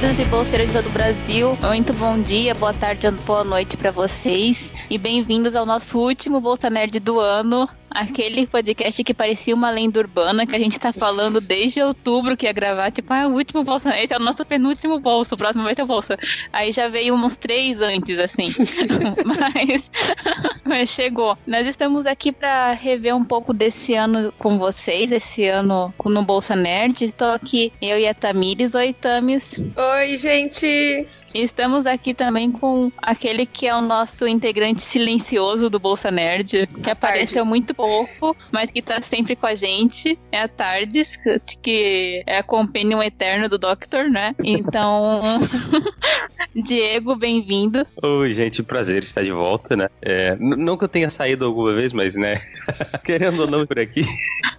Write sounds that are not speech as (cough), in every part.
Bolseiros e bolseiras de todo o Brasil. Muito bom dia, boa tarde, boa noite para vocês. E bem-vindos ao nosso último Bolsa Nerd do ano. Aquele podcast que parecia uma lenda urbana que a gente tá falando desde outubro que ia gravar. Tipo, ah, o último bolsa. Esse é o nosso penúltimo bolso, o próximo vai ter bolsa. Aí já veio uns três antes, assim. (laughs) mas, (laughs) mas chegou. Nós estamos aqui para rever um pouco desse ano com vocês, esse ano no Bolsa Nerd. Estou aqui, eu e a Tamires. Oi, Tamis. Oi, gente! Estamos aqui também com aquele que é o nosso integrante silencioso do Bolsa Nerd, que apareceu muito pouco, mas que tá sempre com a gente. É a Tardes, que é a companion eterna do Doctor, né? Então, (laughs) Diego, bem-vindo. Oi, gente, prazer estar de volta, né? É, não que eu tenha saído alguma vez, mas, né? (laughs) Querendo ou não por aqui.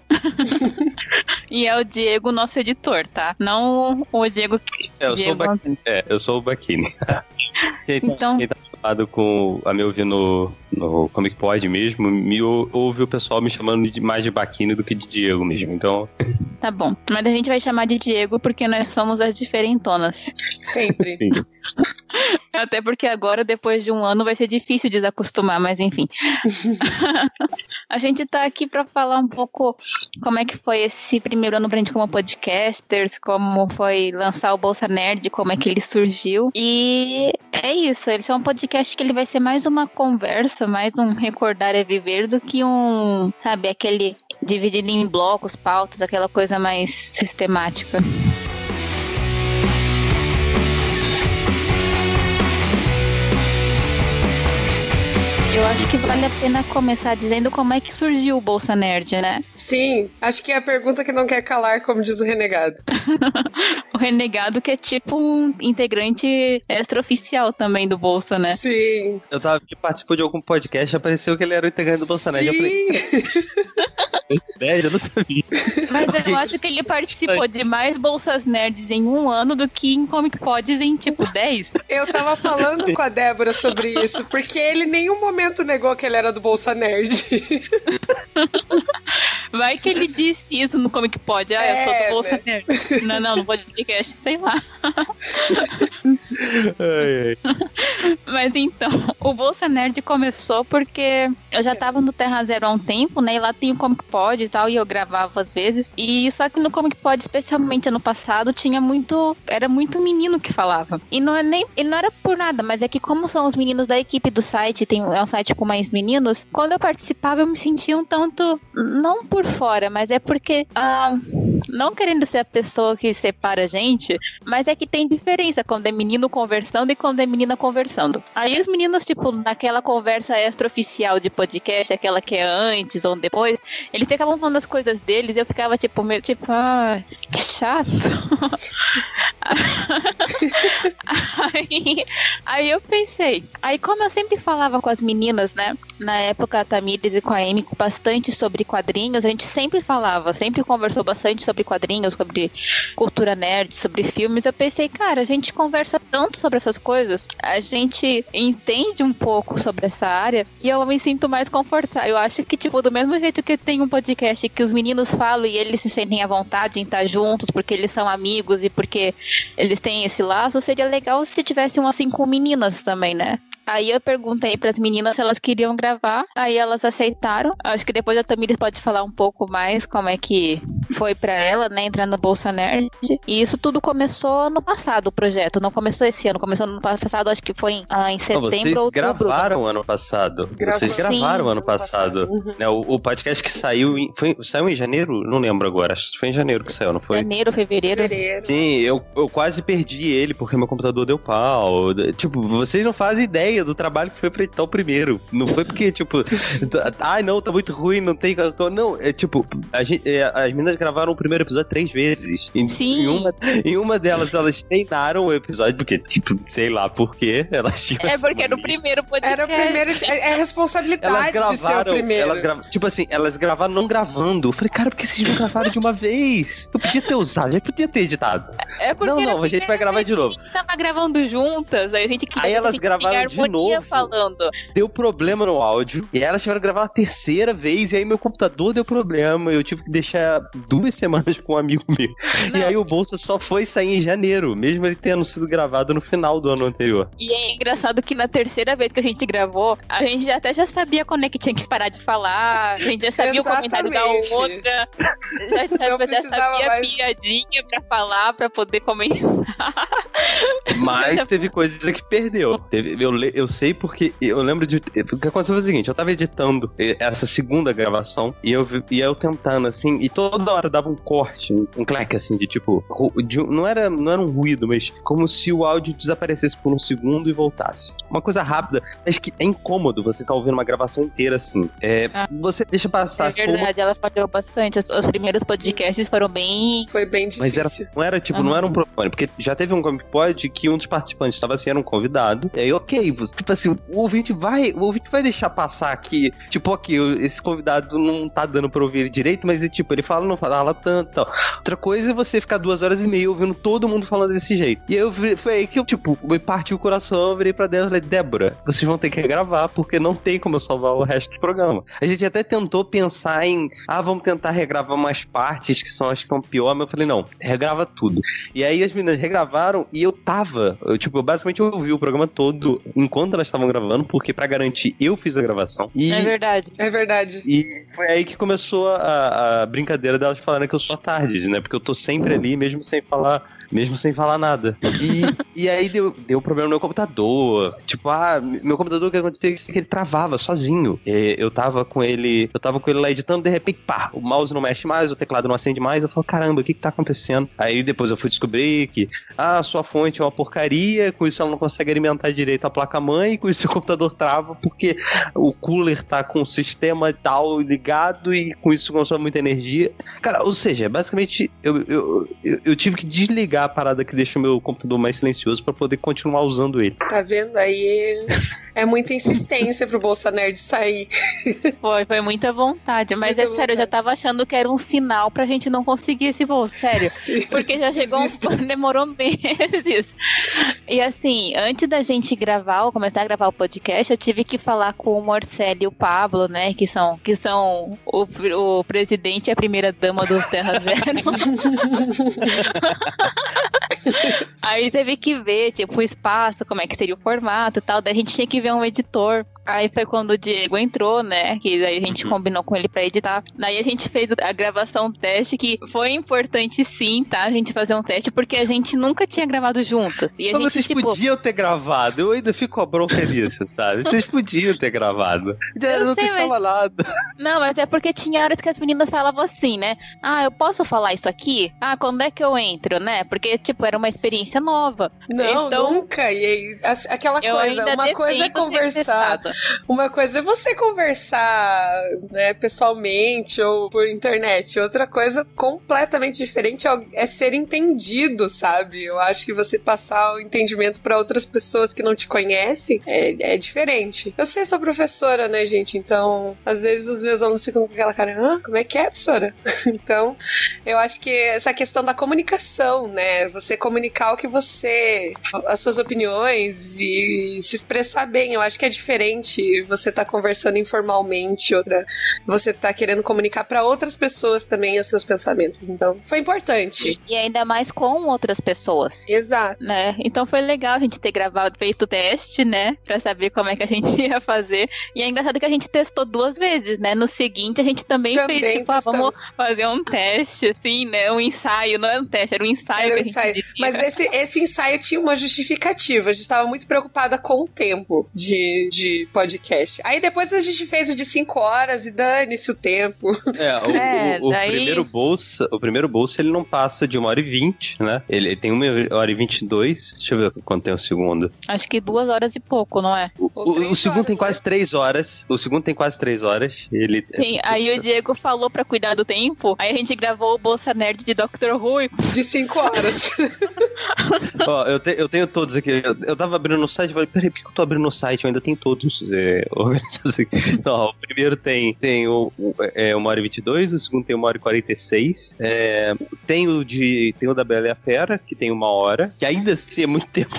(laughs) e é o Diego, nosso editor, tá? Não o Diego que. É, eu, Diego... Sou, o é, eu sou o Baquini. (laughs) quem, tá, então... quem tá falado com a me ouvir no, no Comic Pod mesmo, me ouve o pessoal me chamando de, mais de Baquini do que de Diego mesmo, então... Tá bom, mas a gente vai chamar de Diego porque nós somos as diferentonas. Sempre. (laughs) Até porque agora, depois de um ano, vai ser difícil desacostumar, mas enfim. (laughs) a gente tá aqui para falar um pouco como é que foi esse primeiro ano pra gente como podcasters, como foi lançar o Bolsa Nerd, como é que ele surgiu. E é isso, ele é um podcast que ele vai ser mais uma conversa, mais um recordar é viver do que um, sabe, aquele dividido em blocos, pautas, aquela coisa mais sistemática. Eu acho que vale a pena começar dizendo como é que surgiu o Bolsa Nerd, né? Sim, acho que é a pergunta que não quer calar, como diz o renegado. (laughs) o renegado que é tipo um integrante extraoficial também do Bolsa, né? Sim. Eu tava que participou de algum podcast, apareceu que ele era o integrante do Bolsa Nerd. Sim. Eu falei. Nerd, eu não sabia. Mas eu acho que ele participou de mais bolsas nerds em um ano do que em Comic Pods em tipo 10. Eu tava falando com a Débora sobre isso, porque ele em nenhum momento negou que ele era do Bolsa Nerd. (laughs) Vai que ele disse isso no Comic Pod. Ah, eu sou do é, Bolsa né? Nerd. Não, não, no podcast, sei lá. ai, ai. (laughs) Mas então, o Bolsa Nerd começou porque eu já tava no Terra Zero há um tempo, né? E lá tem o Comic Pod e tal, e eu gravava às vezes. E só que no Comic Pod, especialmente ano passado, tinha muito. Era muito menino que falava. E não é nem. E não era por nada, mas é que, como são os meninos da equipe do site, tem, é um site com mais meninos, quando eu participava, eu me sentia um tanto. Não por fora, mas é porque. Ah, não querendo ser a pessoa que separa a gente, mas é que tem diferença quando é menino conversando e quando é menina conversando. Aí os meninos, tipo, naquela conversa extraoficial de podcast, aquela que é antes ou depois, eles ficavam falando as coisas deles e eu ficava, tipo, meio tipo, ah, que chato. (laughs) aí, aí eu pensei, aí como eu sempre falava com as meninas, né, na época a Tamires e com a Amy bastante sobre quadrinhos, a gente sempre falava, sempre conversou bastante sobre quadrinhos, sobre cultura nerd, sobre filmes, eu pensei, cara, a gente conversa tanto sobre essas coisas, a gente entende um pouco sobre essa área e eu me sinto mais confortável. Eu acho que, tipo, do mesmo jeito que tem um podcast que os meninos falam e eles se sentem à vontade em estar juntos porque eles são amigos e porque eles têm esse laço, seria legal se tivesse um assim com meninas também, né? Aí eu perguntei para as meninas se elas queriam gravar, aí elas aceitaram. Acho que depois a Tamires pode falar um pouco mais como é que foi para ela, né, entrar no Bolsa Nerd. E isso tudo começou no passado, o projeto. Não começou esse ano, começou no passado, acho que foi em, ah, em setembro ou Vocês gravaram ano passado. Vocês gravaram Sim, ano passado. passado. Né, o, o, podcast que saiu em, foi, saiu em janeiro? Não lembro agora. Acho que foi em janeiro que saiu, não foi? Janeiro, fevereiro. fevereiro. Sim, eu, eu quase perdi ele porque meu computador deu pau. Tipo, vocês não fazem ideia do trabalho que foi pra editar o primeiro. Não foi porque, tipo, (laughs) ai não, tá muito ruim, não tem. Não, é tipo, a gente, é, as meninas gravaram o primeiro episódio três vezes. Em, Sim. Em uma, em uma delas, elas treinaram o episódio, porque, tipo, sei lá por quê. Elas tinham. É porque no primeiro podcast. Era o primeiro. É, é responsabilidade elas gravaram, de ser o primeiro. Elas grava, tipo assim, elas gravaram não gravando. Eu falei, cara, por que vocês não gravaram de uma vez? Eu podia ter usado, já podia ter editado. É porque não, não, a gente vai gravar de novo. A gente tava gravando juntas, aí a gente queria. Aí elas gravaram de novo. falando. Deu problema no áudio. E elas tiveram que gravar a terceira vez. E aí meu computador deu problema. Eu tive que deixar duas semanas com um amigo meu. Não. E aí o Bolsa só foi sair em janeiro, mesmo ele tendo sido gravado no final do ano anterior. E é engraçado que na terceira vez que a gente gravou, a gente até já sabia quando é que tinha que parar de falar, a gente já sabia Exatamente. o comentário da outra, já, (laughs) já, já sabia mais... piadinha pra falar, pra poder comentar. (laughs) Mas teve coisas que perdeu. Teve, eu, eu sei porque eu lembro de. O que aconteceu foi o seguinte: eu tava editando essa segunda gravação e eu, e eu tentando assim, e toda hora dava um corte, um, um clack assim, de tipo. De, não, era, não era um ruído, mas como se o áudio desaparecesse por um segundo e voltasse. Uma coisa rápida, mas que é incômodo você ficar ouvindo uma gravação inteira assim. É, ah, você deixa passar. É verdade, ela falhou bastante. Os, os, primeiros podcasts foram bem. Foi bem difícil. Mas era, não era tipo, uhum. não era um problema, porque já teve um Comic Pod que um dos participantes estava assim, era um convidado. E aí, ok, você, tipo assim, o ouvinte vai. O ouvinte vai deixar passar aqui. Tipo, ok, esse convidado não tá dando pra ouvir direito, mas tipo, ele fala, não fala tanto tal. Outra coisa é você ficar duas horas e meia ouvindo todo mundo falando desse jeito. E eu foi aí que eu, tipo, me partiu o coração, eu virei pra Débora e falei, Débora, vocês vão ter que regravar, porque não tem como eu salvar o resto do programa. A gente até tentou pensar em, ah, vamos tentar regravar umas partes que são as que são pior, mas eu falei, não, regrava tudo. E aí as meninas regravaram e eu tava, eu, tipo, eu basicamente ouvi o programa todo enquanto elas estavam gravando, porque para garantir eu fiz a gravação. E, é verdade. É verdade. E foi aí que começou a, a brincadeira delas falarem que eu sou a Tardes, né? Porque eu tô sempre ali, mesmo sem falar mesmo sem falar nada. E, e aí deu, deu problema no meu computador. Tipo, ah, meu computador o que aconteceu é que ele travava sozinho. E eu tava com ele, eu tava com ele lá editando, de repente, pá, o mouse não mexe mais, o teclado não acende mais. Eu falo, caramba, o que que tá acontecendo? Aí depois eu fui descobrir que, ah, sua fonte é uma porcaria, com isso ela não consegue alimentar direito a placa-mãe, com isso o computador trava porque o cooler tá com o sistema tal ligado e com isso consome muita energia. Cara, ou seja, basicamente eu, eu, eu, eu tive que desligar a parada que deixa o meu computador mais silencioso para poder continuar usando ele. Tá vendo aí? É muita insistência pro Bolsa Nerd sair. (laughs) Foi, foi muita vontade. Mas muita é sério, vontade. eu já tava achando que era um sinal pra gente não conseguir esse voo, sério. (laughs) Sim, porque já chegou um... (laughs) demorou meses. E assim, antes da gente gravar, ou começar a gravar o podcast, eu tive que falar com o Morcelli e o Pablo, né? Que são, que são o, o presidente e a primeira dama dos Terra Zero. Aí teve que ver, tipo, o espaço, como é que seria o formato e tal. Daí a gente tinha que ver um editor Aí foi quando o Diego entrou, né? Que aí a gente uhum. combinou com ele pra editar. Daí a gente fez a gravação teste, que foi importante sim, tá? A gente fazer um teste, porque a gente nunca tinha gravado juntos. E a Mas gente, vocês tipo... podiam ter gravado. Eu ainda fico com a bronca nisso, sabe? Vocês podiam ter gravado. Eu não sei, mas... nada. Não, mas é porque tinha horas que as meninas falavam assim, né? Ah, eu posso falar isso aqui? Ah, quando é que eu entro, né? Porque, tipo, era uma experiência nova. Não, então... nunca. E aí, aquela coisa, uma coisa é (laughs) conversar uma coisa é você conversar, né, pessoalmente ou por internet. Outra coisa completamente diferente é, é ser entendido, sabe? Eu acho que você passar o entendimento para outras pessoas que não te conhecem é, é diferente. Eu sei, sou professora, né, gente? Então, às vezes os meus alunos ficam com aquela cara, ah, como é que é, professora? (laughs) então, eu acho que essa questão da comunicação, né? Você comunicar o que você. as suas opiniões e se expressar bem, eu acho que é diferente você tá conversando informalmente, outra você tá querendo comunicar para outras pessoas também os seus pensamentos. Então, foi importante. E ainda mais com outras pessoas. Exato. Né? Então foi legal a gente ter gravado, feito o teste, né, para saber como é que a gente (laughs) ia fazer. E é engraçado que a gente testou duas vezes, né? No seguinte a gente também, também fez tipo, ah, vamos fazer um teste assim, né, um ensaio, não era um teste, era um ensaio era um ensaio. Mas esse, esse ensaio tinha uma justificativa. A gente tava muito preocupada com o tempo de, de podcast. Aí depois a gente fez o de 5 horas e dane-se o tempo. É, o, é, o, o daí... primeiro bolsa, o primeiro bolsa ele não passa de uma hora e vinte, né? Ele, ele tem uma hora e vinte e dois. Deixa eu ver quanto tem o segundo. Acho que duas horas e pouco, não é? O, o, o segundo horas, tem quase né? três horas. O segundo tem quase três horas. Ele Sim, é... aí o (laughs) Diego falou pra cuidar do tempo. Aí a gente gravou o Bolsa Nerd de Dr. Who. De cinco horas. Ó, eu, te, eu tenho todos aqui. Eu, eu tava abrindo no site e falei, peraí, por que eu tô abrindo no site? Eu ainda tenho todos é, (laughs) organizados aqui. Então, ó, o primeiro tem, tem o, o, é, uma hora e 22, o segundo tem uma hora e 46. É, tem o de. Tem o da Bela e a Fera, que tem uma hora, que ainda assim é muito (laughs) tempo.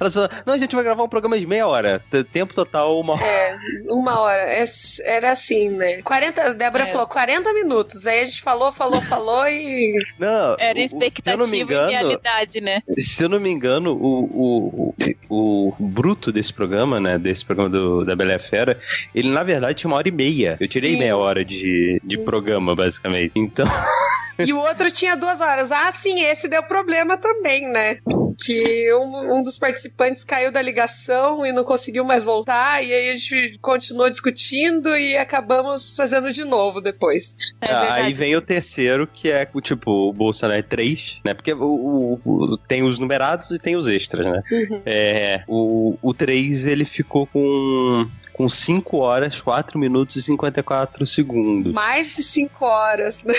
Elas falam, não, a gente vai gravar um programa de meia hora. Tempo total, uma hora. É, uma hora. É, era assim, né? 40, a Débora é. falou 40 minutos. Aí a gente falou, falou, falou e. Não. Era expectativa engano, e realidade, né? Se eu não me engano, o, o, o, o bruto desse programa, né? Desse programa do, da Bela Fera, ele na verdade tinha uma hora e meia. Eu tirei Sim. meia hora de, de programa, basicamente. Então. (laughs) (laughs) E o outro tinha duas horas. Ah, sim, esse deu problema também, né? Que um, um dos participantes caiu da ligação e não conseguiu mais voltar, e aí a gente continuou discutindo e acabamos fazendo de novo depois. É ah, aí vem o terceiro, que é tipo o Bolsonaro 3, né? Porque o, o, o, tem os numerados e tem os extras, né? Uhum. É, o, o 3 ele ficou com com 5 horas, 4 minutos e 54 segundos. Mais de 5 horas, né?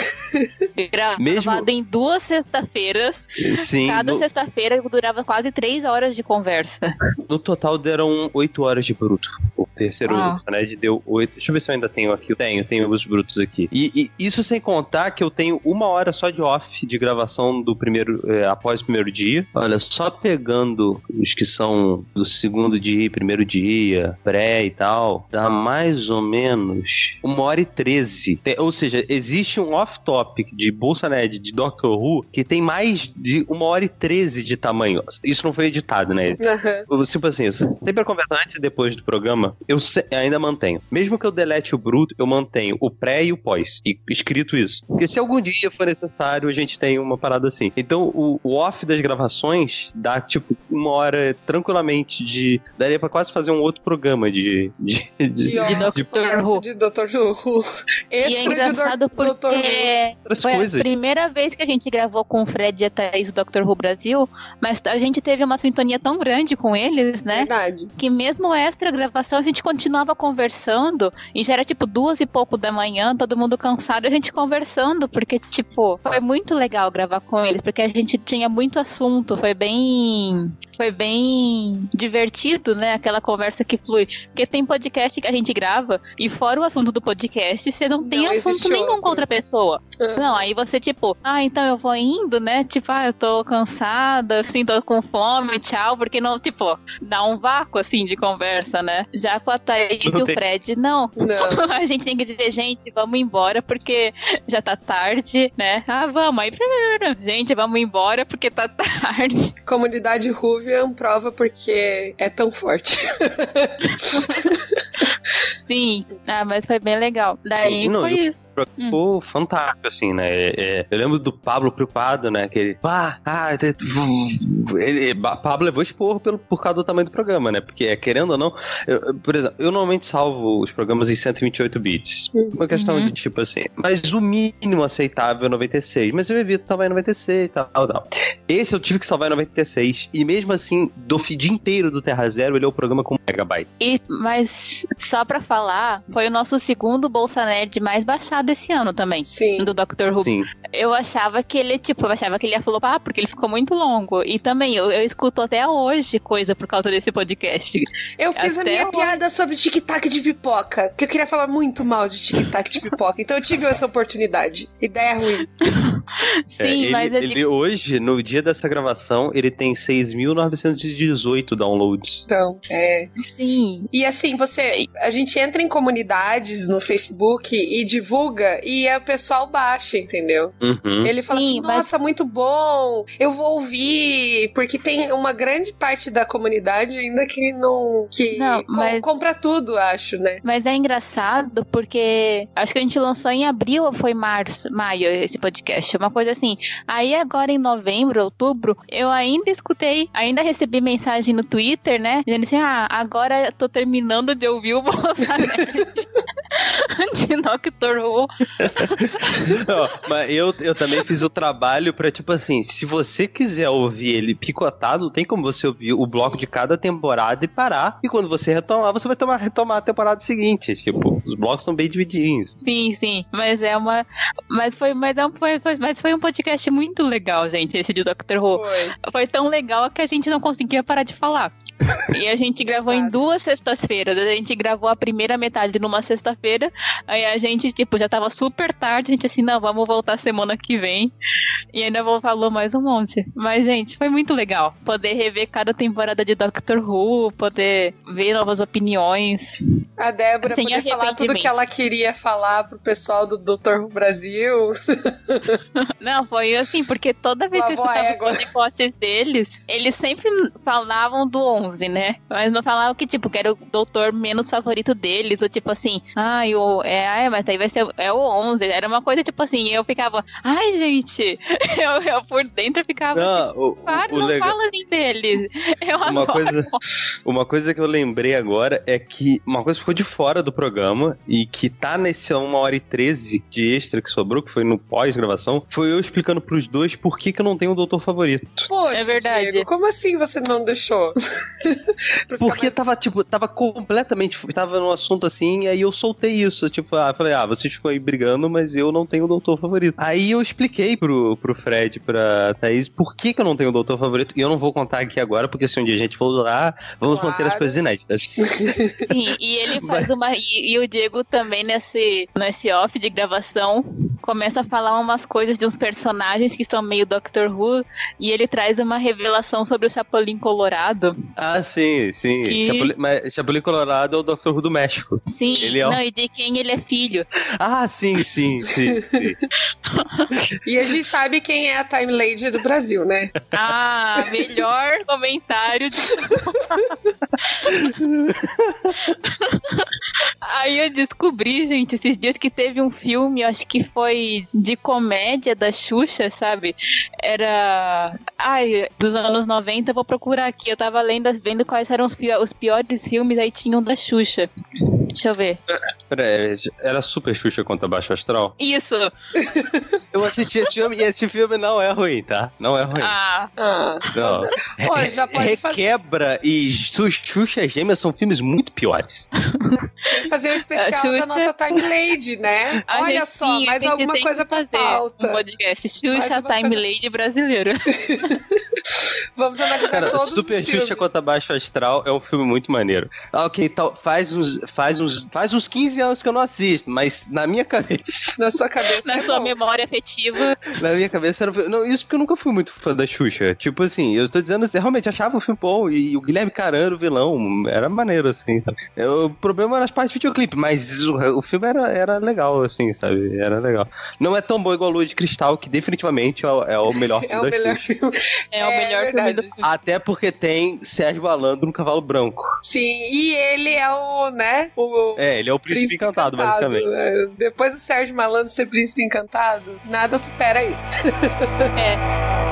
Gravado Mesmo... em duas sexta-feiras. Sim. Cada no... sexta-feira durava quase 3 horas de conversa. No total deram 8 horas de bruto. O terceiro ah. né, deu 8. Deixa eu ver se eu ainda tenho aqui. Tenho, tenho os brutos aqui. E, e, isso sem contar que eu tenho uma hora só de off de gravação do primeiro, é, após o primeiro dia. Olha, só pegando os que são do segundo dia, primeiro dia, pré e tal dá mais ou menos uma hora e treze. Ou seja, existe um off-topic de Bolsa Nerd de Doctor Who que tem mais de uma hora e treze de tamanho. Isso não foi editado, né? Uhum. Tipo assim, sempre a conversa antes e depois do programa, eu ainda mantenho. Mesmo que eu delete o bruto, eu mantenho o pré e o pós. E escrito isso. Porque se algum dia for necessário, a gente tem uma parada assim. Então, o, o off das gravações dá, tipo, uma hora tranquilamente de. Daria pra quase fazer um outro programa de, de, de, de, de Dr. Who. De Dr. Who. e é engraçado porque foi a primeira vez que a gente gravou com o Fred e a Thaís do Dr. Who Brasil, mas a gente teve uma sintonia tão grande com eles, né? Verdade. Que mesmo extra gravação a gente continuava conversando e já era tipo duas e pouco da manhã, todo mundo cansado, a gente conversando, porque tipo, foi muito legal gravar com eles, porque a gente tinha muito assunto, foi bem foi bem divertido, né? Aquela conversa que flui. Porque tem podcast que a gente grava e fora o assunto do podcast, você não tem não assunto nenhum outro. com outra pessoa. Uhum. Não, aí você, tipo, ah, então eu vou indo, né? Tipo, ah, eu tô cansada, assim, tô com fome, tchau, porque não, tipo, dá um vácuo, assim, de conversa, né? Já com a Thaís e o Fred, não. não. (laughs) a gente tem que dizer, gente, vamos embora porque já tá tarde, né? Ah, vamos, aí, (laughs) gente, vamos embora porque tá (laughs) tarde. Comunidade Ruve Vivian prova porque é tão forte. (laughs) Sim, ah, mas foi bem legal. Daí Não, foi isso. Ficou hum. fantástico, assim, né? É, é, eu lembro do Pablo preocupado, né? Que ele, ah, ah, ele, Pablo levou expor pelo, por causa do tamanho do programa, né? Porque, querendo ou não, eu, por exemplo, eu normalmente salvo os programas em 128 bits. Uma questão uhum. de tipo assim, mas o mínimo aceitável é 96, mas eu evito salvar em 96 e tal, tal. Esse eu tive que salvar em 96, e mesmo assim, do feed inteiro do Terra Zero, ele é o programa com megabyte. E, mas só pra falar, foi o nosso segundo Bolsa Nerd mais baixado esse ano também. Sim. Do Dr. Who. Sim. Eu achava que ele, tipo, eu achava que ele ia flopar porque ele ficou muito longo. E também, eu, eu escuto até hoje coisa por causa desse podcast. Eu fiz até a minha hoje. piada sobre tic-tac de pipoca, que eu queria falar muito mal de tic-tac de pipoca. Então eu tive essa oportunidade. Ideia ruim. (laughs) Sim, é, ele, mas ele digo... hoje, no dia dessa gravação, ele tem 6.918 downloads. Então, é. Sim. E assim, você. A gente entra em comunidades no Facebook e divulga e o pessoal baixa, entendeu? Uhum. Ele fala Sim, assim: nossa, mas... muito bom, eu vou ouvir. Porque tem uma grande parte da comunidade ainda que não. que não, mas... compra tudo, acho, né? Mas é engraçado porque acho que a gente lançou em abril ou foi março, maio esse podcast uma coisa assim. Aí agora em novembro, outubro, eu ainda escutei, ainda recebi mensagem no Twitter, né? Dizendo assim: ah, agora tô terminando de ouvir o (laughs) Bolsonaro. de Doctor Who. (laughs) Não, mas eu, eu também fiz o trabalho pra, tipo assim, se você quiser ouvir ele picotado, tem como você ouvir o bloco de cada temporada e parar. E quando você retomar, você vai tomar, retomar a temporada seguinte. Tipo, Os blocos são bem divididinhos. Sim, sim. Mas é uma. Mas foi, mas é um, foi, mas foi um podcast muito legal, gente, esse de Doctor Who. Foi. foi tão legal que a gente não conseguia parar de falar. E a gente gravou em duas sextas-feiras. A gente gravou a primeira metade numa sexta-feira. Aí a gente, tipo, já tava super tarde. A gente assim, não, vamos voltar semana que vem. E ainda falou mais um monte. Mas, gente, foi muito legal. Poder rever cada temporada de Doctor Who, poder ver novas opiniões. A Débora Sem poder falar tudo que ela queria falar pro pessoal do Doutor Who Brasil. (laughs) Não, foi assim, porque toda vez que eu escutava os podcasts deles, eles sempre falavam do 11, né? Mas não falavam que, tipo, que era o doutor menos favorito deles, ou tipo assim, ai, o, é, ai mas aí vai ser é o 11. Era uma coisa, tipo assim, eu ficava, ai, gente, (laughs) eu, eu por dentro ficava, não, tipo, o, para, o não legal... fala assim deles. (laughs) Eu uma coisa, uma coisa que eu lembrei agora é que uma coisa ficou de fora do programa e que tá nesse 1 hora e 13 de extra que sobrou, que foi no pós-gravação, foi eu explicando pros dois por que, que eu não tenho um doutor favorito. Poxa, é verdade. Diego, como assim você não deixou? (laughs) Porque mais... tava, tipo, tava completamente. Tava num assunto assim, e aí eu soltei isso. Tipo, ah, falei, ah, vocês ficam aí brigando, mas eu não tenho um doutor favorito. Aí eu expliquei pro, pro Fred, pra Thaís, por que, que eu não tenho um doutor favorito. E eu não vou contar aqui agora, porque se um dia a gente for lá, vamos claro. manter as coisas inéditas. (laughs) Sim, e ele faz uma. E, e, o Diego também nesse, nesse off de gravação começa a falar umas coisas de uns personagens que são meio Doctor Who, e ele traz uma revelação sobre o Chapolin Colorado. Ah, sim, sim. Que... Chapolin, mas Chapolin Colorado é o Doctor Who do México. Sim, ele é não, e de quem ele é filho. (laughs) Ah, sim, sim, sim. sim. (laughs) e a gente sabe quem é a Time Lady do Brasil, né? Ah, melhor comentário de... (laughs) Aí eu descobri, gente, esses dias que teve um filme, acho que foi de comédia da Xuxa, sabe? Era. Ai, dos anos 90, vou procurar aqui. Eu tava lendo, vendo quais eram os, os piores filmes, aí tinha um da Xuxa. Deixa eu ver. Pera, era Super Xuxa contra Baixo Astral? Isso! (laughs) Eu assisti esse filme e esse filme não é ruim, tá? Não é ruim. Ah. ah. Não. Pô, já pode Requebra fazer... e Xuxa Gêmeas são filmes muito piores. Fazer um especial Xuxa... da nossa Time Lady, né? A Olha só, sim, mais alguma coisa pra fazer pauta. Um podcast Xuxa Time coisa... Lady brasileiro. (laughs) Vamos analisar Cara, todos Super os Xuxa contra Baixo Astral é um filme muito maneiro. Ah, ok, tal, faz uns, faz uns, faz uns 15 anos que eu não assisto, mas na minha cabeça. (laughs) Na sua cabeça. na é sua bom. memória afetiva. Na minha cabeça era. Não, isso porque eu nunca fui muito fã da Xuxa. Tipo assim, eu estou dizendo assim, realmente achava o filme bom e o Guilherme Carano, o vilão, era maneiro, assim, sabe? O problema era as partes de videoclipe, mas o, o filme era, era legal, assim, sabe? Era legal. Não é tão bom igual a Lua de Cristal, que definitivamente é o, é o melhor (laughs) filme é o da melhor Xuxa. Filme. É, é o melhor filme do filme. Até porque tem Sérgio Malandro no cavalo branco. Sim, e ele é o, né? O, é, ele é o príncipe, príncipe encantado, encantado, basicamente. Né? Depois do Sérgio Malandro ser príncipe encantado, nada supera isso. é. (laughs)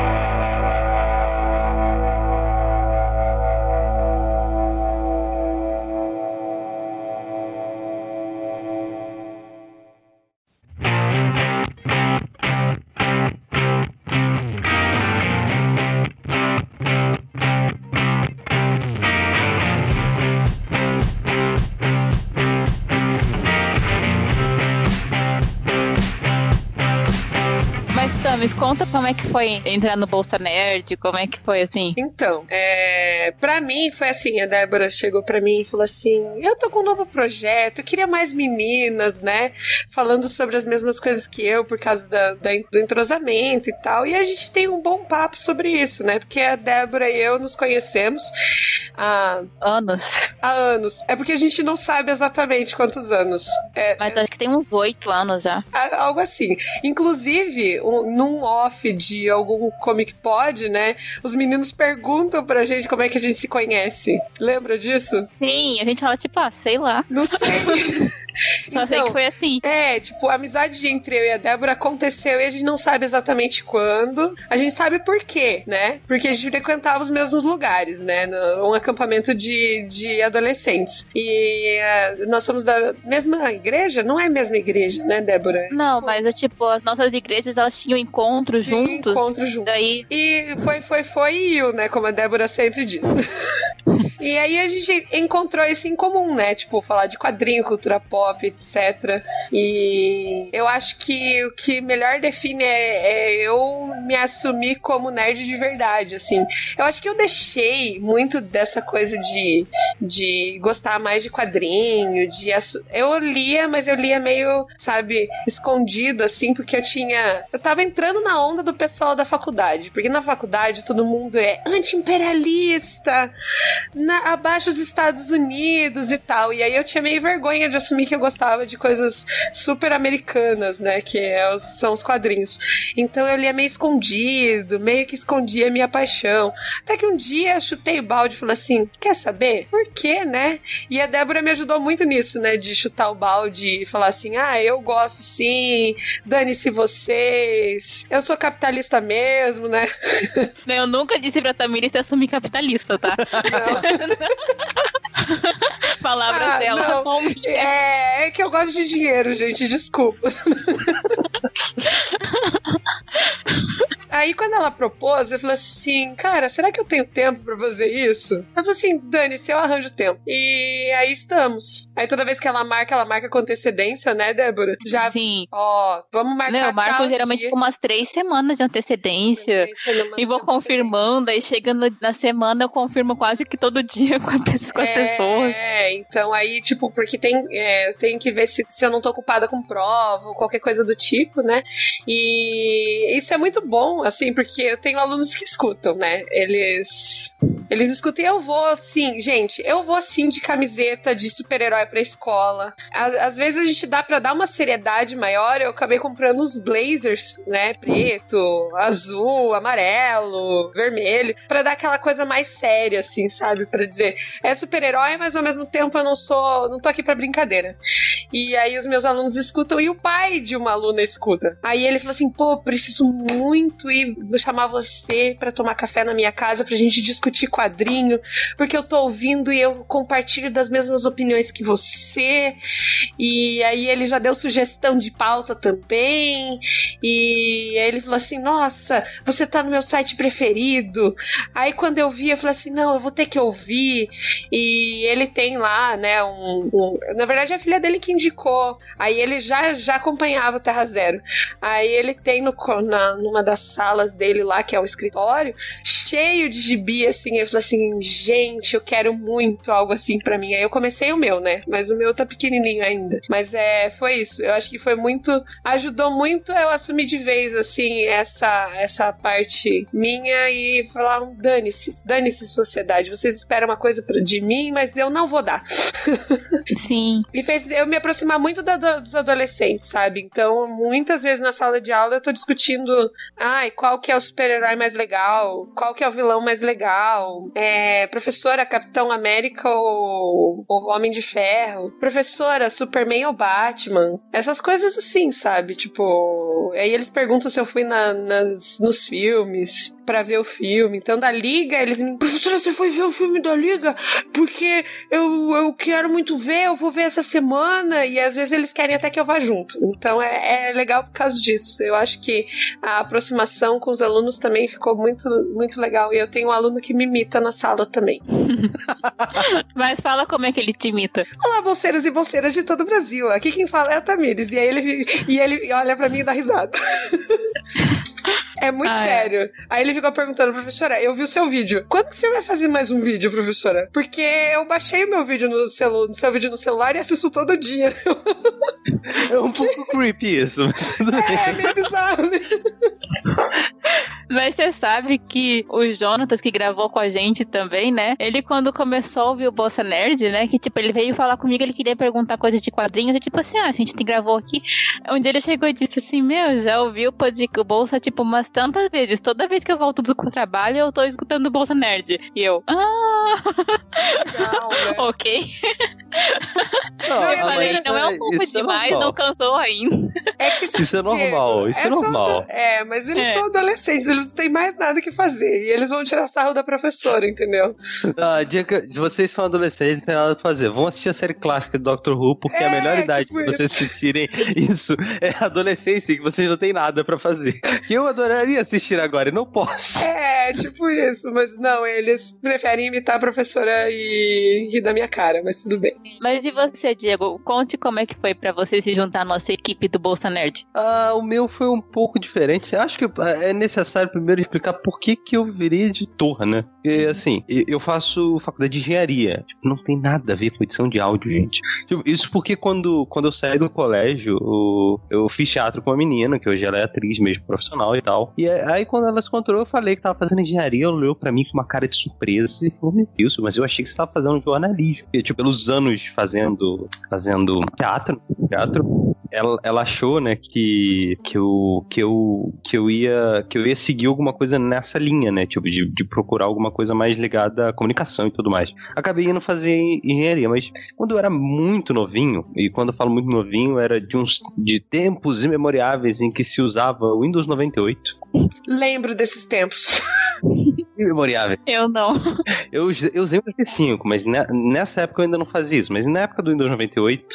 Mas conta como é que foi entrar no Bolsa Nerd, como é que foi assim? Então, é, pra mim foi assim, a Débora chegou pra mim e falou assim, eu tô com um novo projeto, eu queria mais meninas, né, falando sobre as mesmas coisas que eu, por causa da, da, do entrosamento e tal, e a gente tem um bom papo sobre isso, né, porque a Débora e eu nos conhecemos há... Anos. Há anos. É porque a gente não sabe exatamente quantos anos. É, Mas acho que tem uns oito anos já. Algo assim. Inclusive, um, num num off de algum Comic Pod, né? Os meninos perguntam pra gente como é que a gente se conhece. Lembra disso? Sim, a gente fala tipo, ah, sei lá. Não sei. (laughs) Só (laughs) então, sei que foi assim. É, tipo, a amizade entre eu e a Débora aconteceu e a gente não sabe exatamente quando. A gente sabe por quê, né? Porque a gente frequentava os mesmos lugares, né? Um acampamento de, de adolescentes. E uh, nós somos da mesma igreja? Não é a mesma igreja, né, Débora? Não, mas é tipo, as nossas igrejas elas tinham encontros juntos. Encontros juntos. Daí... E foi, foi, foi e né? Como a Débora sempre diz. (laughs) E aí a gente encontrou isso em comum, né? Tipo, falar de quadrinho, cultura pop, etc. E eu acho que o que melhor define é, é eu me assumir como nerd de verdade, assim. Eu acho que eu deixei muito dessa coisa de, de gostar mais de quadrinho, de eu lia, mas eu lia meio, sabe, escondido assim, porque eu tinha, eu tava entrando na onda do pessoal da faculdade, porque na faculdade todo mundo é anti-imperialista, abaixo dos Estados Unidos e tal. E aí eu tinha meio vergonha de assumir que eu gostava de coisas super americanas, né, que é, são os quadrinhos. Então eu lia meio escondido, meio que escondia a minha paixão. Até que um dia eu chutei balde e falei assim: quer saber? Por quê, né? E a Débora me ajudou muito nisso, né? De chutar o balde e falar assim: ah, eu gosto sim, dane-se vocês, eu sou capitalista mesmo, né? (laughs) Eu nunca disse pra Tamires assumir capitalista, tá? (laughs) Palavras ah, dela. É, é que eu gosto de dinheiro, gente, desculpa. (laughs) Aí quando ela propôs, eu falei assim, cara, será que eu tenho tempo para fazer isso? Ela falou assim, dane-se, eu arranjo tempo. E aí estamos. Aí toda vez que ela marca, ela marca com antecedência, né, Débora? Já. Sim. Ó, vamos marcar. Não, eu marco geralmente dia. com umas três semanas de antecedência. E vou confirmando, aí chegando na semana eu confirmo quase que todo dia (laughs) com, a, com as é, pessoas. É, então aí, tipo, porque tem, é, eu tenho que ver se, se eu não tô ocupada com prova ou qualquer coisa do tipo, né? E isso é muito bom, assim, porque eu tenho alunos que escutam, né? Eles. Eles escutam e eu vou assim, gente, eu vou assim de camiseta de super-herói pra escola. Às, às, vezes a gente dá pra dar uma seriedade maior. Eu acabei comprando os blazers, né? Preto, azul, amarelo, vermelho, para dar aquela coisa mais séria, assim, sabe? para dizer, é super-herói, mas ao mesmo tempo eu não sou. não tô aqui pra brincadeira. E aí os meus alunos escutam e o pai de uma aluna escuta. Aí ele falou assim: pô, preciso muito ir chamar você para tomar café na minha casa pra gente discutir quadrinho, porque eu tô ouvindo e eu compartilho das mesmas opiniões que você. E aí ele já deu sugestão de pauta também. E aí ele falou assim: Nossa, você tá no meu site preferido. Aí quando eu vi, eu falei assim: Não, eu vou ter que ouvir. E ele tem lá, né, um. um... na verdade, é a filha dele que indicou. Aí ele já, já acompanhava Terra Zero. Aí ele tem no, na, numa das salas dele lá, que é o escritório, cheio de gibi, assim. Eu falei assim, gente, eu quero muito algo assim para mim. Aí eu comecei o meu, né? Mas o meu tá pequenininho ainda. Mas é, foi isso. Eu acho que foi muito, ajudou muito eu assumir de vez, assim, essa, essa parte minha e falar, dane-se, dane-se sociedade. Vocês esperam uma coisa de mim, mas eu não vou dar. (laughs) Sim. e fez eu me aproximar muito da, dos adolescentes, sabe? Então, muitas vezes na sala de aula eu tô discutindo, ai, qual que é o super-herói mais legal? Qual que é o vilão mais legal? É, professora, Capitão América ou, ou Homem de Ferro? Professora, Superman ou Batman? Essas coisas assim, sabe? Tipo, aí eles perguntam se eu fui na, nas, nos filmes para ver o filme. Então, da Liga, eles me. Professora, você foi ver o filme da Liga? Porque eu, eu quero muito ver, eu vou ver essa semana. E às vezes eles querem até que eu vá junto. Então, é, é legal por causa disso. Eu acho que a aproximação com os alunos também ficou muito, muito legal. E eu tenho um aluno que me imita na sala também. (laughs) Mas fala como é que ele te imita. Olá, bolseiros e bolseiras de todo o Brasil. Aqui quem fala é a Tamires. E aí ele, e ele olha para mim e dá risada. (laughs) É muito ah, sério. É. Aí ele ficou perguntando, professora, eu vi o seu vídeo. Quando que você vai fazer mais um vídeo, professora? Porque eu baixei o meu vídeo no, celu no seu vídeo no celular e assisto todo dia. (laughs) É um pouco creepy isso. é, meio bizarro? Mas você sabe que o Jonatas, que gravou com a gente também, né? Ele, quando começou a ouvir o Bolsa Nerd, né? Que, tipo, ele veio falar comigo, ele queria perguntar coisas de quadrinhos. E, tipo assim, ah, a gente gravou aqui. Um dia ele chegou e disse assim: Meu, já ouviu o Bolsa, tipo, umas tantas vezes. Toda vez que eu volto do trabalho, eu tô escutando o Bolsa Nerd. E eu, ah! Legal, né? (laughs) ok. Não, não eu falei, não é um pouco demais, não cansou ainda. É que isso é normal, isso é, é normal. É, mas eles é. são adolescentes, eles não têm mais nada que fazer. E eles vão tirar sarro da professora, entendeu? Não, dica, se vocês são adolescentes, não tem nada pra fazer. Vão assistir a série clássica do Doctor Who, porque é, a melhor idade tipo de vocês assistirem (laughs) isso é adolescência, que vocês não têm nada pra fazer. Que eu adoraria assistir agora e não posso. É, tipo isso. Mas não, eles preferem imitar a professora e rir da minha cara, mas tudo bem. Mas e você, Diego? Conte como é que foi para você se juntar à nossa equipe do Bolsa Nerd. Ah, o meu foi um pouco diferente. Acho que é necessário primeiro explicar por que, que eu virei editor, né? Porque, assim, eu faço faculdade de engenharia. Tipo, não tem nada a ver com edição de áudio, gente. Tipo, isso porque quando, quando eu saí do colégio, eu, eu fiz teatro com uma menina, que hoje ela é atriz mesmo, profissional e tal. E aí, quando ela se encontrou, eu falei que tava fazendo engenharia, ela olhou pra mim com uma cara de surpresa e falou, meu Deus, mas eu achei que você tava fazendo jornalismo. E, tipo, pelos anos fazendo, fazendo teatro, teatro, ela, ela achou, né, que, que, eu, que, eu, que, eu ia, que eu ia seguir alguma coisa nessa linha, né, tipo, de, de procurar alguma coisa mais ligada à comunicação e tudo mais. Acabei indo fazer engenharia, mas quando eu era muito novinho, e quando eu falo muito novinho, era de uns de tempos imemoriáveis em que se usava o Windows 98. Lembro desses tempos. (laughs) Imemoriável. Eu não. Eu, (laughs) eu usei o PS5, mas nessa época eu ainda não fazia isso. Mas na época do Windows 98,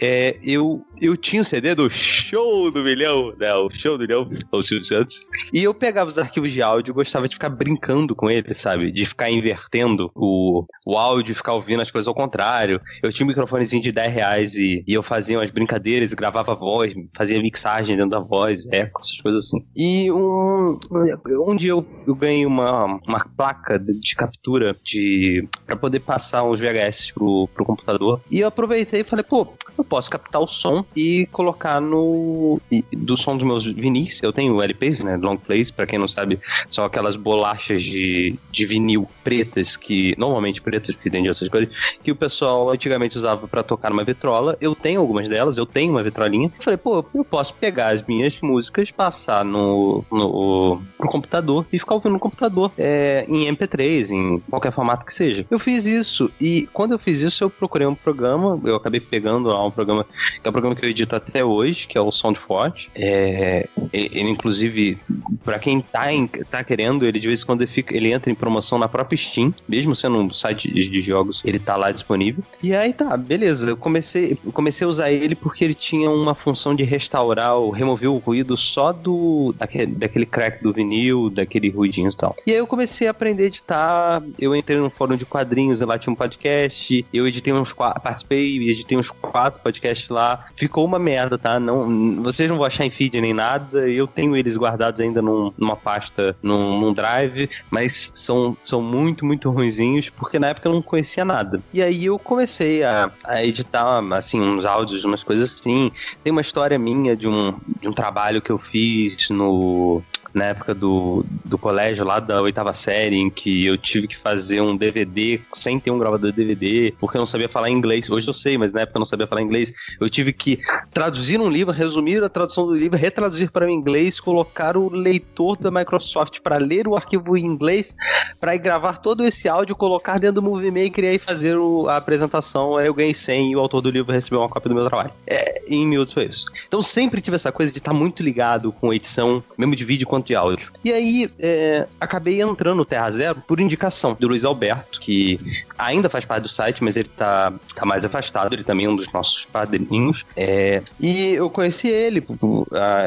é, eu, eu tinha o CD do Show do Milhão, né? O Show do Milhão, (laughs) o Silvio Santos. E eu pegava os arquivos de áudio e gostava de ficar brincando com ele, sabe? De ficar invertendo o, o áudio, ficar ouvindo as coisas ao contrário. Eu tinha um microfonezinho de 10 reais e, e eu fazia umas brincadeiras, gravava voz, fazia mixagem dentro da voz, eco, essas coisas assim. E um, um dia eu, eu ganhei uma, uma placa de captura de para poder passar uns VHS pro, pro computador. E eu aproveitei e falei, pô, eu posso captar o som e colocar no. do som dos meus vinis. Eu tenho LPs, né? Long plays, pra quem não sabe, são aquelas bolachas de, de vinil pretas, que. normalmente pretas, porque tem de outras cores, que o pessoal antigamente usava para tocar numa vitrola. Eu tenho algumas delas, eu tenho uma vitrolinha. Eu falei, pô, eu posso pegar as minhas músicas, passar no, no, no computador e ficar ouvindo no computador é, em MP3, em qualquer formato que seja. Eu fiz isso e quando eu fiz isso, eu procurei um programa, eu acabei pegando lá um programa, que é um programa que eu edito até hoje, que é o SoundForge. É, ele, inclusive, para quem tá, em, tá querendo, ele de vez em quando ele, fica, ele entra em promoção na própria Steam, mesmo sendo um site de, de jogos, ele tá lá disponível. E aí tá, beleza. Eu comecei, comecei a usar ele porque ele tinha uma função de restaurar, ou remover o ruído só do daquele, daquele crack do vinil, daquele ruidinho e tal. E aí eu comecei a aprender a editar, eu entrei no fórum de quadrinhos, e lá tinha um podcast, eu editei uns quatro, participei, editei uns quatro podcasts lá. Ficou uma merda, tá? Não, vocês não vão achar em feed nem nada, eu tenho eles guardados ainda num, numa pasta, num, num drive, mas são, são muito, muito ruinzinhos, porque na época eu não conhecia nada. E aí eu comecei a, a editar, assim, uns áudios, umas coisas assim. Tem uma história minha de um, de um trabalho que eu fiz no na época do, do colégio, lá da oitava série, em que eu tive que fazer um DVD sem ter um gravador de DVD, porque eu não sabia falar inglês. Hoje eu sei, mas na época eu não sabia falar inglês. Eu tive que traduzir um livro, resumir a tradução do livro, retraduzir para o inglês, colocar o leitor da Microsoft para ler o arquivo em inglês, para gravar todo esse áudio, colocar dentro do Movie Maker e aí fazer o, a apresentação. Aí eu ganhei 100 e o autor do livro recebeu uma cópia do meu trabalho. É, em minutos foi isso. Então sempre tive essa coisa de estar tá muito ligado com edição, mesmo de vídeo quanto de áudio. E aí, é, acabei entrando no Terra Zero por indicação do Luiz Alberto, que ainda faz parte do site, mas ele tá, tá mais afastado, ele também é um dos nossos padrinhos. É, e eu conheci ele,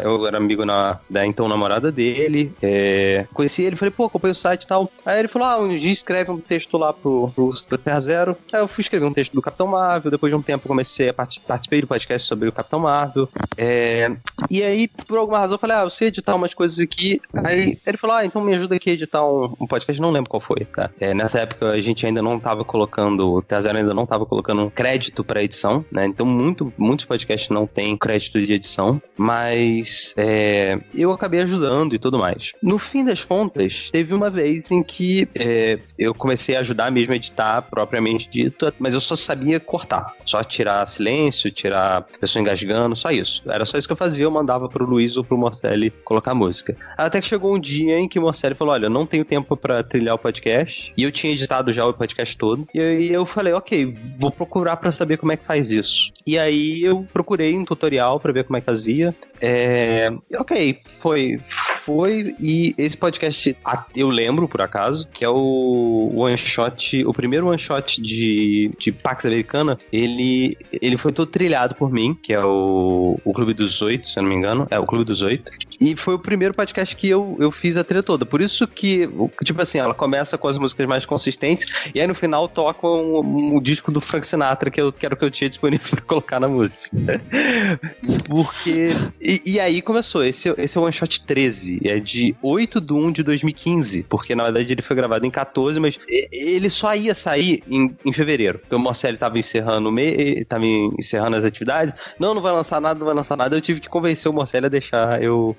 eu era amigo na, da então namorada dele, é, conheci ele, falei, pô, acompanhei o site e tal. Aí ele falou, ah, um dia escreve um texto lá pro, pro, pro Terra Zero. Aí eu fui escrever um texto do Capitão Marvel, depois de um tempo comecei a participar do podcast sobre o Capitão Marvel. É, e aí, por alguma razão, eu falei, ah, eu sei editar umas coisas aqui, Aí ele falou: Ah, então me ajuda aqui a editar um, um podcast. Não lembro qual foi, tá? É, nessa época a gente ainda não tava colocando, o Teazero ainda não tava colocando um crédito pra edição, né? Então muito, muitos podcasts não têm crédito de edição, mas é, eu acabei ajudando e tudo mais. No fim das contas, teve uma vez em que é, eu comecei a ajudar mesmo a editar propriamente dito, mas eu só sabia cortar. Só tirar silêncio, tirar pessoa engasgando, só isso. Era só isso que eu fazia, eu mandava pro Luiz ou pro Marcelli colocar música. Até que chegou um dia em que o Morcelli falou: Olha, eu não tenho tempo para trilhar o podcast. E eu tinha editado já o podcast todo. E aí eu falei: Ok, vou procurar para saber como é que faz isso. E aí eu procurei um tutorial para ver como é que fazia. É, ok, foi, foi e esse podcast eu lembro por acaso que é o one shot, o primeiro one shot de, de Pax Americana. Ele, ele foi todo trilhado por mim, que é o, o Clube dos Oito, se eu não me engano, é o Clube dos Oito. E foi o primeiro podcast que eu, eu fiz a trilha toda. Por isso que, tipo assim, ela começa com as músicas mais consistentes e aí no final toca um, um disco do Frank Sinatra que eu quero que eu tinha disponível (laughs) para colocar na música. (laughs) Porque e, e, aí começou, esse, esse é o One Shot 13, é de 8 de 1 de 2015, porque na verdade ele foi gravado em 14, mas ele só ia sair em, em fevereiro. Então o Marcelo tava encerrando o mês, tava encerrando as atividades, não, não vai lançar nada, não vai lançar nada, eu tive que convencer o Marcelo a deixar eu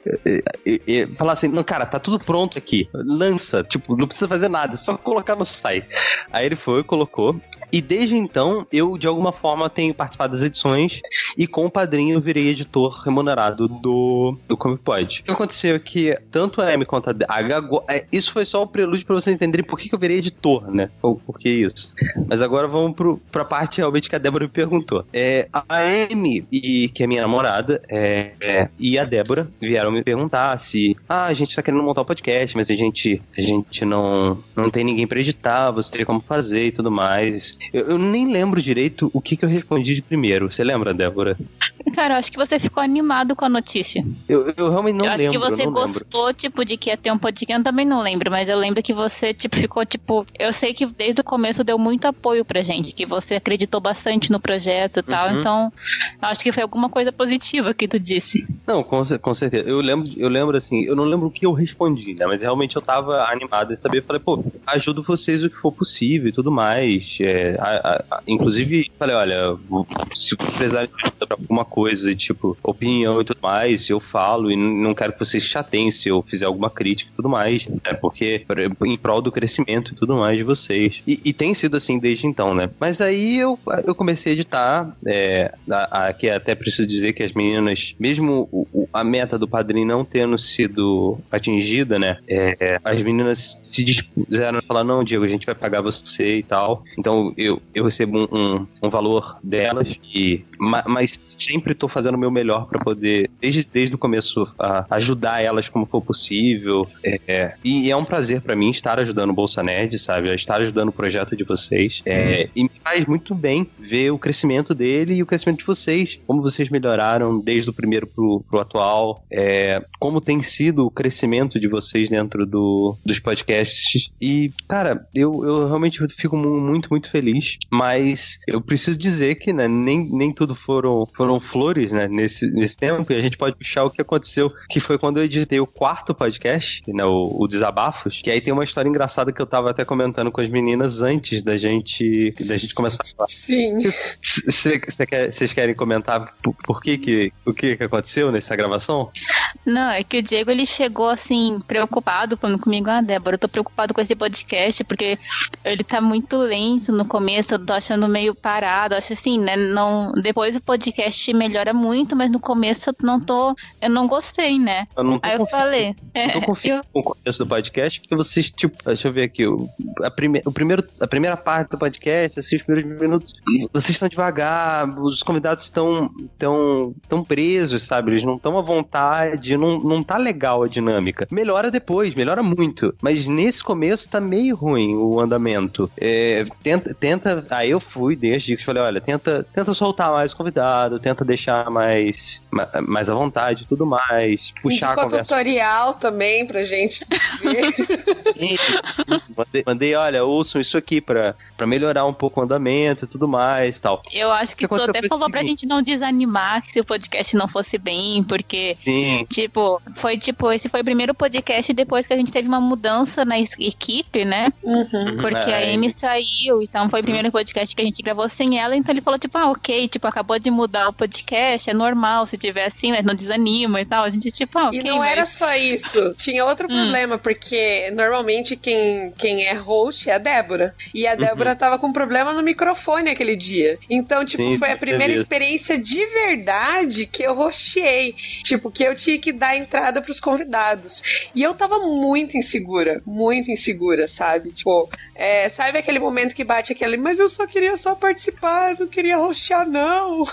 falar assim, não, cara, tá tudo pronto aqui, lança, tipo, não precisa fazer nada, é só colocar no site. Aí ele foi, colocou, e desde então eu de alguma forma tenho participado das edições e com o padrinho eu virei editor remunerado do, do Comic Pod. O que aconteceu é que tanto a M quanto a H, é, isso foi só o prelúdio pra vocês entenderem por que, que eu virei editor, né? Ou por que isso. Mas agora vamos pro, pra parte realmente que a Débora me perguntou. É, a M, e, que é minha namorada, é, é, e a Débora vieram me perguntar se ah, a gente tá querendo montar um podcast, mas a gente, a gente não, não tem ninguém pra editar, você teria como fazer e tudo mais. Eu, eu nem lembro direito o que, que eu respondi de primeiro. Você lembra, Débora? Cara, eu acho que você ficou animado com a notícia. Eu, eu realmente não eu lembro. Eu acho que você gostou, lembro. tipo, de que ia ter um podcast. Eu também não lembro, mas eu lembro que você, tipo, ficou, tipo. Eu sei que desde o começo deu muito apoio pra gente, que você acreditou bastante no projeto e tal. Uhum. Então, acho que foi alguma coisa positiva que tu disse. Não, com, com certeza. Eu lembro, eu lembro assim, eu não lembro o que eu respondi, né? Mas realmente eu tava animado em saber. Falei, pô, ajudo vocês o que for possível e tudo mais. É, a, a, a, inclusive, falei, olha, se precisarem de alguma coisa, tipo, opinião e tudo mais, eu falo e não quero que vocês chateiem se eu fizer alguma crítica e tudo mais, né? Porque em prol do crescimento e tudo mais de vocês. E, e tem sido assim desde então, né? Mas aí eu, eu comecei a editar, é, aqui até preciso dizer que as meninas, mesmo o, a meta do padrinho não tendo sido atingida, né? É, as meninas se dispuseram a falar, não, Diego, a gente vai pagar você e tal. Então eu, eu recebo um, um, um valor delas, e, mas sempre estou fazendo o meu melhor para poder desde, desde o começo, a ajudar elas como for possível. É, e é um prazer para mim estar ajudando o Bolsa Nerd, sabe? A estar ajudando o projeto de vocês. É, e me faz muito bem ver o crescimento dele e o crescimento de vocês. Como vocês melhoraram desde o primeiro pro, pro atual. É, como tem sido o crescimento de vocês dentro do, dos podcasts. E, cara, eu, eu realmente fico muito, muito feliz. Mas eu preciso dizer que né, nem, nem tudo foram, foram flores né, nesse, nesse tempo. E a gente pode puxar o que aconteceu, que foi quando eu editei o quarto podcast, né, o, o Desabafos, que aí tem uma história engraçada que eu tava até comentando com as meninas antes da gente, da gente começar a falar. Sim. Vocês querem comentar por, por, que que, o que que aconteceu nessa gravação? Não, é que o Diego, ele chegou, assim, preocupado, falando comigo, ah, Débora, eu tô preocupado com esse podcast, porque ele tá muito lento no começo, eu tô achando meio parado, acho assim, né, não, depois o podcast melhora muito, mas no começo eu não tô eu não gostei, né? Eu não Aí eu falei. É, eu confio (laughs) eu... com o começo do podcast, porque vocês, tipo, deixa eu ver aqui, a, prime, o primeiro, a primeira parte do podcast, assim, os primeiros minutos, vocês estão devagar, os convidados estão tão, tão presos, sabe? Eles não estão à vontade, não, não tá legal a dinâmica. Melhora depois, melhora muito. Mas nesse começo tá meio ruim o andamento. É, tenta, tenta. Aí eu fui desde que falei, olha, tenta, tenta soltar mais o convidado, tenta deixar mais, mais à vontade e tudo mais. Puxar Indicou a conversa. tutorial também pra gente ver. (laughs) mandei, mandei, olha, ouçam isso aqui pra, pra melhorar um pouco o andamento e tudo mais tal. Eu acho que, que tu até falou pra gente não desanimar se o podcast não fosse bem, porque, Sim. tipo, foi tipo, esse foi o primeiro podcast depois que a gente teve uma mudança na equipe, né? Uhum. Porque é. a Amy saiu, então foi o primeiro podcast que a gente gravou sem ela, então ele falou, tipo, ah, ok, tipo, acabou de mudar o podcast, é normal se tiver assim, mas não desanima e tal. A gente, tipo, ah, okay, E não mas... era só isso. Tinha outro hum. problema, porque normalmente quem, quem é host é a Débora. E a Débora uhum. tava com problema no microfone aquele dia. Então, tipo, Sim, foi a primeira experiência de verdade que eu hosteei. Tipo, que eu tinha que dar entrada pros convidados. E eu tava muito insegura, muito insegura, sabe? Tipo, é, sabe aquele momento que bate aquele, mas eu só queria só participar, não queria roxar, não.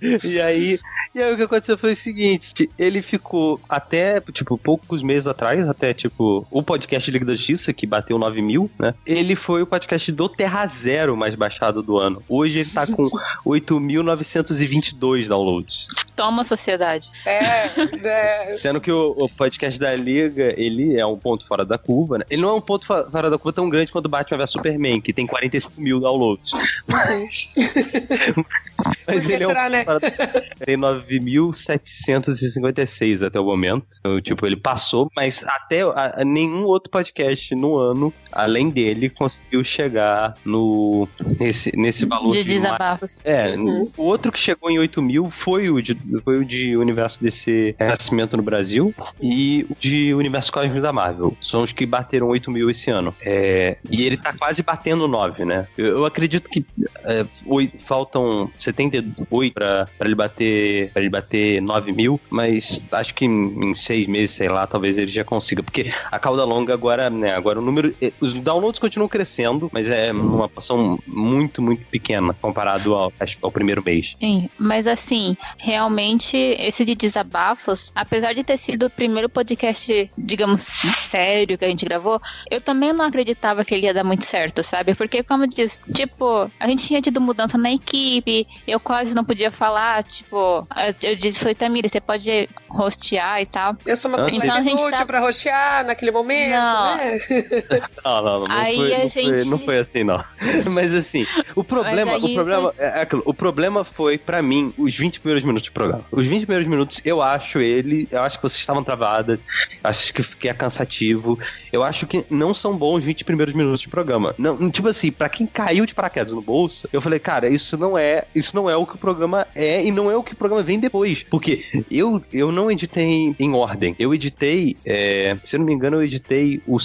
(laughs) e aí, e aí o que aconteceu foi o seguinte: ele ficou até, tipo, poucos meses atrás, até, tipo, o podcast Liga da Justiça, que bateu 9 mil, né? Ele foi o podcast do Terra Zero mais baixado do ano. Hoje ele tá com (laughs) 8.922 downloads. Toma, sociedade. É, é. Sendo que o, o, podcast da Liga, ele é um ponto fora da curva, né? Ele não é um ponto fora da curva tão grande quanto o Batman vs Superman, que tem 45 mil downloads. Mas. (laughs) Mas ele será, é um né? Tem 9.756 até o momento. Então, tipo, ele passou, mas até a, a nenhum outro podcast no ano, além dele, conseguiu chegar no nesse, nesse valor de, de desabafos. É, uhum. o outro que chegou em 8 mil foi o de, foi o de Universo DC Renascimento no Brasil e o de Universo Cósmico da Marvel. São os que bateram 8 mil esse ano. É, e ele tá quase batendo 9, né? Eu, eu acredito que é, faltam 78 para ele bater para ele bater 9 mil, mas acho que em, seis meses, sei lá, talvez ele já consiga, porque a cauda longa agora, né, agora o número, eh, os downloads continuam crescendo, mas é uma porção muito, muito pequena comparado ao, ao primeiro mês. Sim, mas assim, realmente esse de desabafos, apesar de ter sido o primeiro podcast, digamos, sério que a gente gravou, eu também não acreditava que ele ia dar muito certo, sabe? Porque como diz, tipo, a gente tinha tido mudança na equipe, eu quase não podia falar, tipo, eu disse, foi Tamira, você pode rostear e tal. Eu sou uma então, a gente tá... pra rostear naquele momento, não. né? (laughs) Não, não, não, não, Aí foi, a não, gente... foi, não foi assim, não. (laughs) Mas assim, o problema, o problema, foi... é aquilo, o problema foi, pra mim, os 20 primeiros minutos de programa. Os 20 primeiros minutos, eu acho ele, eu acho que vocês estavam travadas, acho que, que é cansativo, eu acho que não são bons os 20 primeiros minutos de programa. Não, tipo assim, pra quem caiu de paraquedas no bolso, eu falei, cara, isso não é, isso não é o que o programa é e não é o que o programa vem depois. Porque eu, eu não editei em ordem. Eu editei, é, se eu não me engano, eu editei o,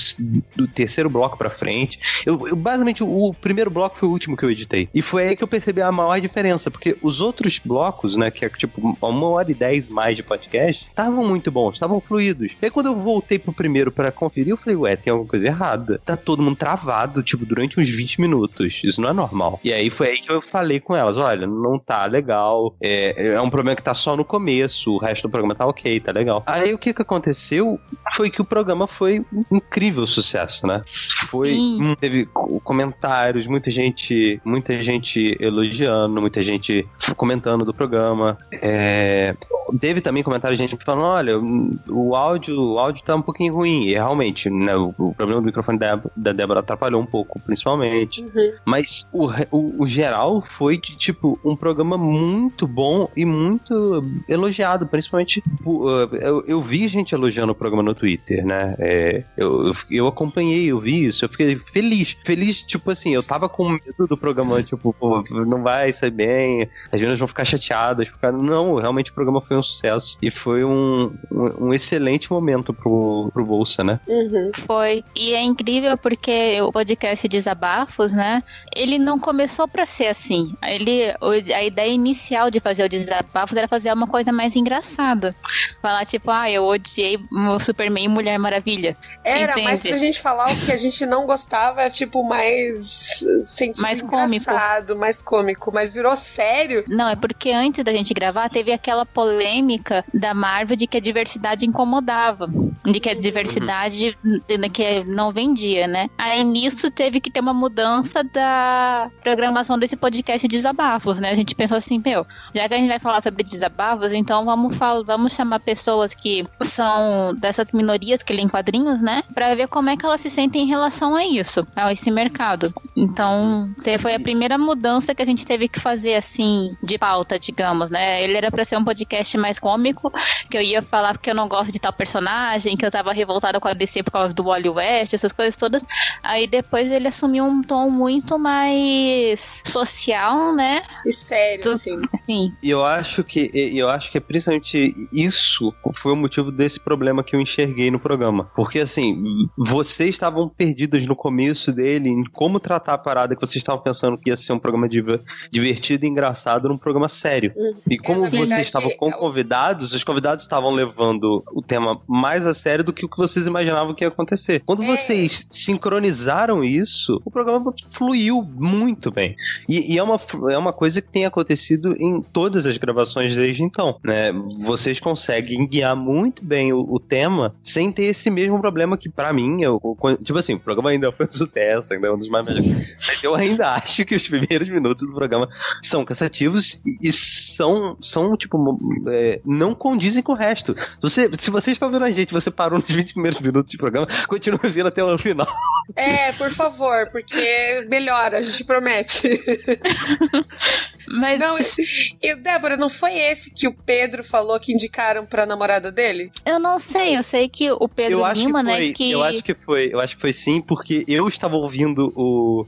do terceiro bloco pra frente. Eu, eu, basicamente, o primeiro bloco foi o último que eu editei. E foi aí que eu percebi a maior diferença, porque os outros blocos, né, que é tipo uma hora e dez mais de podcast, estavam muito bons, estavam fluidos. E aí quando eu voltei pro primeiro para conferir, eu falei, ué, tem alguma coisa errada. Tá todo mundo travado, tipo, durante uns 20 minutos. Isso não é normal. E aí foi aí que eu falei com elas, olha, não tá legal, é, é um problema que tá só no começo, o resto do programa tá ok, tá legal. Aí o que que aconteceu foi que o programa foi um incrível sucesso, né? Foi, Sim. teve comentários, muita gente, muita gente elogiando, muita gente comentando do programa. É, teve também comentários de gente falando, olha, o áudio, o áudio tá um pouquinho ruim. E realmente, né, o, o problema do microfone da, da Débora atrapalhou um pouco, principalmente. Uhum. Mas o, o, o geral foi de, tipo, um programa muito bom e muito elogiado, principalmente uh, eu, eu vi gente elogiando o programa no Twitter, né? É, eu, eu acompanhei, eu vi isso, eu fiquei feliz. Feliz, tipo assim, eu tava com medo do programa, tipo, pô, não vai sair bem, as meninas vão ficar chateadas. Ficar... Não, realmente o programa foi um sucesso e foi um, um, um excelente momento pro, pro Bolsa, né? Uhum. Foi. E é incrível porque o podcast Desabafos, né? Ele não começou pra ser assim. Ele, a ideia inicial de fazer o Desabafos era fazer uma coisa mais engraçada. Falar tipo, ah, eu odiei o Superman e Mulher Maravilha. Era, Entende? mas pra gente falar o que a gente não gostava, tipo, mais sentido mais cômico. mais cômico, mas virou sério. Não, é porque antes da gente gravar teve aquela polêmica da Marvel de que a diversidade incomodava, de que a diversidade uhum. Que não vendia, né? Aí nisso teve que ter uma mudança da programação desse podcast de desabafos, né? A gente pensou assim, meu, já que a gente vai falar sobre desabafos, então vamos falar, vamos chamar pessoas que são dessas minorias que lêem quadrinhos, né? Pra ver como é que elas se sentem em relação a isso, a esse mercado. Então, foi a primeira mudança que a gente teve que fazer, assim, de pauta, digamos, né? Ele era pra ser um podcast mais cômico, que eu ia falar que eu não gosto de tal personagem, que eu tava revoltada com a DC por causa do Wally West, essas coisas todas. Aí depois ele assumiu um tom muito mais social, né? E sério, sim. Sim. E eu acho que eu acho que é principalmente isso foi o motivo desse problema que eu enxerguei no programa. Porque assim, vocês estavam perdidos no começo dele em como tratar a parada que vocês estavam pensando que ia ser um programa divertido e engraçado num programa sério. Uhum. E como é, vocês estavam com convidados, os convidados estavam levando o tema mais a sério do que o que vocês imaginavam que ia acontecer. Quando é. vocês sincronizaram isso, o programa fluiu muito bem. E, e, é, uma, é uma coisa que tem acontecido em todas as gravações desde então, né? Vocês conseguem guiar muito bem o, o tema sem ter esse mesmo problema que para mim, eu, tipo assim, o programa ainda foi um sucesso, ainda é um dos mais Mas eu ainda (laughs) acho que os primeiros minutos do programa são cansativos e, e são, são tipo, é, não condizem com o resto. Você, se você está vendo a gente, você parou nos 20 primeiros minutos de programa, (laughs) continua vendo até o final. É, por favor, porque melhora, a gente promete. Mas não, e Débora, não foi esse que o Pedro falou que indicaram pra namorada dele? Eu não sei, eu sei que o Pedro eu Lima, que né, que... Eu acho que foi, eu acho que foi sim, porque eu estava ouvindo o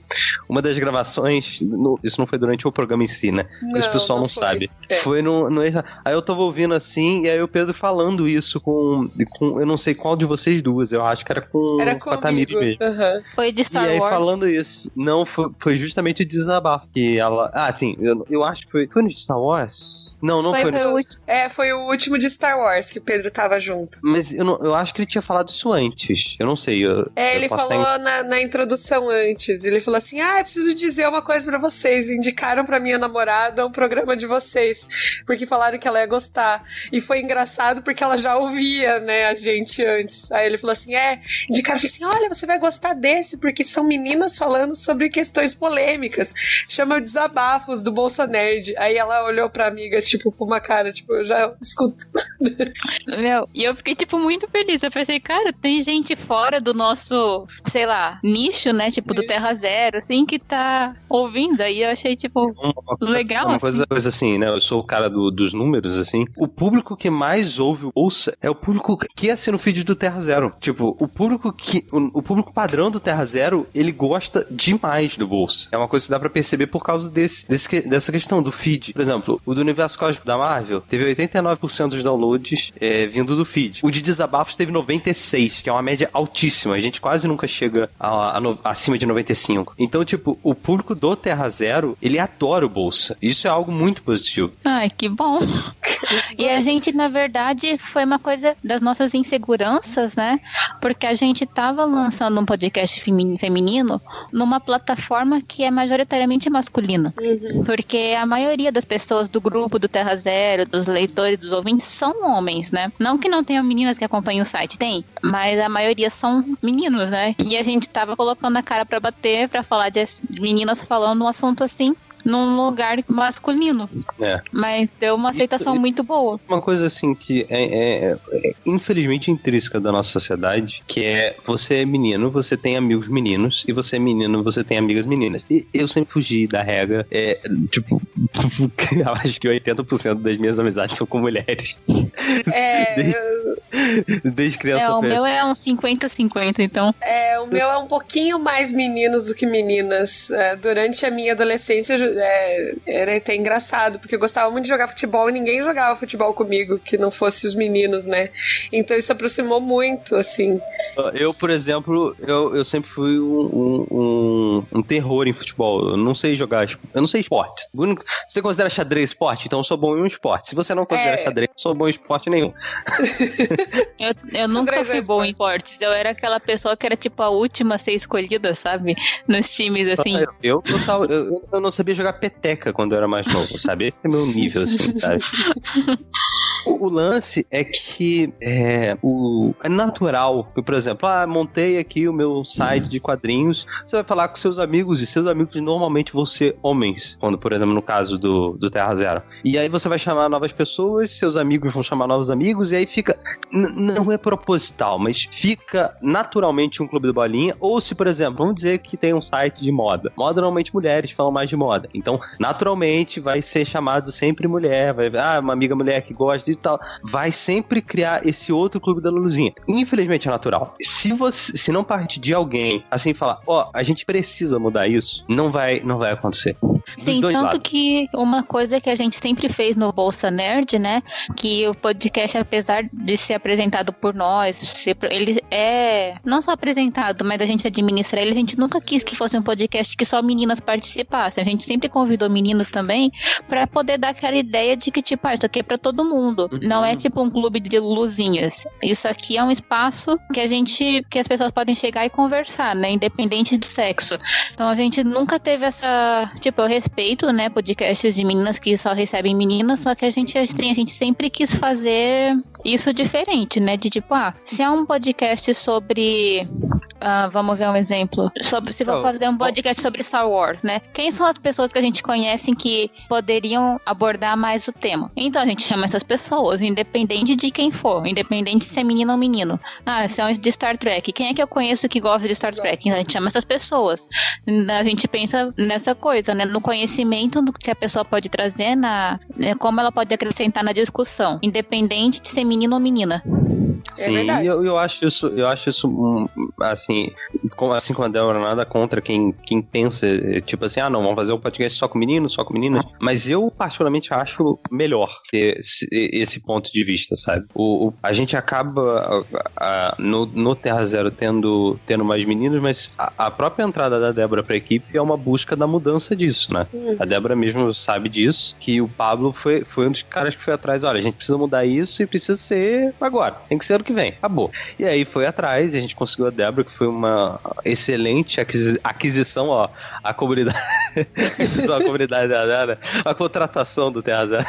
uma das gravações, no, isso não foi durante o programa em si, né? Não, o pessoal não, não sabe. É. Foi no, no aí eu tava ouvindo assim, e aí o Pedro falando isso com, com eu não sei qual de vocês duas, eu acho que era com, era com a mesmo. Uhum. Foi de Star Wars. E aí falando isso, não, foi, foi justamente o desabafo que ela, ah, sim, eu, eu acho que foi. Foi no de Star Wars? Não, não foi. foi, no... o, é, foi o último de Star Wars que o Pedro tava junto. Mas eu, não, eu acho que ele tinha falado isso antes. Eu não sei. Eu, é, eu ele falou na, na, introdução antes. Ele falou assim: Ah, eu preciso dizer uma coisa para vocês. Indicaram para minha namorada um programa de vocês. Porque falaram que ela ia gostar. E foi engraçado porque ela já ouvia, né, a gente antes. Aí ele falou assim: É, indicaram assim: Olha, você vai gostar desse, porque são meninas falando sobre questões polêmicas. Chama Desabafos do Bolsa Nerd. Aí ela olhou pra amigas, tipo, com uma cara, tipo, eu já escuto. (laughs) Meu, e eu fiquei, tipo, muito feliz. Eu pensei, cara, tem gente fora do nosso, sei lá, nicho, né? Tipo, do Terra Zero, assim, que tá ouvindo. Aí eu achei, tipo, uma, legal. Uma assim. coisa, coisa assim, né? Eu sou o cara do, dos números, assim. O público que mais ouve o Bolsa é o público que assina o feed do Terra Zero. Tipo, o público que. O, o público padrão do Terra Zero, ele gosta demais do Bolsa. É uma coisa que dá pra perceber por causa desse, desse dessa questão do feed. Por exemplo, o do universo cósmico da Marvel teve 89% dos downloads é, vindo do feed. O de desabafos teve 96, que é uma média altíssima. A gente quase nunca chega a, a no, acima de 95. Então, tipo, o público do Terra Zero, ele adora o Bolsa. Isso é algo muito positivo. Ai, que bom. (laughs) e a gente, na verdade, foi uma coisa das nossas inseguranças, né? Porque a gente tava lançando um podcast feminino numa plataforma que é majoritariamente masculina. Uhum. Porque a maioria das pessoas do grupo do Terra Zero, dos leitores, dos ouvintes, são homens, né? Não que não tenham meninas que acompanham o site, tem, mas a maioria são meninos, né? E a gente tava colocando a cara para bater, para falar de meninas falando um assunto assim, num lugar masculino. É. Mas deu uma aceitação e, muito boa. Uma coisa assim que é, é, é, infelizmente intrínseca da nossa sociedade, que é você é menino, você tem amigos meninos, e você é menino, você tem amigas meninas. E eu sempre fugi da regra, é, tipo, (laughs) eu acho que 80% das minhas amizades são com mulheres. É. (laughs) Desde, desde criança. É, o meu é um 50-50, então. É, o meu é um pouquinho mais meninos do que meninas. É, durante a minha adolescência, é, era até engraçado, porque eu gostava muito de jogar futebol e ninguém jogava futebol comigo que não fosse os meninos, né? Então isso aproximou muito, assim. Eu, por exemplo, eu, eu sempre fui um, um, um terror em futebol. Eu não sei jogar, eu não sei esporte. Você considera xadrez esporte? Então eu sou bom em um esporte. Se você não considera é... xadrez, eu sou bom em esporte nenhum. (laughs) eu, eu nunca fui bom em esportes. Eu era aquela pessoa que era tipo a última a ser escolhida, sabe? Nos times, assim. Eu, eu, eu, eu não sabia jogar peteca quando eu era mais novo, sabe? Esse é meu nível, assim, sabe? (laughs) O, o, lance é que é, o, é natural. Por exemplo, ah, montei aqui o meu site de quadrinhos. Você vai falar com seus amigos, e seus amigos normalmente vão ser homens. Quando, por exemplo, no caso do, do Terra Zero. E aí você vai chamar novas pessoas, seus amigos vão chamar novos amigos, e aí fica não é proposital, mas fica naturalmente um clube do bolinha. Ou se, por exemplo, vamos dizer que tem um site de moda. Moda normalmente mulheres falam mais de moda. Então, naturalmente, vai ser chamado sempre mulher. Vai, ah, uma amiga mulher que gosta Vai sempre criar esse outro clube da Luluzinha. Infelizmente é natural. Se você, se não parte de alguém assim falar, ó, oh, a gente precisa mudar isso, não vai, não vai acontecer. Sim, tanto lados. que uma coisa que a gente sempre fez no Bolsa Nerd, né, que o podcast, apesar de ser apresentado por nós, ele é não só apresentado, mas a gente administra ele, a gente nunca quis que fosse um podcast que só meninas participassem. A gente sempre convidou meninos também para poder dar aquela ideia de que, tipo, ah, isso aqui é pra todo mundo. Uhum. Não é tipo um clube de luzinhas. Isso aqui é um espaço que a gente, que as pessoas podem chegar e conversar, né, independente do sexo. Então a gente nunca teve essa, tipo, eu respeito, né, podcasts de meninas que só recebem meninas, só que a gente, a gente sempre quis fazer isso diferente, né? De tipo, ah, se é um podcast sobre. Uh, vamos ver um exemplo. Sobre, se for fazer um podcast sobre Star Wars, né? Quem são as pessoas que a gente conhece que poderiam abordar mais o tema? Então a gente chama essas pessoas, independente de quem for, independente se é menino ou menino. Ah, se é de Star Trek. Quem é que eu conheço que gosta de Star Trek? Então, a gente chama essas pessoas. A gente pensa nessa coisa, né? No conhecimento que a pessoa pode trazer, na, né? como ela pode acrescentar na discussão, independente de ser menino menino ou menina. É Sim, é eu, eu acho isso, eu acho isso assim, assim como a Débora, nada contra quem, quem pensa, tipo assim, ah, não, vamos fazer um podcast só com meninos, só com meninas. Mas eu, particularmente, acho melhor esse, esse ponto de vista, sabe? O, o a gente acaba a, a, no, no Terra Zero tendo, tendo mais meninos, mas a, a própria entrada da Débora pra equipe é uma busca da mudança disso, né? Uhum. A Débora mesmo sabe disso, que o Pablo foi, foi um dos caras que foi atrás, olha, a gente precisa mudar isso e precisa ser agora, tem que ser ano que vem, acabou. E aí foi atrás e a gente conseguiu a Débora, que foi uma excelente aquisição, ó, a comunidade, (laughs) a comunidade da Débora, a contratação do Terra Zero.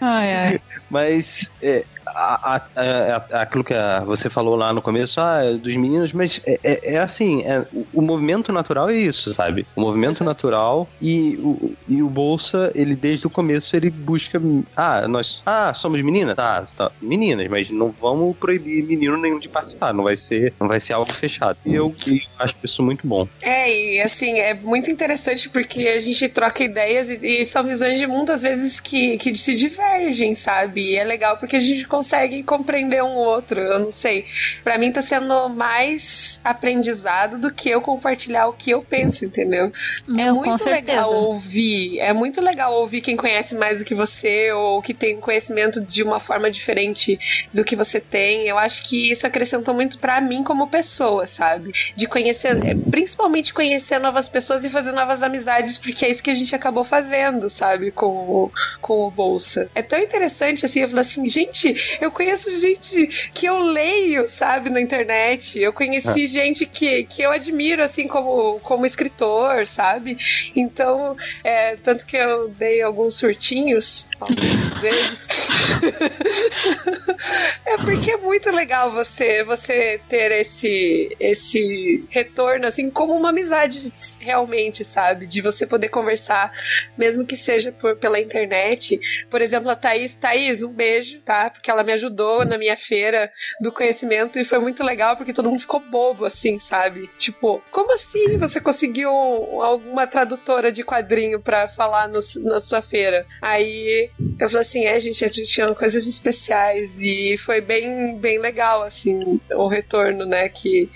ai, ai. Mas é, a, a, a, aquilo que você falou lá no começo, ah, é dos meninos, mas é, é, é assim, é, o, o, movimento natural é isso, sabe? O movimento natural e o, e o Bolsa, ele desde o começo, ele busca, ah, nós, ah, somos meninas? Tá, tá, meninas, mas não vamos proibir menino nenhum de participar, não vai ser, não vai ser algo fechado. E eu, eu acho isso muito bom. É, e assim, é muito interessante porque a gente troca ideias e, e são visões de mundo, às vezes, que, que se divergem, sabe? E é legal porque a gente consegue conseguem compreender um outro. Eu não sei. Para mim tá sendo mais aprendizado do que eu compartilhar o que eu penso, entendeu? é muito legal ouvir. É muito legal ouvir quem conhece mais do que você ou que tem conhecimento de uma forma diferente do que você tem. Eu acho que isso acrescentou muito para mim como pessoa, sabe? De conhecer, é, principalmente conhecer novas pessoas e fazer novas amizades, porque é isso que a gente acabou fazendo, sabe? Com o, com o Bolsa. É tão interessante assim, eu falo assim, gente, eu conheço gente que eu leio, sabe, na internet. Eu conheci ah. gente que, que eu admiro, assim, como, como escritor, sabe? Então, é, tanto que eu dei alguns surtinhos algumas vezes. (laughs) é porque é muito legal você, você ter esse, esse retorno, assim, como uma amizade realmente, sabe? De você poder conversar, mesmo que seja por, pela internet. Por exemplo, a Thaís. Thaís, um beijo, tá? Porque ela me ajudou na minha feira do conhecimento e foi muito legal porque todo mundo ficou bobo, assim, sabe? Tipo, como assim você conseguiu alguma tradutora de quadrinho para falar no, na sua feira? Aí eu falei assim: é, gente, a gente tinha coisas especiais e foi bem, bem legal, assim, o retorno, né? Que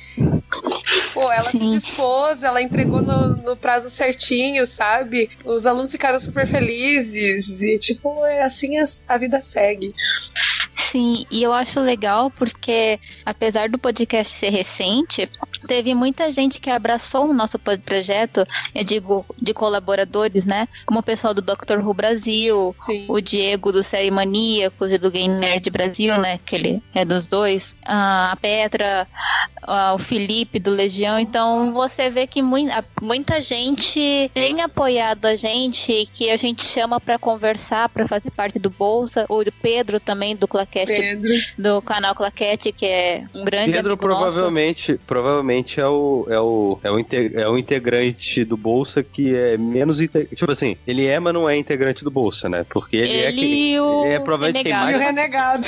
Pô, ela Sim. se dispôs, ela entregou no, no, prazo certinho, sabe? Os alunos ficaram super felizes e, tipo, é assim a, a vida segue. Sim, e eu acho legal porque, apesar do podcast ser recente, teve muita gente que abraçou o nosso projeto, eu digo, de colaboradores, né? Como o pessoal do Dr. Who Brasil, Sim. o Diego do Série Maníacos e do Game Nerd Brasil, né? Que ele é dos dois, a Petra, o Felipe do Legião. Então você vê que muita, muita gente tem apoiado a gente, que a gente chama para conversar, para fazer parte do Bolsa, o Pedro também do Claque Claquete, Pedro. do canal Claquete, que é um grande Pedro provavelmente, nosso. provavelmente é o, é, o, é, o é o integrante do Bolsa que é menos Tipo assim, ele é, mas não é integrante do Bolsa, né? Porque ele, é ele é o é provavelmente quem mais. O renegado.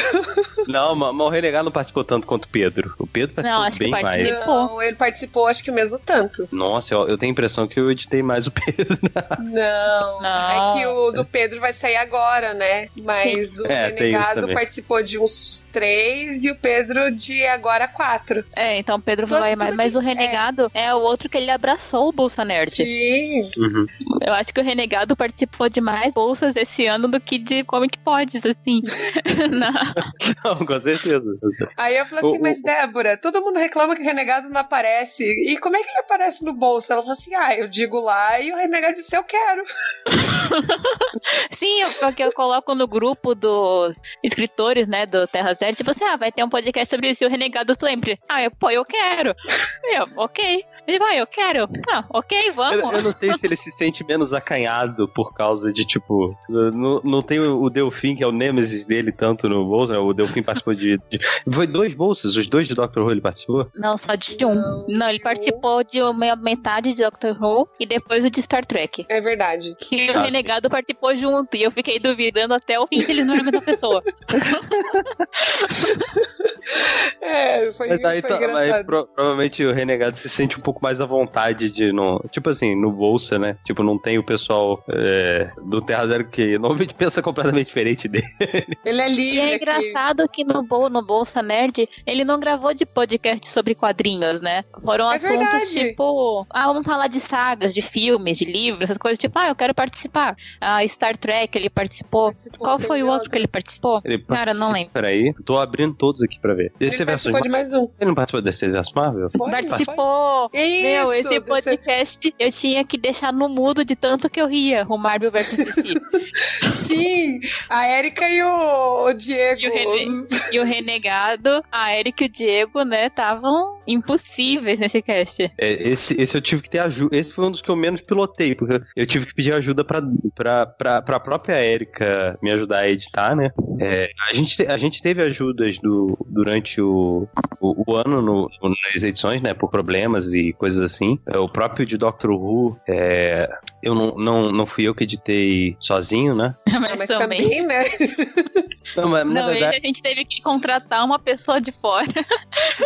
Não, mas, o renegado não participou tanto quanto o Pedro. O Pedro participou não, acho bem que participou. mais. Não, ele participou acho que mesmo tanto. Nossa, eu, eu tenho a impressão que eu editei mais o (laughs) Pedro. Não, não. é que o do Pedro vai sair agora, né? Mas o é, renegado participou de uns três e o Pedro de agora quatro. É, então o Pedro vai mais. Mas o renegado é. é. o outro que ele abraçou o Bolsa Nerd. Sim. Uhum. Eu acho que o renegado participou de mais bolsas esse ano do que de Comic Pods, assim. (laughs) (laughs) não, com certeza. Aí eu falei assim, o, mas Débora, todo mundo reclama que o renegado não aparece. E como é que ele aparece no bolso? Ela falou assim, ah, eu digo lá e o renegado disse, eu quero. (laughs) Sim, porque eu coloco no grupo dos escritores, né, do Terra Zero, tipo assim, ah, vai ter um podcast sobre isso e o renegado sempre. Ah, eu, pô, eu quero. (laughs) Eu, ok. Ele vai, eu quero. Ah, ok, vamos. Eu, eu, não sei se ele se sente menos acanhado por causa de, tipo, não, não tem o Delfim, que é o Nemesis dele, tanto no bolso, né? O Delfim participou de, de, Foi dois bolsas, os dois de Doctor Who ele participou? Não, só de um. Não, não ele participou de uma metade de Doctor Who e depois o de Star Trek. É verdade. Que o Renegado participou junto e eu fiquei duvidando até o fim se eles não eram a mesma pessoa. (laughs) é, foi, mas aí, foi tá, mas pro, provavelmente o Renegado se sente um pouco mais à vontade de não. Tipo assim, no Bolsa, né? Tipo, não tem o pessoal é, do Terra Zero que normalmente pensa completamente diferente dele. Ele é livre. E é engraçado que no, no Bolsa Nerd ele não gravou de podcast sobre quadrinhos, né? Foram é assuntos verdade. tipo. Ah, vamos falar de sagas, de filmes, de livros, essas coisas. Tipo, ah, eu quero participar. Ah, Star Trek ele participou. participou Qual foi o outro que ele participou? Ele Cara, não lembro. Peraí, tô abrindo todos aqui pra ver. Ele participou de mais um. Ele não participou desse versus Marvel? Foi, participou. Isso, Meu, esse podcast desse... eu tinha que deixar no mudo de tanto que eu ria, o Marvel versus DC. (laughs) Sim, a Erika e o, o Diego. E o, Rene... e o, Renegado, a Erika e o Diego, né, estavam impossíveis nesse cast. É, esse, esse eu tive que ter ajuda. Esse foi um dos que eu menos pilotei, porque eu tive que pedir ajuda pra, pra, pra, pra própria Erika me ajudar a editar, né? É, a, gente, a gente teve ajudas do, durante o, o, o ano no, nas edições, né? Por problemas e coisas assim. É, o próprio de Doctor Who, é, eu não, não, não fui eu que editei sozinho, né? (laughs) Mas, mas também, também, né? Não, mas, não verdade... a gente teve que contratar uma pessoa de fora.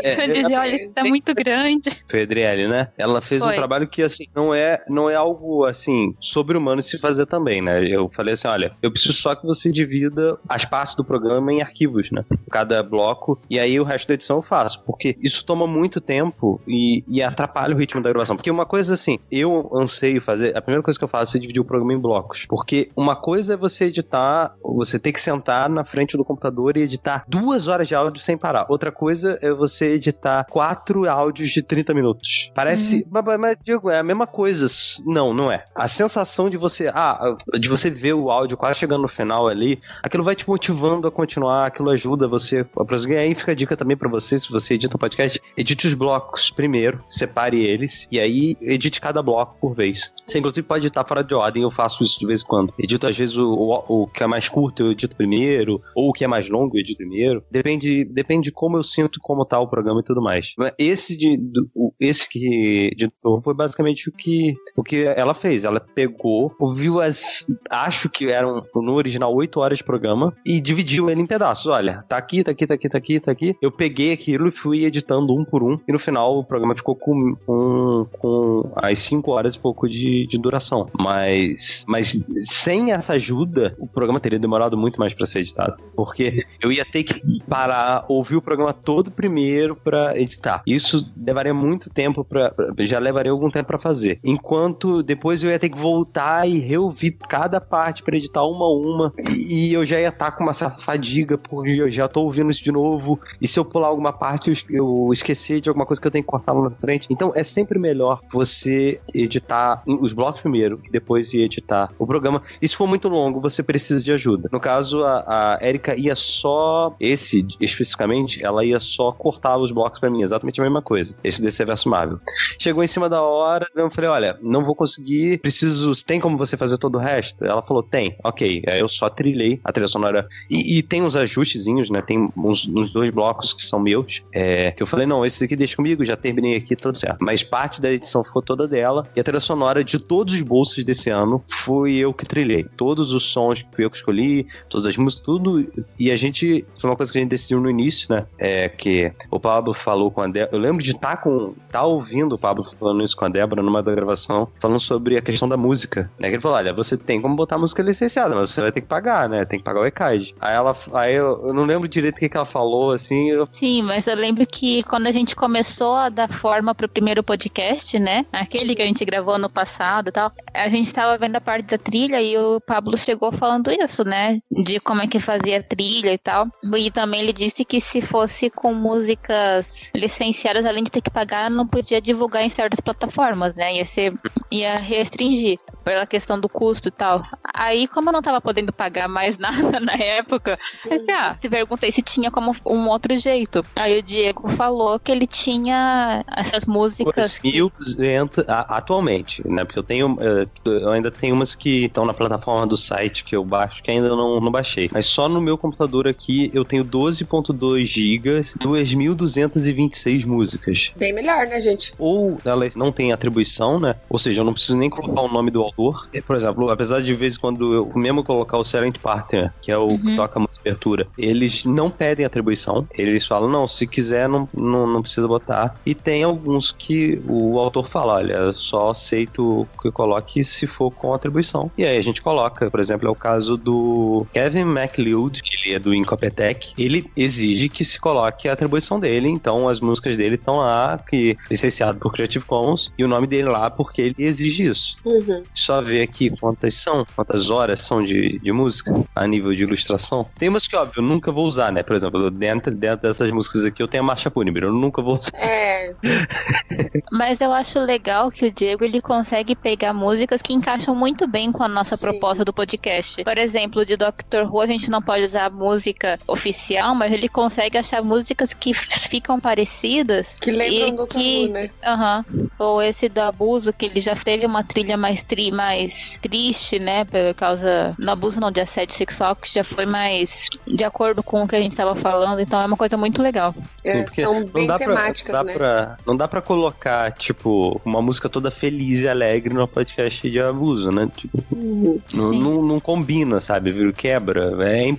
É, (laughs) dizer, olha, tá muito grande. Foi Adriele, né? Ela fez Foi. um trabalho que, assim, não é, não é algo, assim, sobre-humano de se fazer também, né? Eu falei assim, olha, eu preciso só que você divida as partes do programa em arquivos, né? Cada bloco, e aí o resto da edição eu faço, porque isso toma muito tempo e, e atrapalha o ritmo da gravação. Porque uma coisa, assim, eu anseio fazer, a primeira coisa que eu faço é dividir o programa em blocos, porque uma coisa é você editar, você ter que sentar na frente do computador e editar duas horas de áudio sem parar. Outra coisa é você editar quatro áudios de 30 minutos. Parece. Uhum. Mas, mas, digo, é a mesma coisa. Não, não é. A sensação de você. Ah, de você ver o áudio quase chegando no final ali, aquilo vai te motivando a continuar, aquilo ajuda você a prosseguir. Aí fica a dica também para você, se você edita um podcast, edite os blocos primeiro, separe eles, e aí edite cada bloco por vez. Você inclusive pode editar fora de ordem, eu faço isso de vez em quando. Edito às vezes o, o, o que é mais curto, eu edito primeiro, ou o que é mais longo, eu edito primeiro. Depende, depende de como eu sinto como tá o programa e tudo mais. Esse de do, esse que de foi basicamente o que o que ela fez. Ela pegou, ouviu as acho que eram no original 8 horas de programa e dividiu ele em pedaços. Olha, tá aqui, tá aqui, tá aqui, tá aqui, tá aqui. Eu peguei aquilo e fui editando um por um e no final o programa ficou com com, com as 5 horas e pouco de, de duração. Mas mas sem essa ajuda, o programa teria demorado muito mais para ser editado. Porque eu ia ter que parar, ouvir o programa todo primeiro para editar. Isso levaria muito tempo para já levaria algum tempo para fazer. Enquanto depois eu ia ter que voltar e reouvir cada parte para editar uma a uma e eu já ia estar tá com uma certa fadiga porque eu já tô ouvindo isso de novo e se eu pular alguma parte eu, eu esquecer de alguma coisa que eu tenho que cortar lá na frente. Então é sempre melhor você editar os blocos primeiro e depois ir editar o programa. E se for muito longo, você precisa de ajuda. No caso, a, a Erika ia só, esse especificamente, ela ia só cortar os blocos para mim, exatamente exatamente a mesma coisa. Esse DC versus Marvel. Chegou em cima da hora, eu falei, olha, não vou conseguir, preciso, tem como você fazer todo o resto? Ela falou, tem, ok. Aí eu só trilhei a trilha sonora. E, e tem uns ajustezinhos, né? Tem uns, uns dois blocos que são meus, é, que eu falei, não, esse aqui deixa comigo, já terminei aqui, tudo certo. Mas parte da edição ficou toda dela, e a trilha sonora de todos os bolsos desse ano fui eu que trilhei. Todos os sons que eu que escolhi, todas as músicas, tudo. E a gente, foi uma coisa que a gente decidiu no início, né? É que o Pablo falou com a Débora. Eu lembro de estar tá com. tá ouvindo o Pablo falando isso com a Débora numa da gravação, falando sobre a questão da música. Né? Que ele falou: olha, você tem como botar música licenciada, mas você vai ter que pagar, né? Tem que pagar o ECAD. Aí ela. Aí eu, eu não lembro direito o que, que ela falou, assim. Eu... Sim, mas eu lembro que quando a gente começou a dar forma pro primeiro podcast, né? Aquele que a gente gravou no passado e tal, a gente tava vendo a parte da trilha e o Pablo chegou falando isso, né? De como é que fazia trilha e tal. E também ele disse que se fosse com músicas licenciadas, além de ter que pagar, não podia divulgar em certas plataformas, né? Ia ser. ia restringir pela questão do custo e tal. Aí, como eu não tava podendo pagar mais (laughs) nada na época, eu pensei, ah, se perguntei se tinha como um outro jeito. Aí o Diego falou que ele tinha essas músicas. 2.200 atualmente, né? Porque eu tenho. Eh, eu ainda tenho umas que estão na plataforma do site que eu baixo, que ainda não, não baixei. Mas só no meu computador aqui eu tenho 12.2 GB, 2.226 músicas. Bem melhor, né, gente? Ou elas não têm atribuição, né? Ou seja, eu não preciso nem colocar o nome do autor. Por exemplo, apesar de vez quando eu mesmo colocar o Silent Partner, que é o uhum. que toca a música abertura, eles não pedem atribuição. Eles falam, não, se quiser, não, não, não precisa botar. E tem alguns que o autor fala, olha, só aceito que coloque se for com atribuição. E aí a gente coloca, por exemplo, é o caso do Kevin MacLeod, que ele é do Incopetech, ele exige que se coloque a atribuição dele, então as músicas dele estão lá, que licenciado por Creative Commons, e o nome dele lá porque ele exige isso. Uhum. Só ver aqui quantas são, quantas horas são de, de música a nível de ilustração. Tem umas que, óbvio, eu nunca vou usar, né? Por exemplo, dentro, dentro dessas músicas aqui eu tenho a Marcha Púniber, eu nunca vou usar. É. (laughs) Mas eu acho legal que o Diego ele consegue pegar músicas que encaixam muito bem com a nossa Sim. proposta do podcast. Por exemplo, de Doctor Who a gente não pode usar música oficial, mas ele consegue achar músicas que (laughs) ficam parecidas. Que lembram do que, Who, né? Aham. Uhum. Ou esse do Abuso, que ele já teve uma trilha mais, tri, mais triste, né? Por causa. No abuso não, de assédio sexual, que já foi mais de acordo com o que a gente estava falando. Então é uma coisa muito legal. É, são bem temáticas, pra, né? Pra, não dá pra colocar, tipo, uma música toda feliz e alegre no podcast de abuso, né? Tipo, uhum. não, não, não, combina, sabe? Vira quebra. É,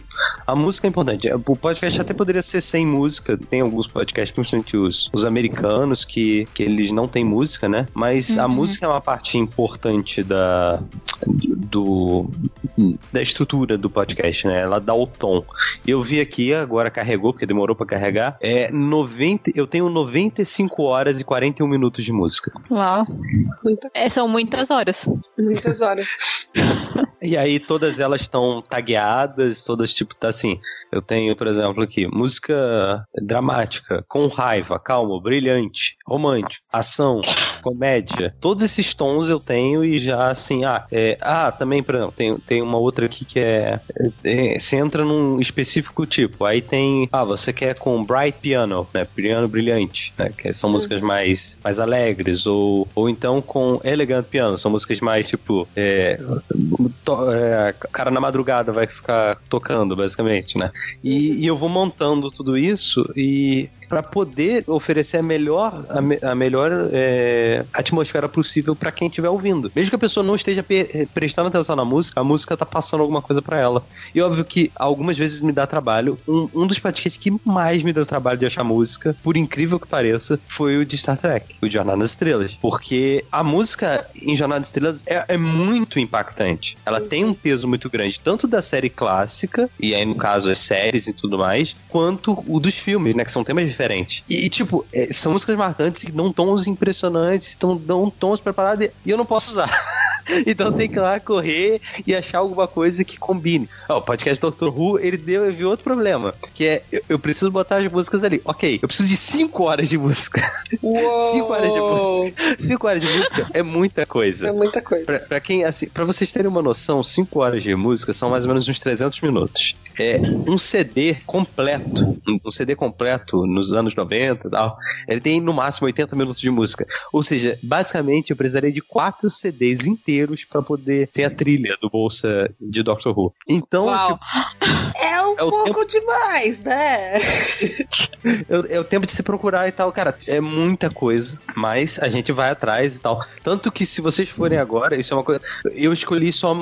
a música é importante. O podcast até poderia ser sem música. Tem alguns podcasts, principalmente os, os americanos, que, que eles não têm música, né? Mas uhum. a música é uma parte importante da, do, da estrutura do podcast, né? Ela dá o tom. Eu vi aqui, agora carregou, porque demorou para carregar. É 90, eu tenho 95 horas e 41 minutos de música. Uau. Muita... É, são muitas horas. Muitas horas. (laughs) e aí todas elas estão tagueadas, todas tipo tá assim, eu tenho, por exemplo, aqui, música dramática, com raiva, calma, brilhante, romântico, ação, comédia. Todos esses tons eu tenho e já assim, ah, é, ah também, por exemplo, tem, tem uma outra aqui que é, é, Você entra num específico tipo. Aí tem. Ah, você quer com bright piano, né? Piano brilhante, né? Que são músicas uhum. mais, mais alegres. Ou, ou então com elegant piano. São músicas mais tipo. É, to, é, cara na madrugada vai ficar tocando, basicamente, né? E, e eu vou montando tudo isso e para poder oferecer a melhor, a, me, a melhor é, atmosfera possível para quem estiver ouvindo. Mesmo que a pessoa não esteja eh, prestando atenção na música, a música tá passando alguma coisa para ela. E óbvio que algumas vezes me dá trabalho. Um, um dos podcasts que mais me deu trabalho de achar música, por incrível que pareça, foi o de Star Trek, o Jornada nas Estrelas. Porque a música em Jornada nas Estrelas é, é muito impactante. Ela tem um peso muito grande, tanto da série clássica, e aí no caso as séries e tudo mais, quanto o dos filmes, né? Que são temas diferente. E, tipo, é, são músicas marcantes que dão tons impressionantes, tão, dão tons preparados e eu não posso usar. (laughs) (laughs) então tem que ir lá correr e achar alguma coisa que combine. O podcast Dr. Who, ele deu, viu outro problema, que é, eu, eu, preciso botar as músicas ali. Ok, eu preciso de 5 horas de música. 5 (laughs) horas de música. (laughs) 5 horas de música é muita coisa. É muita coisa. Pra, pra quem, assim, pra vocês terem uma noção, 5 horas de música são mais ou menos uns 300 minutos. É um CD completo, um CD completo nos anos 90 e tal, ele tem no máximo 80 minutos de música. Ou seja, basicamente eu precisaria de quatro CDs inteiros para poder ter a trilha do Bolsa de Doctor Who. Então, tipo, é um é pouco tempo... demais, né? (laughs) é, é o tempo de se procurar e tal, cara, é muita coisa, mas a gente vai atrás e tal. Tanto que se vocês forem agora, isso é uma coisa, eu escolhi só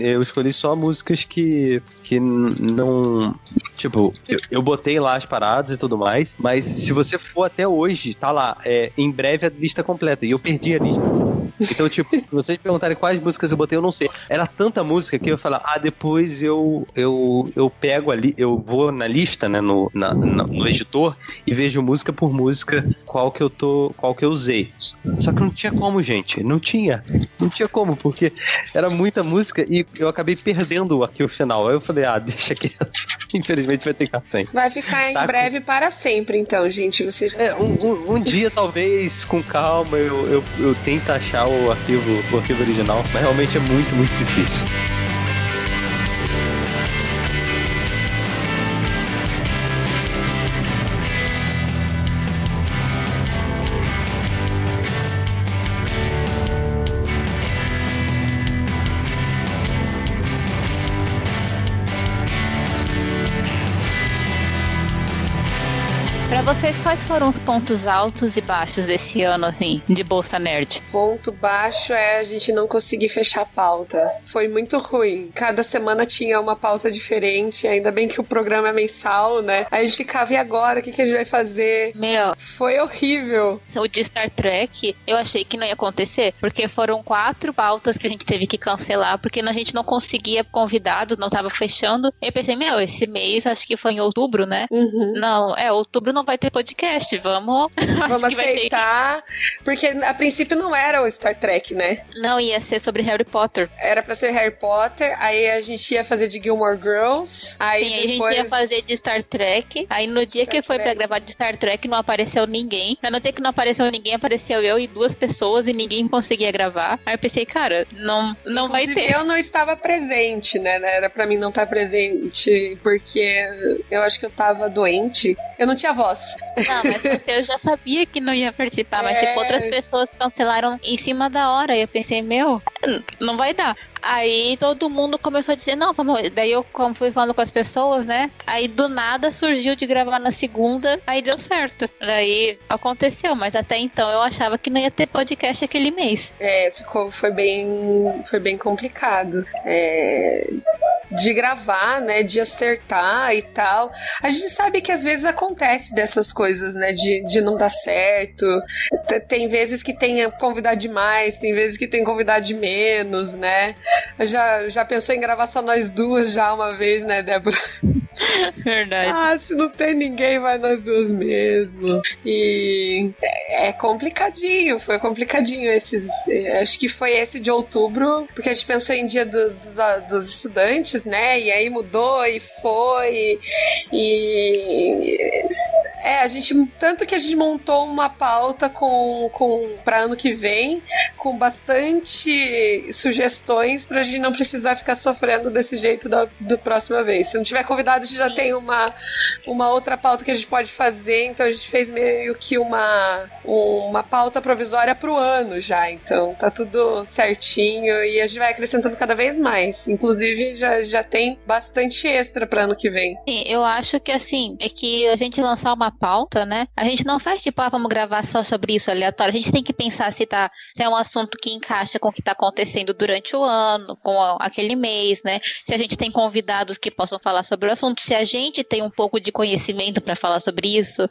eu escolhi só músicas que que não. Tipo, eu, eu, botei lá as paradas e tudo mais, mas se você for até hoje, tá lá, é, em breve a lista completa. E eu perdi a lista. Então, tipo, se vocês perguntarem quais músicas eu botei, eu não sei. Era tanta música que eu ia falar, ah, depois eu, eu, eu pego ali, eu vou na lista, né, no, na, no editor e vejo música por música qual que eu tô, qual que eu usei. Só que não tinha como, gente. Não tinha. Não tinha como, porque era muita música e eu acabei perdendo aqui o final. Aí eu falei, ah, deixa quieto. Infelizmente vai ter que ficar sem. Vai ficar em tá breve com... para sempre, então, gente. Vocês é, um, um, dia, talvez, com calma, eu, eu, eu tento achar o arquivo, o arquivo original, mas realmente é muito, muito difícil. Foram os pontos altos e baixos desse ano, assim, de Bolsa Nerd? Ponto baixo é a gente não conseguir fechar a pauta. Foi muito ruim. Cada semana tinha uma pauta diferente, ainda bem que o programa é mensal, né? Aí a gente ficava, e agora? O que, que a gente vai fazer? Meu. Foi horrível. O de Star Trek, eu achei que não ia acontecer, porque foram quatro pautas que a gente teve que cancelar, porque a gente não conseguia convidados, não tava fechando. Eu pensei, meu, esse mês, acho que foi em outubro, né? Uhum. Não, é, outubro não vai ter podcast, vamos. (laughs) Vamos aceitar. Porque a princípio não era o Star Trek, né? Não, ia ser sobre Harry Potter. Era pra ser Harry Potter, aí a gente ia fazer de Gilmore Girls. Aí Sim, depois... a gente ia fazer de Star Trek. Aí no dia Star que foi Trek. pra gravar de Star Trek, não apareceu ninguém. Pra não ter que não apareceu ninguém, apareceu eu e duas pessoas e ninguém conseguia gravar. Aí eu pensei, cara, não, não Inclusive, vai ter. Eu não estava presente, né? Era pra mim não estar presente, porque eu acho que eu tava doente. Eu não tinha voz. Não, mas você eu já sabia que não ia participar, mas tipo, outras é. pessoas cancelaram em cima da hora. E eu pensei, meu, não vai dar. Aí todo mundo começou a dizer, não, vamos. Daí eu fui falando com as pessoas, né? Aí do nada surgiu de gravar na segunda, aí deu certo. Daí aconteceu, mas até então eu achava que não ia ter podcast aquele mês. É, ficou, foi bem, foi bem complicado. É, de gravar, né? De acertar e tal. A gente sabe que às vezes acontece dessas coisas, né? De, de não dar certo. Tem vezes que tem convidado demais, tem vezes que tem convidado de menos, né? Já, já pensou em gravar só nós duas já uma vez, né, Débora? (laughs) Verdade. Ah, se não tem ninguém, vai nós duas mesmo. E é, é complicadinho, foi complicadinho esses. Acho que foi esse de outubro, porque a gente pensou em dia do, dos, dos estudantes, né? E aí mudou e foi. E. É, a gente. Tanto que a gente montou uma pauta com, com para ano que vem, com bastante sugestões pra gente não precisar ficar sofrendo desse jeito da, da próxima vez. Se não tiver convidado, gente já tem uma, uma outra pauta que a gente pode fazer, então a gente fez meio que uma, uma pauta provisória pro ano já. Então tá tudo certinho e a gente vai acrescentando cada vez mais. Inclusive, já, já tem bastante extra para ano que vem. Sim, eu acho que assim, é que a gente lançar uma pauta, né? A gente não faz tipo, ah, vamos gravar só sobre isso aleatório. A gente tem que pensar se tá se é um assunto que encaixa com o que tá acontecendo durante o ano, com aquele mês, né? Se a gente tem convidados que possam falar sobre o assunto, se a gente tem um pouco de conhecimento para falar sobre isso,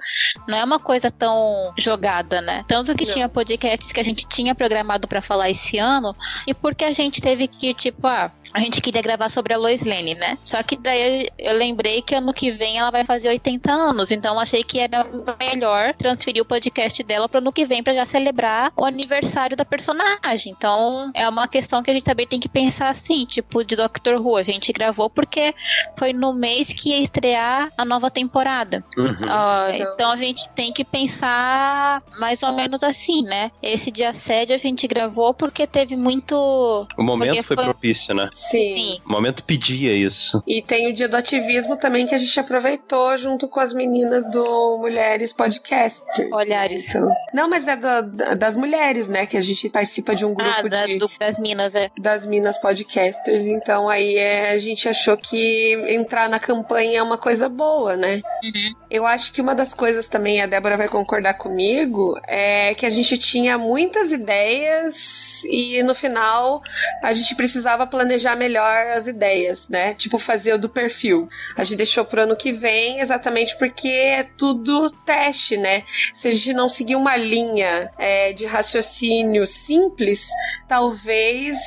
não é uma coisa tão jogada, né? Tanto que não. tinha podcasts que a gente tinha programado para falar esse ano e porque a gente teve que, tipo, ah, a gente queria gravar sobre a Lois Lane, né? Só que daí eu lembrei que ano que vem ela vai fazer 80 anos, então achei que era melhor transferir o podcast dela para ano que vem para já celebrar o aniversário da personagem. Então é uma questão que a gente também tem que pensar assim, tipo de Doctor Who, a gente gravou porque foi no mês que ia estrear a nova temporada. Uhum. Uh, então... a gente tem que pensar mais ou menos assim, né? Esse dia sede a gente gravou porque teve muito. O momento foi, foi, propício, né? Sim. Sim. O momento pedia isso. E tem o dia do ativismo também que a gente aproveitou junto com as meninas do Mulheres Podcasters. Olhares. Então... Não, mas é do, das mulheres, né? Que a gente participa de um grupo ah, da, de... do, das minas, é. Das minas podcasters. Então aí é, a gente achou que entrar na campanha é uma coisa boa, né? Uhum. Eu acho que uma das coisas também, a Débora vai concordar comigo, é que a gente tinha muitas ideias e no final a gente precisava planejar melhor as ideias, né? Tipo, fazer o do perfil. A gente deixou pro ano que vem exatamente porque é tudo teste, né? Se a gente não seguir uma linha é, de raciocínio simples, talvez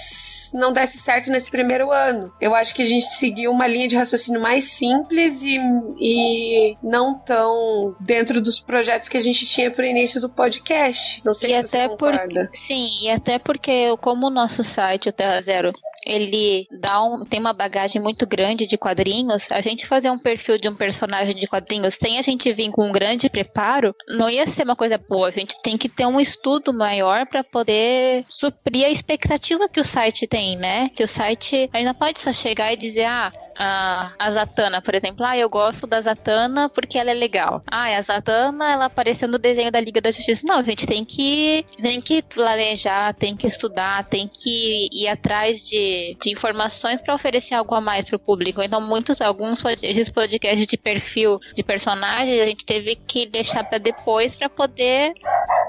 não desse certo nesse primeiro ano. Eu acho que a gente seguiu uma linha de raciocínio mais simples e, e não tão dentro dos projetos que a gente tinha pro início do podcast. Não sei e se até você concorda. Por, sim, e até porque como o nosso site, o Terra Zero, ele dá um, tem uma bagagem muito grande de quadrinhos, a gente fazer um perfil de um personagem de quadrinhos sem a gente vir com um grande preparo, não ia ser uma coisa boa. A gente tem que ter um estudo maior para poder suprir a expectativa que o site tem, né? Que o site ainda pode só chegar e dizer, ah, a, a Zatanna, por exemplo. Ah, eu gosto da Zatanna porque ela é legal. Ah, a Zatanna, ela apareceu no desenho da Liga da Justiça. Não, a gente tem que, tem que planejar, tem que estudar, tem que ir atrás de, de informações para oferecer algo a mais para o público. Então, muitos, alguns podcasts de perfil de personagens, a gente teve que deixar para depois para poder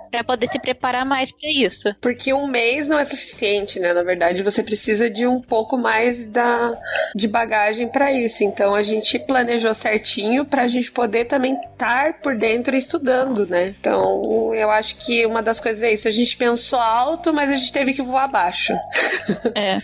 para poder se preparar mais para isso. Porque um mês não é suficiente, né? Na verdade, você precisa de um pouco mais da de bagagem bagagem para isso. Então a gente planejou certinho para a gente poder também estar por dentro estudando, né? Então eu acho que uma das coisas é isso. A gente pensou alto, mas a gente teve que voar baixo. (laughs) É.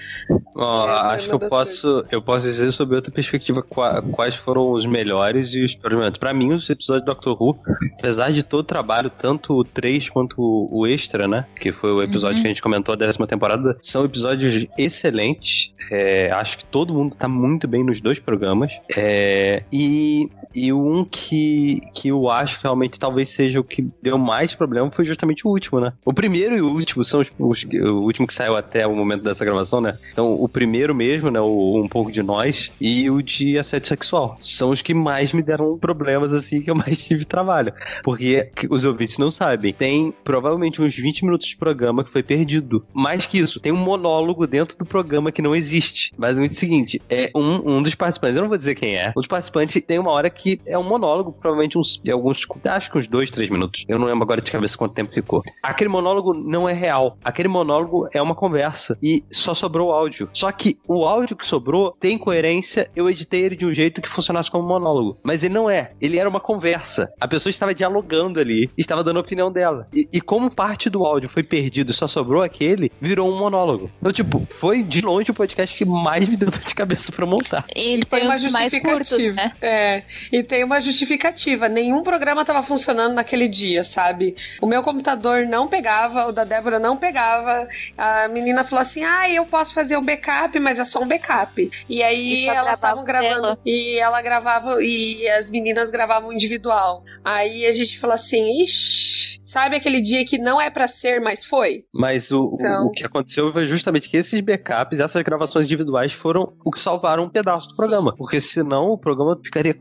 Oh, acho que eu posso, eu posso dizer sobre outra perspectiva quais foram os melhores e os piores Pra mim, os episódios do Doctor Who, apesar de todo o trabalho, tanto o 3 quanto o extra, né? Que foi o episódio uhum. que a gente comentou a décima temporada, são episódios excelentes. É, acho que todo mundo tá muito bem nos dois programas. É, e, e um que, que eu acho que realmente talvez seja o que deu mais problema foi justamente o último, né? O primeiro e o último são os, os o último que saiu até o momento dessa gravação, né? Então, o primeiro mesmo, né? O Um pouco de Nós e o de assédio sexual. São os que mais me deram problemas, assim, que eu mais (laughs) tive trabalho. Porque os ouvintes não sabem. Tem provavelmente uns 20 minutos de programa que foi perdido. Mais que isso, tem um monólogo dentro do programa que não existe. Basicamente é o seguinte: é um, um dos participantes, eu não vou dizer quem é. Um dos participantes tem uma hora que é um monólogo, provavelmente uns alguns, acho que uns dois, três minutos. Eu não lembro agora de cabeça quanto tempo ficou. Aquele monólogo não é real. Aquele monólogo é uma conversa e só sobrou áudio. Só que o áudio que sobrou tem coerência. Eu editei ele de um jeito que funcionasse como monólogo, mas ele não é. Ele era uma conversa. A pessoa estava dialogando ali, estava dando a opinião dela. E, e como parte do áudio foi perdido e só sobrou aquele, virou um monólogo. Então, tipo, foi de longe o podcast que mais me deu dor de cabeça pra montar. Ele tem uma justificativa. né? É, e tem uma justificativa. Nenhum programa tava funcionando naquele dia, sabe? O meu computador não pegava, o da Débora não pegava. A menina falou assim: ah, eu posso fazer um backup, mas é só um backup. E aí e elas estavam gravando. E ela gravava, e as meninas gravavam individual. Aí a gente falou assim: ixi, sabe aquele dia que não é para ser, mas foi? Mas o, então... o, que aconteceu foi justamente que esses backups, essas gravações individuais foram o que salvaram um pedaço do programa. Porque senão o programa ficaria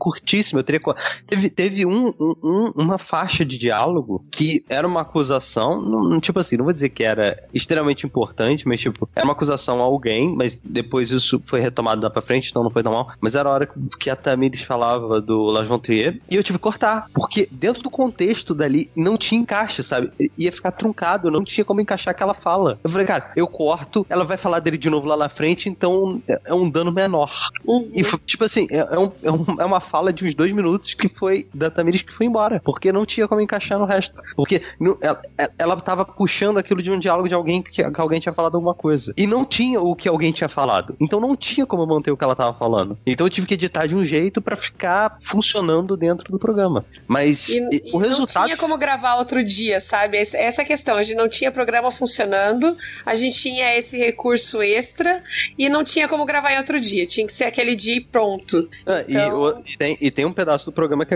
Eu teria... Teve, teve um, um, uma faixa de diálogo que era uma acusação, não, tipo assim, não vou dizer que era extremamente importante, mas tipo, era uma acusação a alguém, mas depois isso foi retomado lá pra frente, então não foi tão mal. Mas era a hora que a Tamires falava do Las Vontrier e eu tive que cortar, porque dentro do contexto dali não tinha encaixe, sabe? Ia ficar truncado, não tinha como encaixar aquela fala. Eu falei, cara, eu corto, ela vai falar dele de novo lá na frente, então é um dano menor. Uhum. E, tipo assim, é, é, um, é, uma fala de últimos dois minutos que foi da Tamiris que foi embora. Porque não tinha como encaixar no resto. Porque ela, ela tava puxando aquilo de um diálogo de alguém que, que alguém tinha falado alguma coisa. E não tinha o que alguém tinha falado. Então não tinha como manter o que ela tava falando. Então eu tive que editar de um jeito para ficar funcionando dentro do programa. Mas e, e, o resultado. Não tinha como gravar outro dia, sabe? Essa é a questão. A gente não tinha programa funcionando, a gente tinha esse recurso extra e não tinha como gravar em outro dia. Tinha que ser aquele dia e pronto. Ah, então... e, e, tem, e tem um pedaço do programa que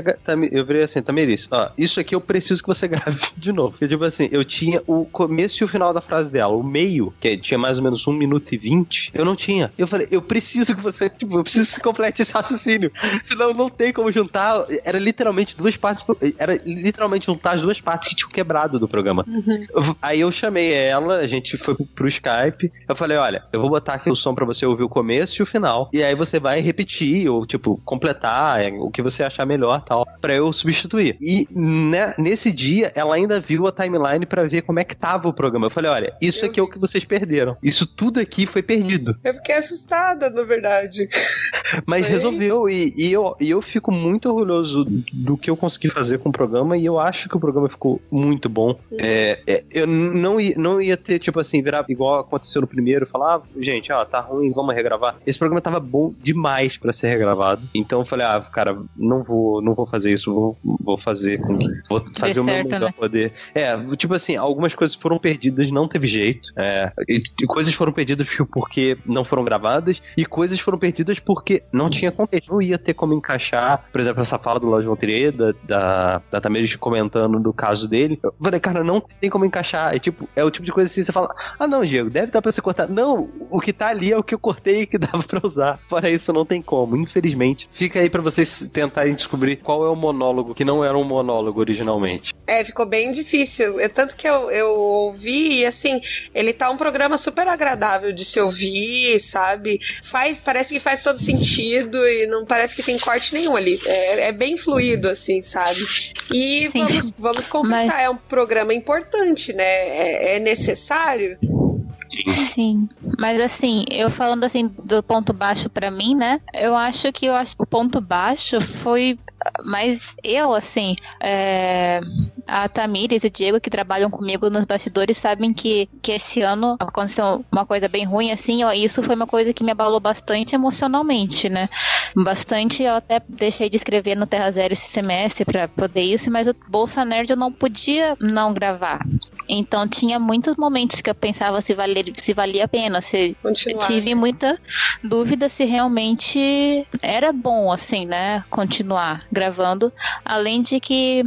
eu virei assim, Tamiris, ó, isso aqui eu preciso que você (laughs) grave de novo. Porque, tipo assim, eu tinha o começo e o final da frase dela, o meio, que tinha mais ou menos um minuto e vinte, eu não tinha. Eu falei, eu preciso que você, tipo, eu preciso que você complete esse raciocínio. Senão não tem como juntar. Era literalmente duas partes, era literalmente juntar as duas partes que tinham quebrado do programa. Uhum. Aí eu chamei ela, a gente foi pro Skype, eu falei, olha, eu vou botar aqui o som para você ouvir o começo e o final, e aí você vai repetir, ou, tipo, completar é, o que você achar melhor tal, para eu substituir. E né, nesse dia, ela ainda viu a timeline para ver como é que tava o programa. Eu falei, olha, isso eu aqui vi. é o que vocês perderam. Isso tudo aqui foi perdido. Eu fiquei assustada, na verdade. (laughs) Mas foi? resolveu, e, e, eu, e eu fico muito orgulhoso do que eu consegui fazer com o programa, e eu acho que o programa ficou muito bom. Uhum. É, é, eu não ia, não ia ter, tipo assim, virar igual aconteceu no primeiro, falar, ah, gente, ó, tá ruim, vamos regravar. Esse programa tava bom demais para ser regravado. Então eu falei, ah, cara, não vou, não vou fazer isso, vou, vou fazer com que. Vou fazer o meu melhor né? poder. É, tipo assim, algumas coisas foram perdidas, não teve jeito. É, e, e, coisas foram perdidas (laughs) porque não foram gravadas, e coisas foram perdidas porque não tinha contexto. Não ia ter como encaixar, por exemplo, essa fala do Lógico Monteiro, da, da, da Tamires comentando do caso dele. Eu falei, cara, não tem como encaixar. É tipo, é o tipo de coisa assim, você fala, ah, não, Diego, deve dar pra você cortar. Não, o que tá ali é o que eu cortei e que (laughs) dava pra usar. Fora isso, não tem como, infelizmente. Fica aí para vocês tentarem descobrir qual é o monólogo que não era um monólogo originalmente. É, ficou bem difícil. É tanto que eu, eu ouvi e assim, ele tá um programa super agradável de se ouvir, sabe? Faz, parece que faz todo sentido e não parece que tem corte nenhum ali. É, é bem fluido, assim, sabe? E vamos, vamos confessar, Mas... é um programa importante, né? é, é necessário. Sim, mas assim, eu falando assim do ponto baixo para mim, né? Eu acho que eu acho o ponto baixo foi mas eu, assim, é, a Tamires e o Diego que trabalham comigo nos bastidores sabem que, que esse ano aconteceu uma coisa bem ruim, assim, ó, isso foi uma coisa que me abalou bastante emocionalmente, né? Bastante, eu até deixei de escrever no Terra Zero esse semestre para poder isso, mas o Bolsa Nerd eu não podia não gravar. Então tinha muitos momentos que eu pensava se valia, se valia a pena, se Continuar. tive muita dúvida se realmente era bom, assim, né? Continuar gravando. Além de que.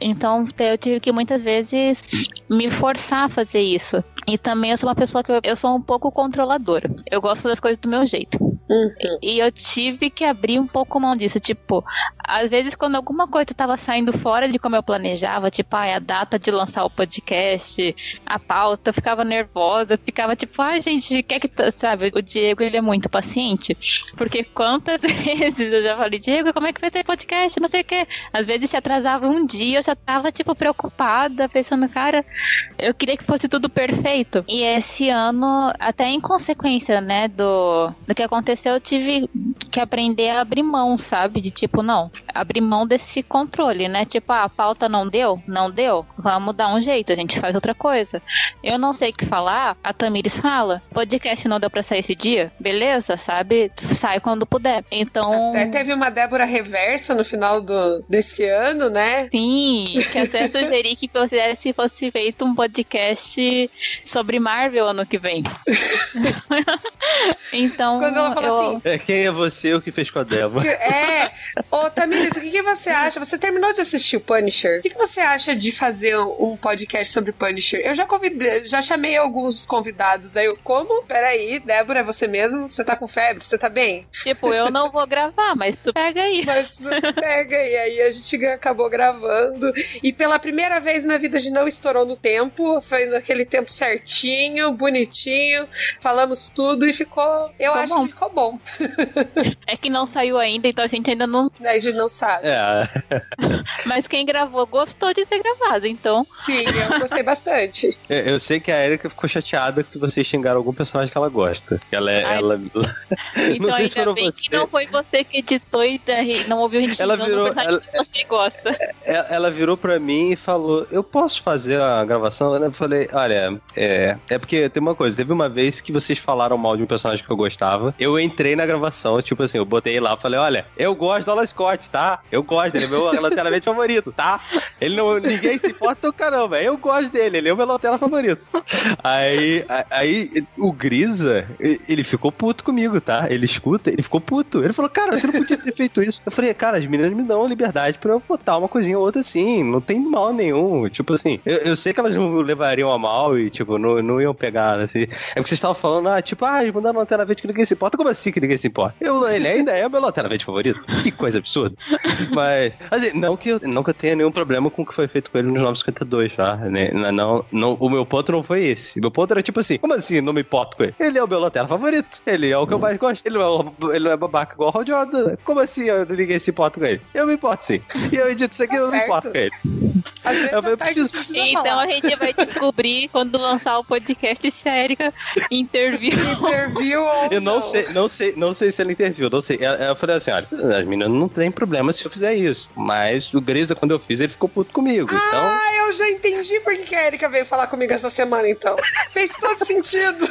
Então eu tive que muitas vezes me forçar a fazer isso. E também eu sou uma pessoa que eu, eu sou um pouco controladora. Eu gosto das coisas do meu jeito. Uhum. E, eu tive que abrir um pouco mão disso. Tipo, às vezes quando alguma coisa tava saindo fora de como eu planejava, tipo, ah, a data de lançar o podcast, a pauta, eu ficava nervosa, ficava tipo, ai, gente, quer que. Sabe, o Diego, ele é muito paciente. Porque quantas (laughs) vezes eu já falei, Diego, como é que vai ter podcast? Não sei o quê. Às vezes se atrasava um dia, eu já tava, tipo, preocupada, pensando, cara, eu queria que fosse tudo perfeito. E esse ano, até em consequência, né, do, do que aconteceu, eu tive que aprender a abrir mão, sabe? De tipo, não, abrir mão desse controle, né? Tipo, ah, a pauta não deu? Não deu? Vamos dar um jeito, a gente faz outra coisa. Eu não sei o que falar, a Tamires fala. Podcast não deu pra sair esse dia? Beleza, sabe? Sai quando puder. Então. Até teve uma Débora reversa no final do, desse ano, né? Sim, que até (laughs) sugeri que se fosse feito um podcast sobre Marvel ano que vem. (laughs) então. Quando ela fala eu... assim. É, quem é você o que fez com a Débora? É. Ô, Tamires, o que, que, você acha? Você terminou de assistir o Punisher. O que, que você acha de fazer um podcast sobre Punisher? Eu já convidei, já chamei alguns convidados. Aí eu, como? Peraí, Débora, é você mesmo? Você tá com febre? Você tá bem? Tipo, eu não vou gravar, mas tu pega aí. Mas você pega e aí a gente acabou gravando. E pela primeira vez na vida de não estourou no tempo, foi naquele tempo certinho, bonitinho, falamos tudo e ficou. Eu ficou acho bom. que ficou bom. é que não saiu ainda, então a gente ainda não. A gente não sabe. É. (laughs) Mas quem gravou gostou de ter gravado, então. Sim, eu gostei bastante. Eu, eu sei que a Erika ficou chateada que vocês xingaram algum personagem que ela gosta. Ela, é, Ai, ela... (laughs) Então (laughs) não sei se bem você. que não foi você que editou e não ouviu a gente ela virou, ela, que você gosta. Ela, ela virou pra mim e falou: Eu posso fazer a gravação? Eu falei: Olha, é, é porque tem uma coisa. Teve uma vez que vocês falaram mal de um personagem que eu gostava. Eu entrei na gravação, tipo assim, eu botei lá falei: Olha, eu gosto do Alan Scott, tá? Eu gosto dele, é meu relacionamento (laughs) favorito, tá? Ele não. Ninguém se importa, caramba. Eu gosto dele, ele é o meu lanterna favorito. Aí, aí o Grisa, ele ficou puto comigo, tá? Ele escuta, ele ficou puto. Ele falou, cara, você não podia ter feito isso. Eu falei, cara, as meninas me dão liberdade pra eu botar uma coisinha ou outra assim. Não tem mal nenhum. Tipo assim, eu, eu sei que elas não levariam a mal e, tipo, não, não iam pegar, assim. É porque vocês estavam falando, ah, tipo, ah, eles mandaram lanterna verde que ninguém se importa. Como assim que ninguém se importa? Eu, ele ainda é o meu lanterna verde favorito. Que coisa absurda. Mas, assim, não que, eu, não que eu tenha nenhum problema com o que foi feito com ele nos 952, tá? Né? Não, não, o meu ponto não foi esse. O meu ponto era tipo assim, como assim não me importo com ele? Ele é o meu lanterna favorito. Ele é o que eu mais gosto. Ele não é, ele não é babaca igual o Rod Como assim eu, ninguém se importa com ele? Eu me importo sim. E eu edito isso aqui, tá eu não me importo com ele. Às vezes eu, eu preciso... Então falar. a gente vai descobrir quando lançar o podcast se a Erika (laughs) interviu. interviu ou Eu não, não, sei, não sei, não sei se ela interviu, não sei. Eu, eu falei assim, olha, as meninas não tem problema se eu fizer isso. Mas o Grisa, quando eu fiz, ele ficou puto comigo. Ah, então... eu já entendi por que a Erika veio falar comigo essa semana, então. Fez todo sentido.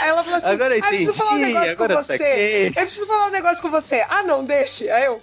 Aí ela falou assim: agora eu entendi, ah, preciso falar um negócio com você. Eu preciso falar um negócio com você. Ah, não, deixe. Aí eu.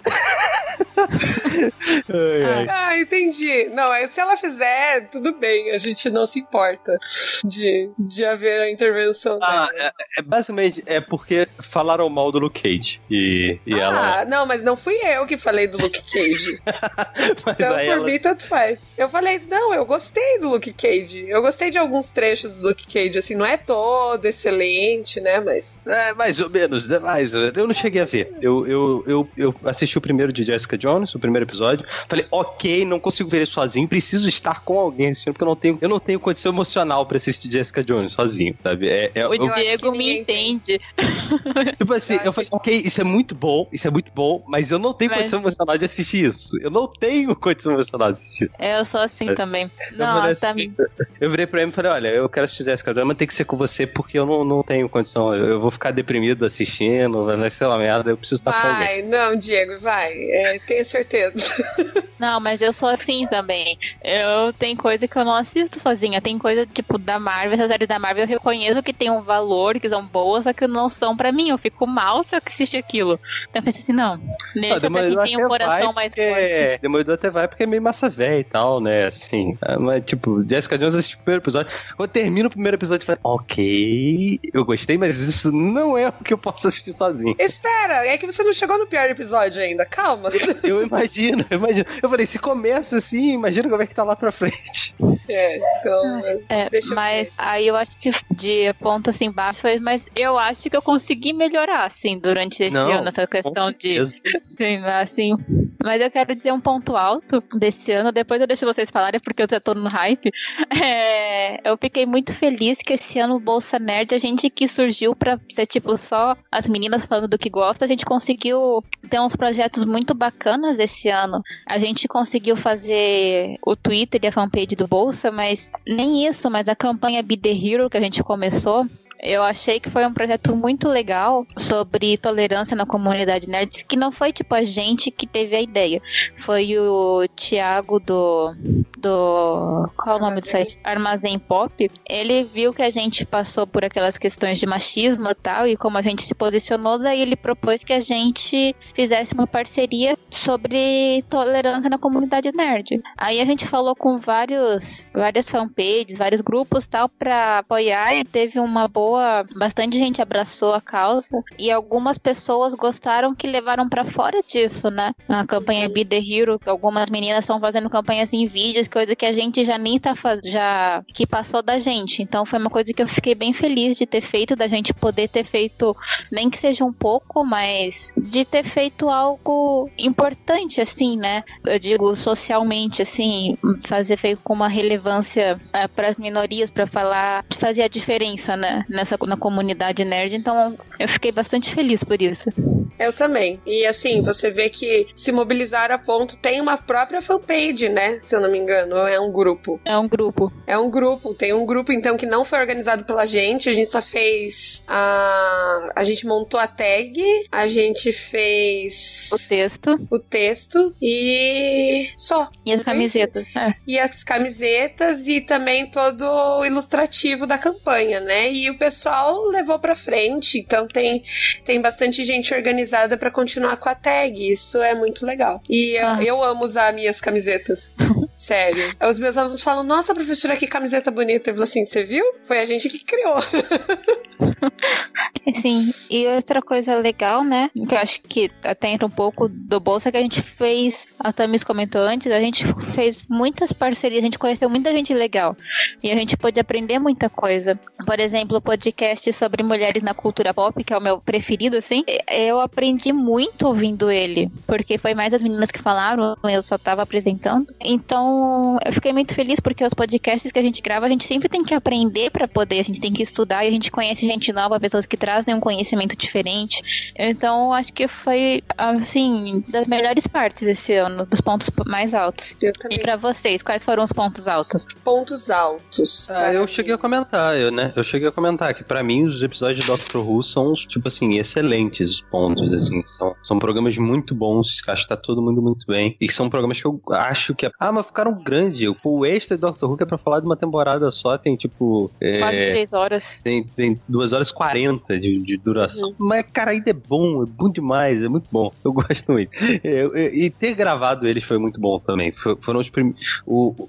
Ai, ai. Ah, entendi. Não, aí se ela fizer, tudo bem, a gente não se importa de, de haver a intervenção ah, é, é, basicamente é porque falaram mal do Luke Cage. E, e ah, ela. não, mas não fui eu que falei do Luke Cage. (laughs) então, por ela... mim, tanto faz. Eu falei, não, eu gostei do Luke Cage. Eu gostei de alguns trechos do Luke Cage, assim, não é todo excelente, né? Mas. É, mais ou menos, né? mais. Eu não cheguei a ver. Eu, eu, eu, eu assisti o primeiro de Jessica Jones, o primeiro episódio. Falei, ok, não consigo ver ele sozinho, preciso estar com alguém assistindo, porque eu não tenho, eu não tenho condição emocional pra assistir Jessica Jones sozinho, sabe? É, é, o eu, Diego me entende. (laughs) Tipo assim, eu, eu falei, ok, isso é muito bom, isso é muito bom, mas eu não tenho mas... condição emocional de assistir isso. Eu não tenho condição emocional de assistir. É, eu sou assim é. também. Eu não, assim, tá... Eu virei pra ele e falei, olha, eu quero assistir Jessica Jones, mas tem que ser com você, porque eu não, não tenho condição. Eu vou ficar deprimido assistindo, vai ser uma merda, eu preciso estar vai, com alguém. Não, Diego, vai. É, tenho certeza. (laughs) Não, mas eu sou assim também. Eu tenho coisa que eu não assisto sozinha. Tem coisa, tipo, da Marvel, as séries da Marvel, eu reconheço que tem um valor, que são boas, só que não são pra mim. Eu fico mal se eu assistir aquilo. Então eu pensei assim, não. Nesse ah, é tem um coração mais porque... forte. Demolidor até vai porque é meio massa velha e tal, né? Assim. Ah, mas, tipo, Jessica Jones assiste o primeiro episódio. Quando termina o primeiro episódio, eu falo, ok, eu gostei, mas isso não é o que eu posso assistir sozinho. Espera, é que você não chegou no pior episódio ainda. Calma. Eu imagino, eu (laughs) imagino. Eu falei, se começa assim, imagina como é que tá lá pra frente. É, então. É, mas aí eu acho que de ponto assim baixo mas eu acho que eu consegui melhorar, assim, durante esse Não, ano, essa questão de. (laughs) Sim, assim. Mas eu quero dizer um ponto alto desse ano, depois eu deixo vocês falarem, porque eu já tô no hype. (laughs) É, eu fiquei muito feliz que esse ano o Bolsa Nerd, a gente que surgiu pra ser tipo só as meninas falando do que gosta, a gente conseguiu ter uns projetos muito bacanas esse ano. A gente conseguiu fazer o Twitter e a fanpage do Bolsa, mas nem isso, mas a campanha Be The Hero que a gente começou, eu achei que foi um projeto muito legal sobre tolerância na comunidade nerd, que não foi tipo a gente que teve a ideia. Foi o Thiago do. do. Qual é o nome do site? Armazém Pop. Ele viu que a gente passou por aquelas questões de machismo e tal, e como a gente se posicionou, daí ele propôs que a gente fizesse uma parceria sobre tolerância na comunidade nerd. Aí a gente falou com vários, várias fanpages, vários grupos tal, para apoiar e teve uma boa boa, bastante gente abraçou a causa e algumas pessoas gostaram que levaram para fora disso, né? A campanha Be The Hero, que algumas meninas estão fazendo campanhas em vídeos que coisa que a gente já nem tá fazendo, já que passou da gente. Então foi uma coisa que eu fiquei bem feliz de ter feito, da gente poder ter feito, nem que seja um pouco, mas de ter feito algo importante, assim, né? Eu digo socialmente, assim, fazer feito com uma relevância é, para as minorias, para falar, fazer a diferença, né? Nessa na comunidade nerd. Então eu fiquei bastante feliz por isso. Eu também. E assim, você vê que se mobilizar a ponto tem uma própria fanpage, né? Se eu não me engano, ou é um grupo? É um grupo. É um grupo. Tem um grupo, então, que não foi organizado pela gente. A gente só fez a. A gente montou a tag, a gente fez. O texto. O texto e. Só. E as camisetas, é. E as camisetas e também todo o ilustrativo da campanha, né? E o pessoal levou pra frente. Então tem, tem bastante gente organizada para continuar com a tag. Isso é muito legal. E ah. eu, eu amo usar minhas camisetas. (laughs) Sério. Os meus alunos falam, nossa, professora, que camiseta bonita. Eu falo assim, você viu? Foi a gente que criou. (laughs) (laughs) Sim, e outra coisa legal, né? Que eu acho que até entra um pouco do bolso é que a gente fez, a Tamis comentou antes, a gente fez muitas parcerias, a gente conheceu muita gente legal. E a gente pôde aprender muita coisa. Por exemplo, o podcast sobre mulheres na cultura pop, que é o meu preferido, assim. Eu aprendi muito ouvindo ele, porque foi mais as meninas que falaram, eu só tava apresentando. Então, eu fiquei muito feliz porque os podcasts que a gente grava, a gente sempre tem que aprender para poder, a gente tem que estudar e a gente conhece gente nova, pessoas que trazem um conhecimento diferente. Então, acho que foi, assim, das melhores partes esse ano, dos pontos mais altos. E para vocês, quais foram os pontos altos? Pontos altos. Ah, eu cheguei a comentar, eu, né? Eu cheguei a comentar que para mim os episódios de Doctor Who são, tipo assim, excelentes pontos, assim. São, são programas muito bons, acho que tá todo mundo muito bem. E são programas que eu acho que. Ah, mas ficaram grandes. O extra de Doctor Who que é pra falar de uma temporada só, tem tipo. É, Quase três horas. Tem, tem duas horas e quarenta de, de duração. Uhum. Mas, cara, ainda é bom, é bom demais, é muito bom. (laughs) Eu gosto muito. Eu, eu, e ter gravado eles foi muito bom também. For, foram os primeiros.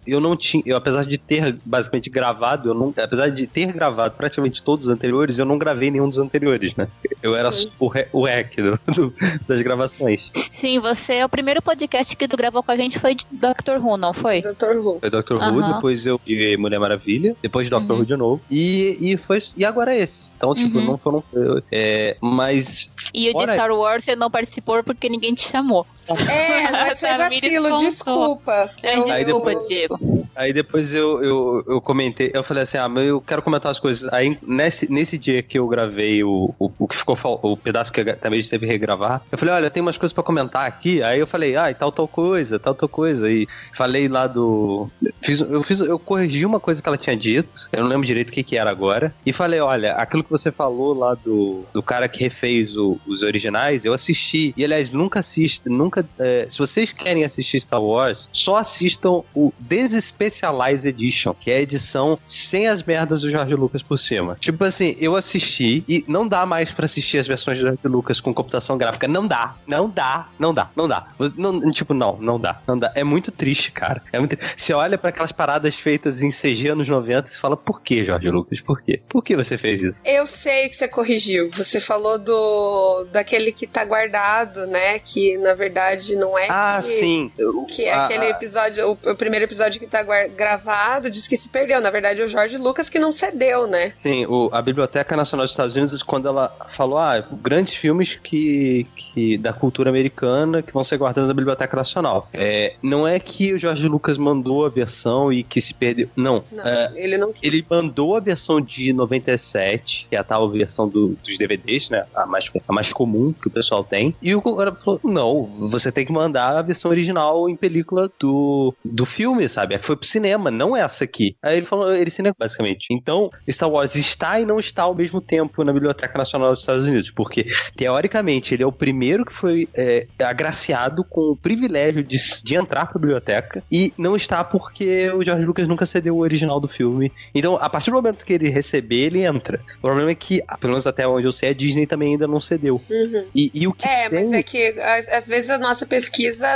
Eu não tinha. Eu, apesar de ter basicamente gravado, eu não. Apesar de ter gravado praticamente todos os anteriores, eu não gravei nenhum dos anteriores, né? Eu era o, o hack do, do, das gravações. Sim, você. O primeiro podcast que tu gravou com a gente foi de Doctor Who, não foi? Doctor Who. Foi Doctor uhum. Who, depois eu vi Mulher Maravilha, depois Doctor uhum. Who de novo. E, e, foi, e agora é esse. Então, tipo, uhum. não foram. É, mas. E o de Star Wars você não participou porque ninguém te chamou. É, (laughs) mas foi vacilo, desculpa. É, aí desculpa, depois, Diego. Aí depois eu, eu, eu comentei, eu falei assim, ah, mas eu quero comentar as coisas. Aí nesse, nesse dia que eu gravei o, o, o que ficou, o pedaço que também teve que regravar, eu falei, olha, tem umas coisas pra comentar aqui. Aí eu falei, ah, e tal, tal coisa, tal, tal coisa. E falei lá do. Fiz, eu, fiz, eu corrigi uma coisa que ela tinha dito, eu não lembro direito o que, que era agora. E falei, olha, aquilo que você falou lá do, do cara que refez o, os originais, eu assisti. E aliás, nunca assisti, nunca. É, se vocês querem assistir Star Wars, só assistam o Desespecialized Edition, que é a edição sem as merdas do George Lucas por cima. Tipo assim, eu assisti e não dá mais para assistir as versões do George Lucas com computação gráfica. Não dá, não dá, não dá, não dá. Não, tipo, não, não dá, não dá. É muito triste, cara. É muito... Você olha para aquelas paradas feitas em CG anos 90 e fala, por que, George Lucas? Por quê? Por que você fez isso? Eu sei que você corrigiu. Você falou do daquele que tá guardado, né? Que na verdade não é. Ah, que, sim. Que é ah, aquele episódio, o, o, primeiro episódio que tá gravado, diz que se perdeu. Na verdade, é o Jorge Lucas que não cedeu, né? Sim, o, a Biblioteca Nacional dos Estados Unidos, quando ela falou, ah, grandes filmes que, que da cultura americana que vão ser guardados na Biblioteca Nacional. É, não é que o Jorge Lucas mandou a versão e que se perdeu. Não. não é, ele não quis. Ele mandou a versão de 97, que é a tal versão do, dos DVDs, né? A mais, a mais comum que o pessoal tem. E o cara falou: não, você tem que mandar a versão original em película do, do filme, sabe? A que foi pro cinema, não essa aqui. Aí ele falou, ele se negou, basicamente. Então, Star Wars está e não está ao mesmo tempo na Biblioteca Nacional dos Estados Unidos, porque, teoricamente, ele é o primeiro que foi é, agraciado com o privilégio de, de entrar pra biblioteca e não está porque o George Lucas nunca cedeu o original do filme. Então, a partir do momento que ele receber, ele entra. O problema é que, pelo menos até onde eu sei, a Disney também ainda não cedeu. Uhum. E, e, o que É, tem... mas é que às vezes a nossa pesquisa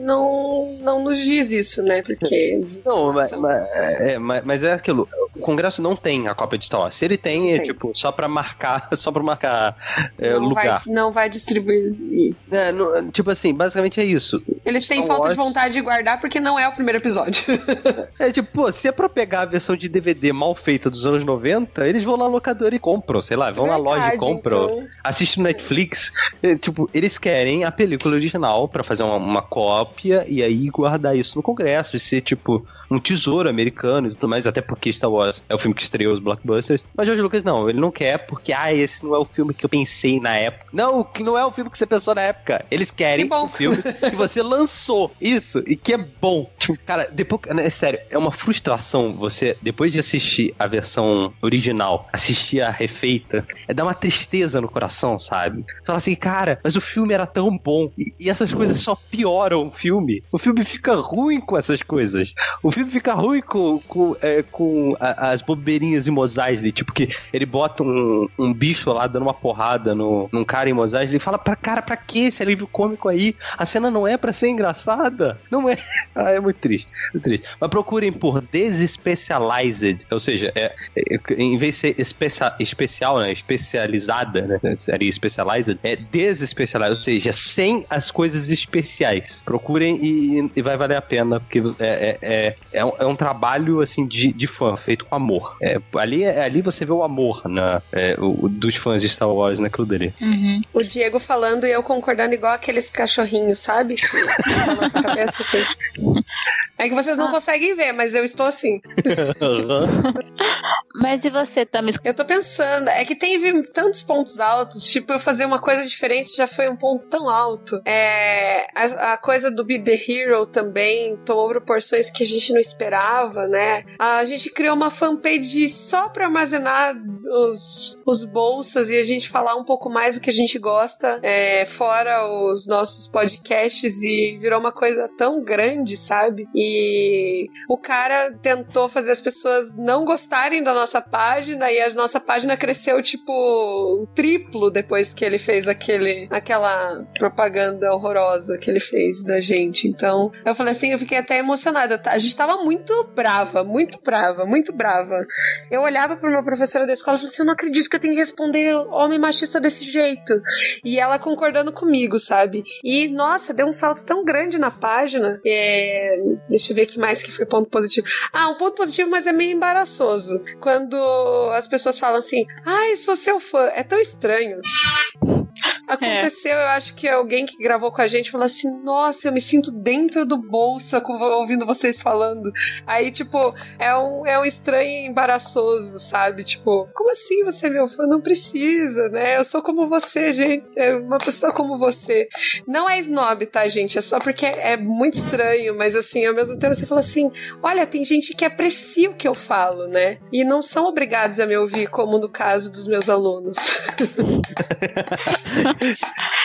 não, não nos diz isso, né? Porque. Não, mas, mas, é, mas, mas é aquilo. Congresso não tem a cópia Wars. Se ele tem, não é tem. tipo, só pra marcar, (laughs) só pra marcar é, não lugar. Vai, não vai distribuir. É, tipo assim, basicamente é isso. Eles Star têm falta Wars... de vontade de guardar porque não é o primeiro episódio. (laughs) é tipo, pô, se é pra pegar a versão de DVD mal feita dos anos 90, eles vão lá na locadora e compram, sei lá, vão Verdade, na loja e compram. Então... Assistem no Netflix. É, tipo, eles querem a película original para fazer uma, uma cópia e aí guardar isso no Congresso e ser, tipo, um tesouro americano e tudo mais, até porque Star Wars é o filme que estreou os blockbusters. Mas George Lucas não, ele não quer porque, ah, esse não é o filme que eu pensei na época. Não, que não é o filme que você pensou na época. Eles querem o filme que você lançou. Isso, e que é bom. Tipo, cara, depois, né, é sério, é uma frustração você, depois de assistir a versão original, assistir a refeita, é dar uma tristeza no coração, sabe? Você fala assim, cara, mas o filme era tão bom. E, e essas coisas só pioram o filme. O filme fica ruim com essas coisas. O filme fica ruim com, com, é, com as bobeirinhas em Mos Eisley, tipo que ele bota um, um bicho lá dando uma porrada no, num cara em Mos Eisley e fala, pra cara, pra que esse alívio cômico aí? A cena não é pra ser engraçada. Não é. (laughs) Ah, é muito triste, muito triste. Mas procurem por Desespecialized, ou seja, é, é, em vez de ser especia, especial, né, especializada, né, seria Specialized, é Desespecialized, ou seja, sem as coisas especiais. Procurem e, e vai valer a pena, porque é, é, é é um, é um trabalho assim de, de fã, feito com amor. É, ali, é, ali você vê o amor na, é, o, dos fãs de Star Wars naquilo dele. Uhum. O Diego falando e eu concordando igual aqueles cachorrinhos, sabe? (laughs) Na nossa cabeça, assim. É que vocês não ah. conseguem ver, mas eu estou assim. (laughs) mas e você, Tamis? Eu tô pensando, é que teve tantos pontos altos, tipo, eu fazer uma coisa diferente já foi um ponto tão alto. É, a, a coisa do Be The Hero também tomou proporções que a gente não esperava, né? A gente criou uma fanpage só pra armazenar os, os bolsas e a gente falar um pouco mais do que a gente gosta, é, fora os nossos podcasts, e virou uma coisa tão grande, sabe? E o cara tentou fazer as pessoas não gostarem da nossa página e a nossa página cresceu tipo triplo depois que ele fez aquele aquela propaganda horrorosa que ele fez da gente. Então, eu falei assim, eu fiquei até emocionada. A gente tava muito brava, muito brava, muito brava. Eu olhava para uma professora da escola e falei assim, eu não acredito que eu tenho que responder homem machista desse jeito. E ela concordando comigo, sabe? E nossa, deu um salto tão grande na página. É, Deixa eu ver que mais que foi ponto positivo. Ah, um ponto positivo, mas é meio embaraçoso. Quando as pessoas falam assim, ai, sou seu fã. É tão estranho. Aconteceu, é. eu acho que alguém que gravou com a gente falou assim: Nossa, eu me sinto dentro do bolsa ouvindo vocês falando. Aí, tipo, é um, é um estranho e embaraçoso, sabe? Tipo, como assim você é meu fã? Não precisa, né? Eu sou como você, gente. É uma pessoa como você. Não é snob, tá, gente? É só porque é, é muito estranho, mas assim, ao mesmo tempo você fala assim: Olha, tem gente que aprecia o que eu falo, né? E não são obrigados a me ouvir, como no caso dos meus alunos. (laughs)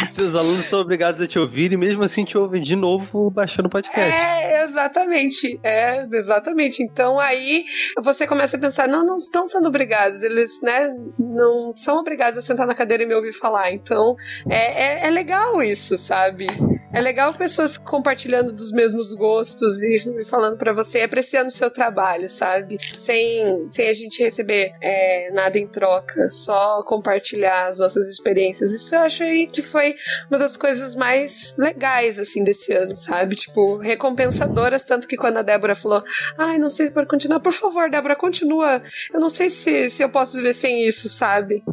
Seus alunos são obrigados a te ouvir e mesmo assim te ouvem de novo baixando o podcast. É, exatamente. É, exatamente. Então aí você começa a pensar, não, não estão sendo obrigados. Eles, né, não são obrigados a sentar na cadeira e me ouvir falar. Então é, é, é legal isso, sabe? É legal pessoas compartilhando dos mesmos gostos e falando para você, apreciando o seu trabalho, sabe? Sem, sem a gente receber é, nada em troca, só compartilhar as nossas experiências. Isso eu achei que foi uma das coisas mais legais, assim, desse ano, sabe? Tipo, recompensadoras, tanto que quando a Débora falou, ai, não sei se pode continuar, por favor, Débora, continua. Eu não sei se, se eu posso viver sem isso, sabe?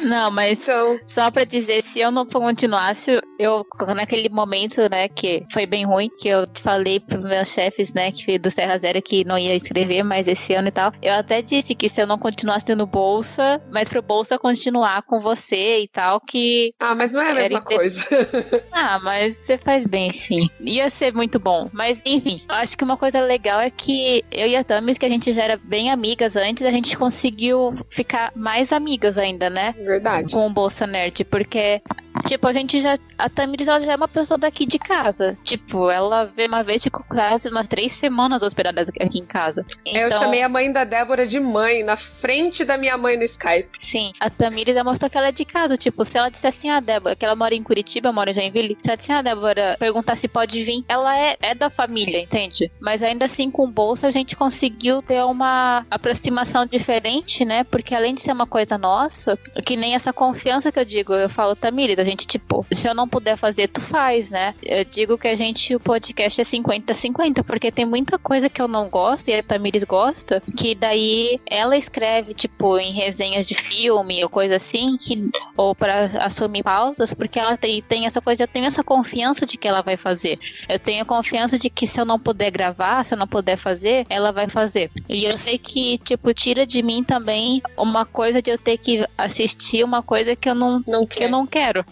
Não, mas então... só pra dizer, se eu não continuasse, eu, naquele momento, né, que foi bem ruim, que eu falei pros meus chefes, né, que do Terra Zero que não ia escrever mais esse ano e tal, eu até disse que se eu não continuasse no Bolsa, mas pro Bolsa continuar com você e tal, que... Ah, mas não é a mesma inter... coisa. (laughs) ah, mas você faz bem, sim. Ia ser muito bom. Mas, enfim, acho que uma coisa legal é que eu e a Tamis, que a gente já era bem amigas antes, a gente conseguiu ficar mais amigas ainda, né? Verdade. Com o Bolsa Nerd, porque Tipo, a gente já. A Tamiris ela já é uma pessoa daqui de casa. Tipo, ela vê uma vez, ficou quase umas três semanas hospedadas aqui em casa. Então, eu chamei a mãe da Débora de mãe, na frente da minha mãe no Skype. Sim, a Tamiris mostrou que ela é de casa. Tipo, se ela disser assim, a ah, Débora, que ela mora em Curitiba, mora em Joinville, se ela disser, a ah, Débora, perguntar se pode vir, ela é, é da família, entende? Mas ainda assim, com bolsa, a gente conseguiu ter uma aproximação diferente, né? Porque além de ser uma coisa nossa, que nem essa confiança que eu digo, eu falo, Tamires, a gente, tipo, se eu não puder fazer, tu faz, né? Eu digo que a gente, o podcast é 50-50, porque tem muita coisa que eu não gosto e a Tamires gosta, que daí ela escreve, tipo, em resenhas de filme ou coisa assim, que, ou para assumir pautas, porque ela tem, tem essa coisa, eu tenho essa confiança de que ela vai fazer. Eu tenho confiança de que se eu não puder gravar, se eu não puder fazer, ela vai fazer. E eu sei que, tipo, tira de mim também uma coisa de eu ter que assistir uma coisa que eu não, não que eu não quero.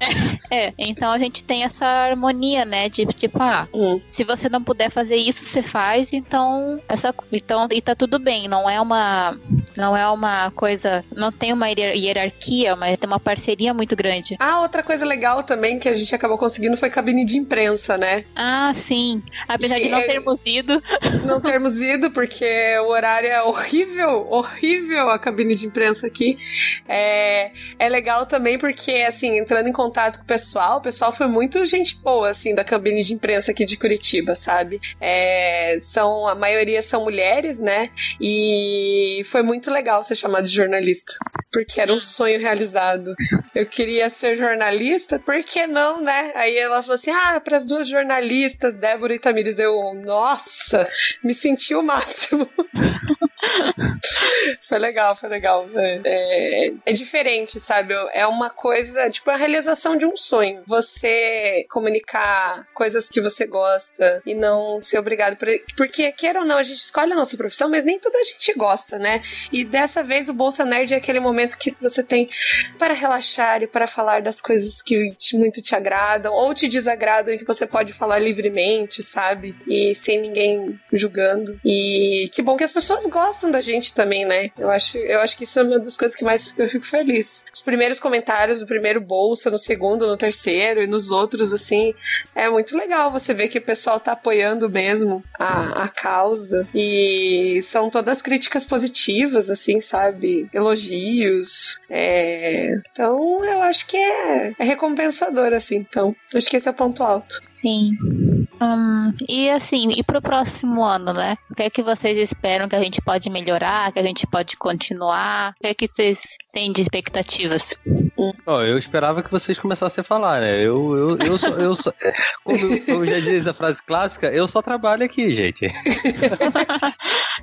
É, então a gente tem essa harmonia, né? De tipo, ah, hum. se você não puder fazer isso, você faz, então essa então e tá tudo bem, não é uma não é uma coisa, não tem uma hierarquia, mas tem uma parceria muito grande. Ah, outra coisa legal também que a gente acabou conseguindo foi cabine de imprensa, né? Ah, sim. Apesar e de não é... termos ido. (laughs) Não termos ido, porque o horário é horrível, horrível a cabine de imprensa aqui. É, é legal também porque, assim, entrando em contato com o pessoal, o pessoal foi muito gente boa, assim, da cabine de imprensa aqui de Curitiba, sabe? É, são, a maioria são mulheres, né? E foi muito legal ser chamado de jornalista, porque era um sonho realizado. Eu queria ser jornalista, por que não, né? Aí ela falou assim: ah, para as duas jornalistas, Débora e Tamires. Eu, nossa, me senti o máximo. (laughs) (laughs) foi legal, foi legal. É, é, é, diferente, sabe? É uma coisa, tipo, a realização de um sonho. Você comunicar coisas que você gosta e não ser obrigado por. Porque, queira ou não, a gente escolhe a nossa profissão, mas nem toda a gente gosta, né? E dessa vez o Bolsa Nerd é aquele momento que você tem para relaxar e para falar das coisas que muito te agradam ou te desagradam e que você pode falar livremente, sabe? E sem ninguém julgando. E que bom que as pessoas gostam gostam da gente também, né? Eu acho, eu acho que isso é uma das coisas que mais eu fico feliz. Os primeiros comentários do primeiro bolsa, no segundo, no terceiro e nos outros, assim, é muito legal você ver que o pessoal tá apoiando mesmo a, a causa. E são todas críticas positivas, assim, sabe? Elogios. É... Então, eu acho que é, é recompensador, assim. Então, acho que esse é o ponto alto. Sim. Hum, e assim, e pro próximo ano, né? O que é que vocês esperam que a gente pode melhorar, que a gente pode continuar? O que é que vocês têm de expectativas? Oh, eu esperava que vocês começassem a falar, né? Eu, eu, eu, só, eu só, como, como já diz a frase clássica, eu só trabalho aqui, gente.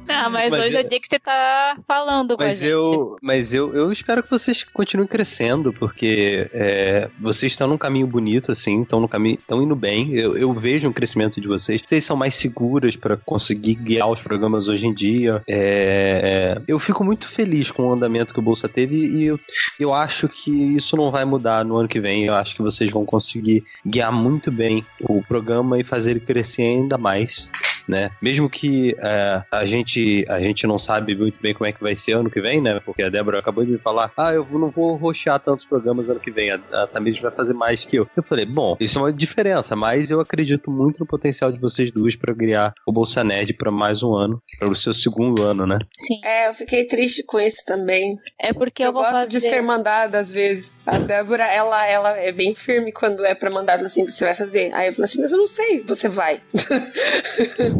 Não, (laughs) mas, mas hoje eu... é o dia que você tá falando mas eu, Mas eu, eu espero que vocês continuem crescendo, porque é, vocês estão num caminho bonito, assim, estão no caminho, estão indo bem. Eu, eu vejo um crescimento crescimento de vocês. Vocês são mais seguras para conseguir guiar os programas hoje em dia. É, é, eu fico muito feliz com o andamento que o Bolsa teve e eu, eu acho que isso não vai mudar no ano que vem. Eu acho que vocês vão conseguir guiar muito bem o programa e fazer ele crescer ainda mais né? Mesmo que é, a, gente, a gente não sabe muito bem como é que vai ser ano que vem, né? Porque a Débora acabou de me falar, ah, eu não vou roxear tantos programas ano que vem, a, a Tamires vai fazer mais que eu. Eu falei, bom, isso é uma diferença, mas eu acredito muito no potencial de vocês duas para criar o Bolsa Nerd para mais um ano, para o seu segundo ano, né? Sim. É, eu fiquei triste com isso também. É porque eu, eu vou gosto fazer... de ser mandada às vezes. A Débora, ela, ela é bem firme quando é para mandar assim, você vai fazer. Aí eu falo assim, mas eu não sei, você vai. (laughs)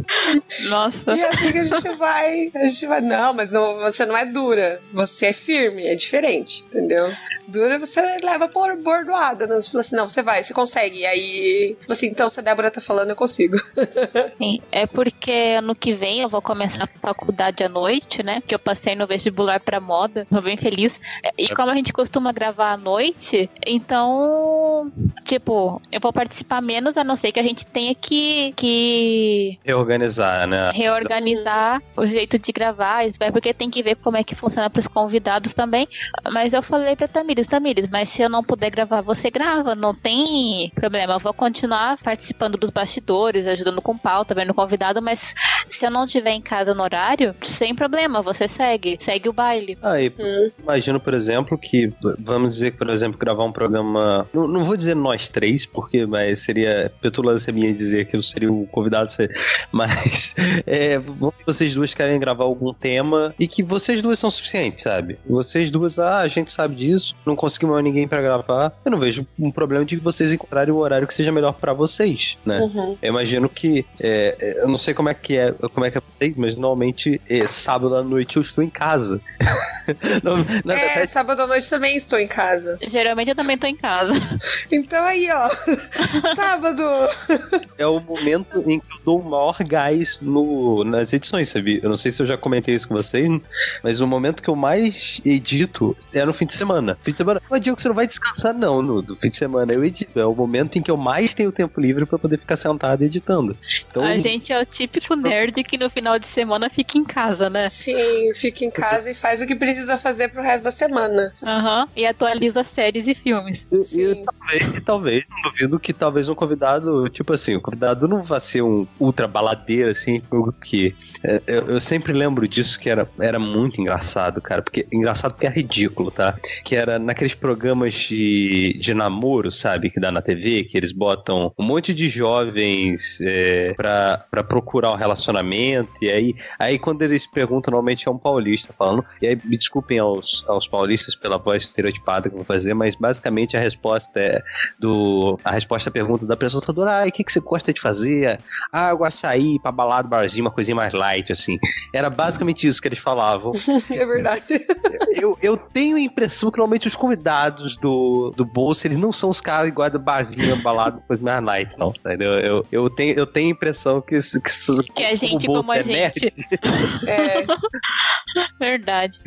Nossa. E é assim que a gente vai. A gente vai. Não, mas não, você não é dura. Você é firme, é diferente, entendeu? Dura você leva por bordoada. Né? Você fala assim, não, você vai, você consegue. E aí, assim, então se a Débora tá falando, eu consigo. (laughs) Sim, é porque ano que vem eu vou começar a faculdade à noite, né? Que eu passei no vestibular pra moda, tô bem feliz. E como a gente costuma gravar à noite, então, tipo, eu vou participar menos, a não ser que a gente tenha que. que... Reorganizar, né? Reorganizar o jeito de gravar, é porque tem que ver como é que funciona pros convidados também. Mas eu falei pra Tamir, Tamires, Tamires, mas se eu não puder gravar, você grava, não tem problema. Eu vou continuar participando dos bastidores, ajudando com pauta, vendo convidado, mas se eu não estiver em casa no horário, sem problema, você segue, segue o baile. Aí, ah, hum. imagino, por exemplo, que vamos dizer que, por exemplo, gravar um programa. Não, não, vou dizer nós três, porque mas seria petulância minha dizer que eu seria o convidado, mas (laughs) é, vocês duas querem gravar algum tema e que vocês duas são suficientes, sabe? Vocês duas, ah, a gente sabe disso, não conseguimos mais ninguém para gravar. Eu não vejo um problema de vocês encontrarem um horário que seja melhor para vocês, né? Uhum. Eu imagino que é, é, eu não sei como é que é, como é que é vocês, mas normalmente é, sábado à noite eu estou em casa. (laughs) não, é, verdade... sábado à noite também estou em casa. Geralmente eu também estou em casa. Então aí, ó, (laughs) sábado. É o momento em que eu dou o maior gás no, nas edições, sabe? Eu não sei se eu já comentei isso com vocês, mas o momento que eu mais edito é no fim de semana. Fim de semana não dia que você não vai descansar, não, no, no fim de semana eu edito. É o momento em que eu mais tenho tempo livre para poder ficar sentado editando. Então, a gente é o típico nerd que no final de semana fica em casa, né? Sim, fica em casa e faz o que precisa fazer pro resto da semana. Aham, uhum, e atualiza séries e filmes. E, e, talvez, talvez, não duvido que talvez um convidado, tipo assim, o convidado não vai ser um ultra baladeiro, assim, que é, eu, eu, sempre lembro disso que era, era muito engraçado, cara, porque engraçado porque é ridículo, tá? Que era naqueles programas de, de namoro, sabe, que dá na TV, que eles botam um monte de jovens é, pra, pra procurar um relacionamento, e aí, aí quando eles perguntam, normalmente é um paulista falando, e aí me desculpem aos, aos paulistas pela voz estereotipada que eu vou fazer, mas basicamente a resposta é do. A resposta à pergunta da pessoa ah, o que, que você gosta de fazer? Ah, eu de sair pra balada, barzinho, uma coisinha mais light, assim. Era basicamente isso que eles falavam. (laughs) é verdade. Eu, eu tenho a impressão que normalmente os convidados do, do bolso, eles não são os caras igual do barzinho, balada, coisa mais light, não. Entendeu? Eu, eu, tenho, eu tenho a impressão que, que, que a gente como a é gente. é. (laughs) Verdade.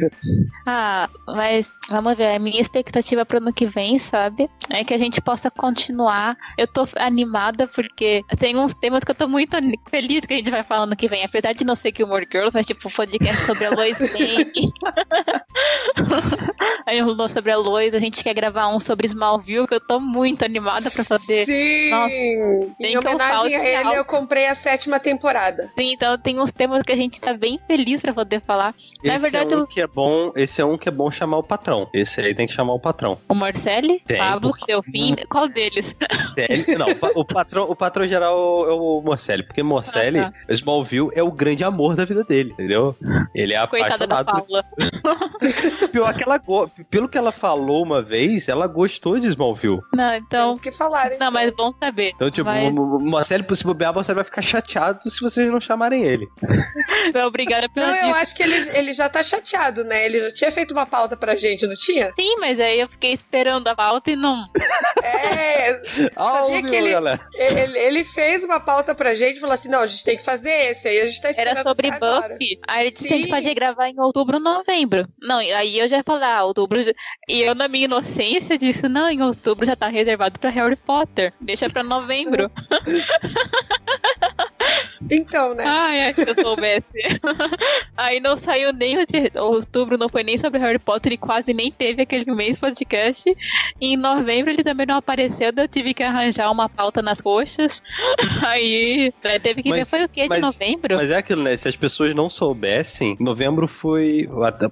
Ah, mas vamos ver, a minha expectativa pro ano que vem, sabe? É que a gente possa continuar. Eu tô animada porque tem uns temas que eu tô muito feliz que a gente vai falar ano que vem. Apesar de não ser que o More Girls, mas tipo, podcast sobre a Lois (laughs) Lane. (laughs) Aí rolou sobre a Lois, a gente quer gravar um sobre Smallville, que eu tô muito animada pra fazer. Sim! Nossa, em homenagem a ele, eu comprei a sétima temporada. Sim, então tem uns temas que a gente tá bem feliz pra poder falar. Esse Na verdade, é um eu... que é bom, esse é um que é bom chamar o patrão. Esse aí tem que chamar o patrão. O Marcele? Tem, Pablo, Delfim, qual deles? Tem, não, o patrão, o patrão geral é o Morcelli, porque Ah, tá. Smallville é o grande amor da vida dele, entendeu? Ele é Coitada apaixonado. Da Paula. (laughs) Pior que ela, pelo que ela falou uma vez, ela gostou de Smallville. Não, então. Temos que falaram. Então. Não, mas bom saber. Então, tipo, mas... o Marcelo, se bobear, você vai ficar chateado se vocês não chamarem ele. (laughs) Obrigada pela Não, eu acho que ele, ele já tá chateado, né? Ele já tinha feito uma pauta pra gente, não tinha? Sim, mas aí eu fiquei esperando a pauta e não. É. (laughs) sabia que ele, ele, ele, fez uma pauta pra gente e falou assim: não, a gente tem que fazer esse. Aí a gente tá esperando. Era sobre Buffy. Aí ele disse que a gente pode gravar em outubro ou novembro. Não, aí eu já falei, ah, outubro. E eu, na minha inocência, disse: não, em outubro já tá reservado pra Harry Potter. Deixa pra novembro. (laughs) Então, né? Ah, é, se eu soubesse. (laughs) Aí não saiu nem de outubro, não foi nem sobre Harry Potter e quase nem teve aquele mês podcast. E em novembro ele também não apareceu, eu tive que arranjar uma pauta nas coxas. (laughs) Aí teve que mas, ver foi o que de novembro. Mas é aquilo, né? Se as pessoas não soubessem, novembro foi.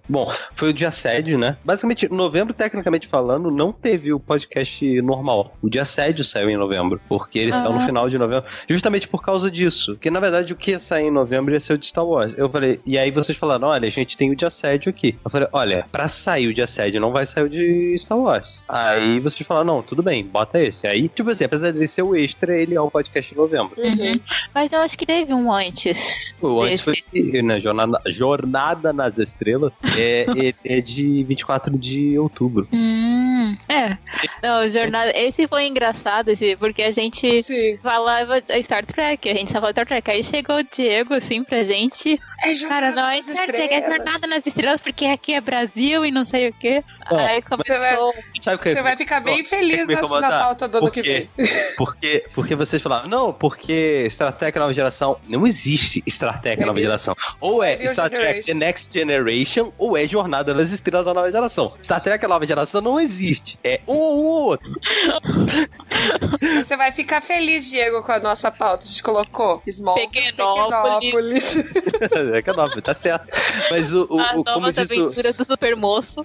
Bom, foi o dia assédio, né? Basicamente, novembro, tecnicamente falando, não teve o podcast normal. O dia assédio saiu em novembro, porque ele ah. saiu no final de novembro, justamente por causa disso. Que na verdade o que ia sair em novembro ia ser o de Star Wars. Eu falei, e aí vocês falaram, olha, a gente tem o de assédio aqui. Eu falei, olha, pra sair o de assédio não vai sair o de Star Wars. Aí vocês falaram, não, tudo bem, bota esse. Aí, tipo assim, apesar de ser o extra, ele é o podcast de novembro. Uhum. Mas eu acho que teve um antes. O antes foi né, Jornada, Jornada nas Estrelas. É, é, é de 24 de outubro. Hum, é. Não, Jornada. Esse foi engraçado, esse, porque a gente Sim. falava Star Trek, a gente falava Star Trek. Aí chegou o Diego, assim, pra gente. É Cara, não é Star Trek, é Jornada nas Estrelas, porque aqui é Brasil e não sei o quê. Oh, aí começou... Você vai, Sabe que, você vai ficar bem feliz nessa, na pauta do ano que vem. (laughs) Porque, porque vocês falaram, não, porque Trek Nova Geração. Não existe Trek Nova Geração. Ou é Star Trek The Next Generation, ou é Jornada nas Estrelas da Nova Geração. Star Trek Nova Geração não existe. É um ou outro. (laughs) Você vai ficar feliz, Diego, com a nossa pauta. A gente colocou Small Pequenópolis. Pequenópolis, (laughs) tá certo. Mas o, o, a o nova como disso... aventura do super moço.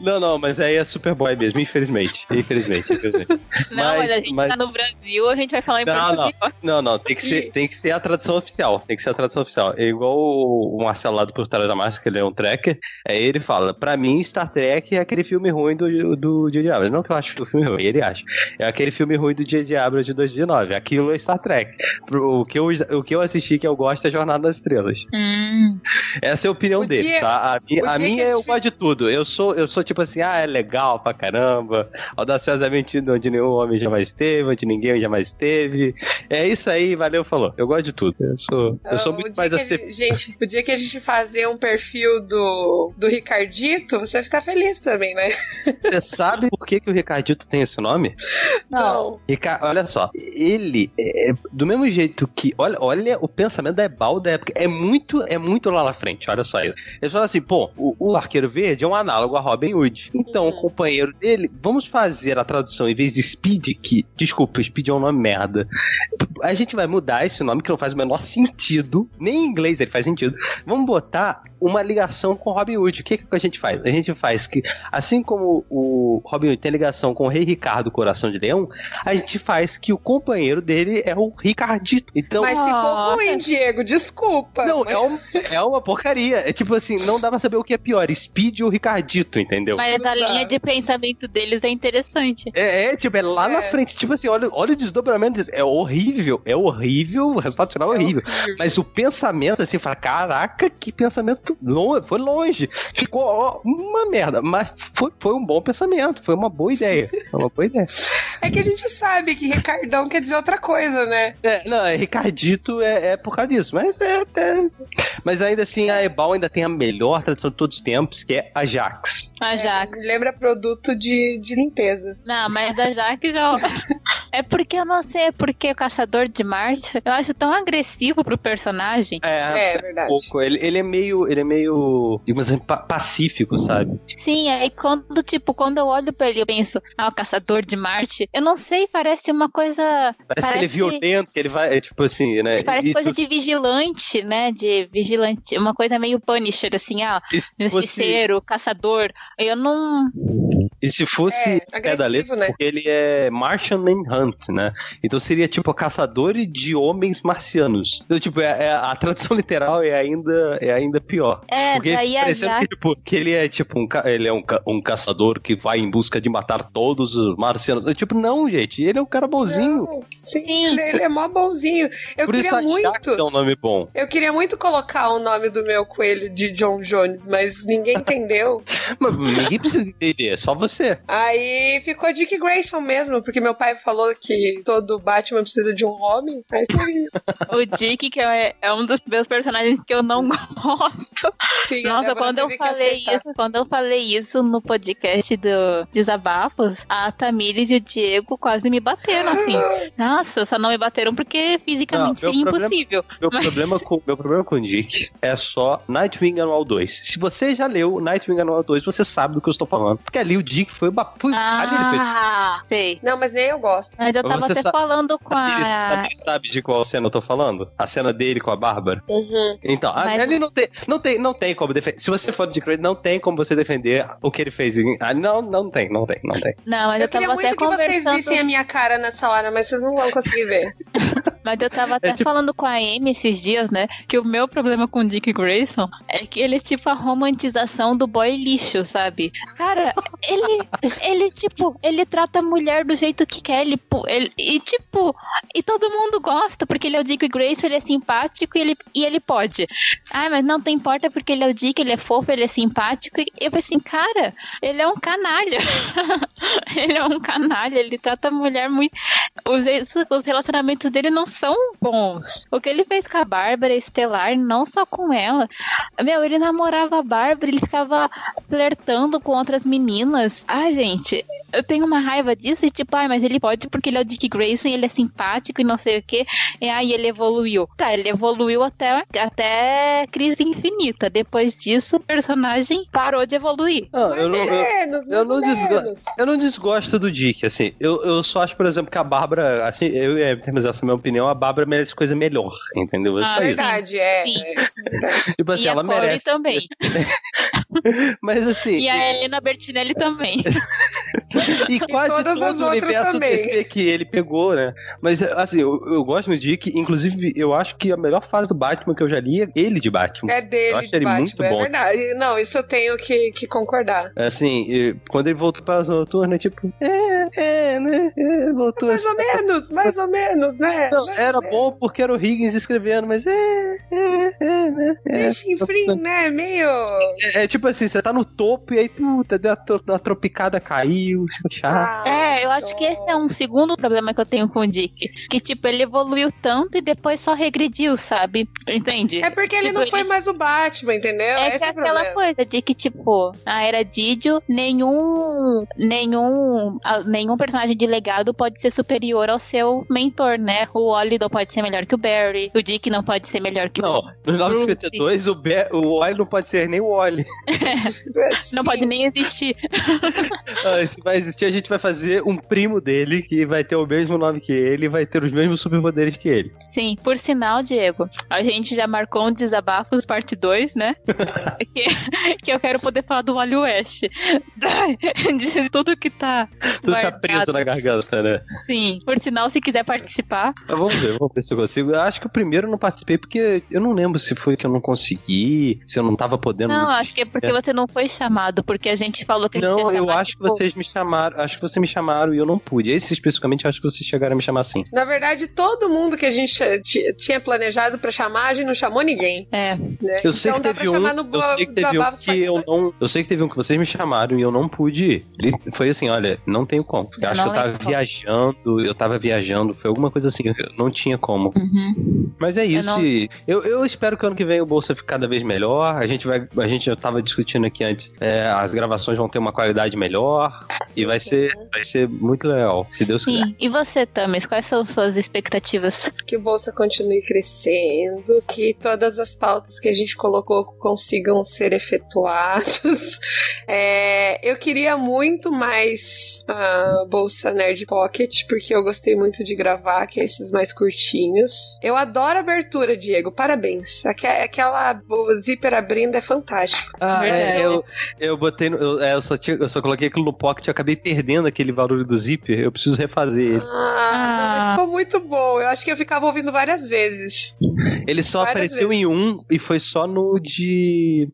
Não, não, mas aí é Superboy mesmo, infelizmente. Infelizmente, infelizmente. Não, mas, mas a gente mas... tá no Brasil, a gente vai falar em não, português. Não, não, não, tem que, ser, tem que ser a tradução oficial. Tem que ser a tradução oficial. É igual o Marcelo lá do Por Trás da Máscara, que ele é um tracker. Aí ele fala: pra mim, Star Trek é aquele filme ruim do, do Dia de Abrams. Não que eu acho o filme ruim, ele acha. É aquele filme ruim do Dia de Abrams de 2009. Aquilo é Star Trek. O que eu, o que eu assisti que eu gosto é Jornada nas Estrelas. Hum. Essa é a opinião podia, dele, tá? A, a minha, eu gosto de tudo. Eu sou, eu sou tipo assim, ah, é legal pra caramba. Audaciosamente onde nenhum homem jamais esteve, onde ninguém jamais esteve. É isso aí, valeu, falou. Eu gosto de tudo. Eu sou, eu sou muito mais assim. Gente, o dia que a gente fazer um perfil do, do Ricardito, você vai ficar feliz também, né? (laughs) Você sabe por que, que o Ricardito tem esse nome? Não. Rica olha só, ele, é, do mesmo jeito que. Olha, olha o pensamento da Ebal da época. É muito, é muito lá na frente, olha só isso. Eles falam assim, pô, o, o Arqueiro Verde é um análogo a Robin Hood. Então, uhum. o companheiro dele, vamos fazer a tradução em vez de Speed, que, desculpa, Speed é um nome merda. A gente vai mudar esse nome que não faz o menor sentido. Nem em inglês ele faz sentido. Vamos botar uma ligação com Robin Hood. O que, que a gente faz? A gente faz que, assim como o Robin Hood tem ligação com o Rei Ricardo Coração de Leão, a gente faz que o companheiro dele é o Ricardito. Então, mas ficou ruim, Diego, desculpa. Não, mas... é, um, é uma porcaria. É tipo assim, não dá pra saber o que é pior, Speed ou Ricardito, entendeu? Mas a linha de pensamento deles é interessante. É, é tipo, é lá é. na frente. Tipo assim, olha, olha o desdobramento. É horrível, é horrível, o resultado final é horrível. É horrível. Mas o pensamento, assim, fala, caraca, que pensamento longe, foi longe. Ficou ó, uma merda, mas foi, foi um bom pensamento, foi uma boa ideia. Foi uma boa ideia. (laughs) É que a gente sabe que Ricardão quer dizer outra coisa, né? É, não, é, Ricardito é, é por causa disso, mas é, é, Mas ainda assim, a Ebal ainda tem a melhor tradução de todos os tempos, que é Ajax. Ajax. É, lembra produto de, de limpeza. Não, mas Ajax é... (laughs) é porque eu não sei, é porque o Caçador de Marte eu acho tão agressivo pro personagem. É, é verdade. Pouco. Ele, ele é meio. Ele é meio. digamos assim, pacífico, sabe? Sim, aí quando, tipo, quando eu olho pra ele, eu penso, ah, o Caçador de Marte. Eu não sei, parece uma coisa. Parece, parece... que ele é violento, que ele vai, é, tipo assim, né? Parece Isso... coisa de vigilante, né? De vigilante. Uma coisa meio Punisher, assim, ah, justiceiro, fosse... caçador. Eu não. E se fosse é, pé da letra, né? porque ele é Martian Manhunt, né? Então seria tipo caçador de homens marcianos. Então, tipo, é, é, a tradução (laughs) literal é ainda, é ainda pior. É, porque daí parecendo que, tipo, que ele é tipo um, ele é um, um caçador que vai em busca de matar todos os marcianos. Eu, tipo, não, gente, ele é um cara bonzinho. Não, sim, sim. Ele, ele, é mó bonzinho. Eu Por queria isso muito. É um nome bom. Eu queria muito colocar o nome do meu coelho de John Jones, mas ninguém entendeu. (laughs) mas ninguém precisa entender, é só você. Aí ficou Dick Grayson mesmo, porque meu pai falou que todo Batman precisa de um Robin. Aí foi o Dick, que é, é, um dos meus personagens que eu não gosto. Sim, Nossa, quando eu falei isso, quando eu falei isso no podcast do Desabafos, a Tamires e o Diego quase me bateram, assim. Nossa, só não me bateram porque fisicamente não, seria impossível. Meu, mas... problema com, meu problema com o Dick é só Nightwing Anual 2. Se você já leu Nightwing Anual 2, você sabe do que eu estou falando. Porque ali o Dick foi, foi ah, ali ele fez. Ah, sei. Não, mas nem eu gosto. Mas eu tava até falando com a. Ele sabe de qual cena eu tô falando? A cena dele com a Bárbara? Uhum. Então, mas... ali não tem, não tem, não tem como defender. Se você for de Craig, não tem como você defender o que ele fez. Ah, não, não tem, não tem, não tem. Não, mas eu, eu tava até muito conversando... que vocês vissem a minha cara nessa hora, mas vocês não vão conseguir ver. (laughs) mas eu tava até é, tipo... falando com a Amy esses dias, né? Que o meu problema com o Dick Grayson é que ele é tipo a romantização do boy lixo, sabe? Cara, (laughs) ele, ele tipo, ele trata a mulher do jeito que quer, ele, ele e tipo, e todo mundo gosta, porque ele é o Dick Grayson, ele é simpático e ele, e ele pode. Ah, mas não tem importa porque ele é o Dick, ele é fofo, ele é simpático. E eu falei assim, cara, ele é um canalha. (laughs) ele é um canalha, ele trata a mulher muito. Os, os relacionamentos dele não são bons. O que ele fez com a Bárbara Estelar, não só com ela. Meu, ele namorava a Bárbara, ele ficava flertando com outras meninas. Ai, gente, eu tenho uma raiva disso e tipo, ai, mas ele pode porque ele é o Dick Grayson, ele é simpático e não sei o que. E aí ele evoluiu. Tá, ele evoluiu até, até crise infinita. Depois disso, o personagem parou de evoluir. Não, eu, não, eu, eu, não desgosto, eu não desgosto do Dick, assim. Eu, eu só acho, por exemplo, que a Bárbara, assim, eu, é, temos essa minha opinião, a Bárbara merece coisa melhor, entendeu? Ah, verdade, é, é, Tipo assim, e ela merece. também. (laughs) Mas assim. E a Helena Bertinelli também. (laughs) (laughs) e quase e todas todo o universo também. DC que ele pegou, né? Mas assim, eu, eu gosto muito de Dick, inclusive eu acho que a melhor fase do Batman que eu já li é ele de Batman. É dele, eu acho ele Batman, muito é bom. É verdade. Não, isso eu tenho que, que concordar. Assim, quando ele voltou para as noturnas, tipo, é, é, né? É, voltou. Mais ou menos, mais ou menos, né? Não, era bom porque era o Higgins escrevendo, mas é, é, é, né? É, enfim, né? Meio. É, é, tipo assim, você tá no topo e aí, puta, deu a, tropicada caiu, chato. Ah, é, eu acho que esse é um segundo problema que eu tenho com o Dick. Que, tipo, ele evoluiu tanto e depois só regrediu, sabe? Entende? É porque ele tipo, não foi ele... mais o Batman, entendeu? É, esse é aquela coisa de que, tipo, na era Didio, nenhum. nenhum. nenhum personagem de legado pode ser superior ao seu mentor, né? O Wally não pode ser melhor que o Barry, o Dick não pode ser melhor que não, o. Não, no 952 o, Be o Wally não pode ser nem o Wally. (laughs) (laughs) não pode nem existir. (laughs) ah, se vai existir, a gente vai fazer um primo dele que vai ter o mesmo nome que ele e vai ter os mesmos superpoderes que ele. Sim, por sinal, Diego, a gente já marcou um desabafos parte 2, né? (laughs) que, que eu quero poder falar do Wally West. (laughs) De tudo que tá. Tudo tá preso na garganta, né? Sim, por sinal, se quiser participar. Mas vamos ver, vamos ver se eu consigo. Eu acho que o primeiro eu não participei porque eu não lembro se foi que eu não consegui, se eu não tava podendo. Não, acho que é porque você não foi chamado, porque a gente falou que a gente Não, eu acho que vocês me chamaram, acho que vocês me chamaram e eu não pude. Esse especificamente, acho que vocês chegaram a me chamar assim. Na verdade, todo mundo que a gente tinha planejado pra chamar, a gente não chamou ninguém. É. Né? Eu sei então que teve um, eu sei que teve um que eu não, eu sei que teve um que vocês me chamaram e eu não pude ir. Foi assim, olha, não tenho como. Eu, eu acho que eu tava viajando, eu tava viajando, foi alguma coisa assim, não tinha como. Uhum. Mas é isso. Eu, não... eu, eu, espero que ano que vem o Bolsa fique cada vez melhor. A gente vai, a gente já tava discutindo aqui antes, é, as gravações vão ter uma qualidade melhor e vai ser, vai ser muito legal, se Deus Sim. quiser. E você, Tamis, quais são suas expectativas? Que o Bolsa continue crescendo, que todas as pautas que a gente colocou consigam ser efetuadas. (laughs) É, eu queria muito mais a Bolsa Nerd Pocket, porque eu gostei muito de gravar, que é esses mais curtinhos. Eu adoro a abertura, Diego, parabéns. Aquela zíper abrindo é fantástico. Ah, é, eu, eu botei no, eu, é, eu, só tinha, eu só coloquei aquilo no Pocket acabei perdendo aquele barulho do zíper. Eu preciso refazer ele. Ah, ah. Não, mas ficou muito bom. Eu acho que eu ficava ouvindo várias vezes. Ele só várias apareceu vezes. em um e foi só no de.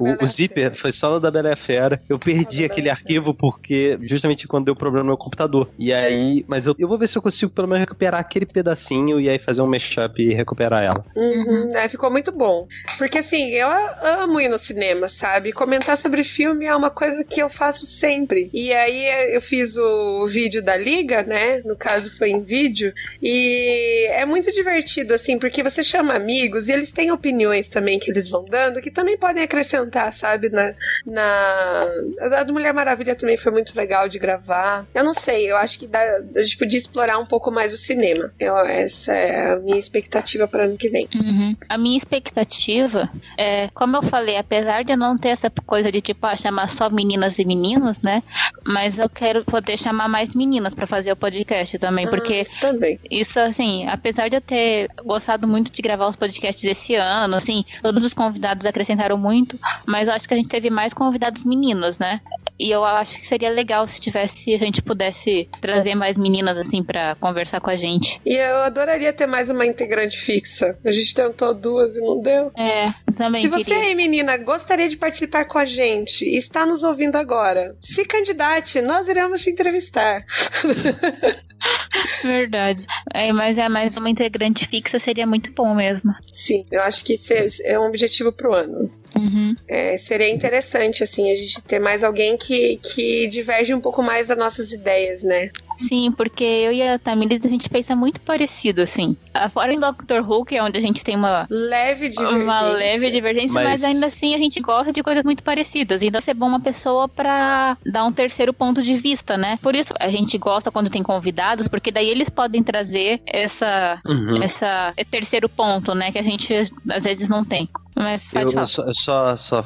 O, o, zíper foi só no da Bela Fera. Eu perdi aquele arquivo porque justamente quando deu problema no meu computador. E aí, mas eu, eu vou ver se eu consigo pelo menos recuperar aquele pedacinho e aí fazer um mashup e recuperar ela. Uhum, é, ficou muito bom. Porque assim, eu amo ir no cinema, sabe? Comentar sobre filme é uma coisa que eu faço sempre. E aí eu fiz o vídeo da Liga, né? No caso foi em vídeo. E é muito divertido, assim, porque você chama amigos e eles têm opiniões também que eles vão dando que também podem acrescentar, sabe? Na. na... A Mulher Maravilha também foi muito legal de gravar. Eu não sei, eu acho que dá, a gente podia explorar um pouco mais o cinema. Eu, essa é a minha expectativa para ano que vem. Uhum. A minha expectativa é, como eu falei, apesar de eu não ter essa coisa de tipo, ah, chamar só meninas e meninos, né? Mas eu quero poder chamar mais meninas para fazer o podcast também, ah, porque isso, também. isso, assim, apesar de eu ter gostado muito de gravar os podcasts esse ano, assim, todos os convidados acrescentaram muito, mas eu acho que a gente teve mais convidados meninos, né? E eu acho que seria legal se tivesse, a gente pudesse trazer mais meninas, assim, para conversar com a gente. E eu adoraria ter mais uma integrante fixa. A gente tentou duas e não deu. É, também. Se você aí, menina, gostaria de participar com a gente e está nos ouvindo agora, se candidate, nós iremos te entrevistar. (laughs) Verdade. É, mas é mais uma integrante fixa seria muito bom mesmo. Sim, eu acho que esse é um objetivo pro ano. Uhum. É, seria interessante, assim, a gente ter mais alguém que, que diverge um pouco mais das nossas ideias, né? Sim, porque eu e a Tamiris a gente pensa muito parecido, assim. Fora em Doctor Who, que é onde a gente tem uma leve divergência, uma leve divergência mas... mas... ainda assim a gente gosta de coisas muito parecidas. Então ser bom uma pessoa para dar um terceiro ponto de vista, né? Por isso a gente gosta quando tem convidados, porque daí eles podem trazer essa, uhum. essa esse terceiro ponto, né? Que a gente às vezes não tem. Mas pode eu, falar. Só, só, só,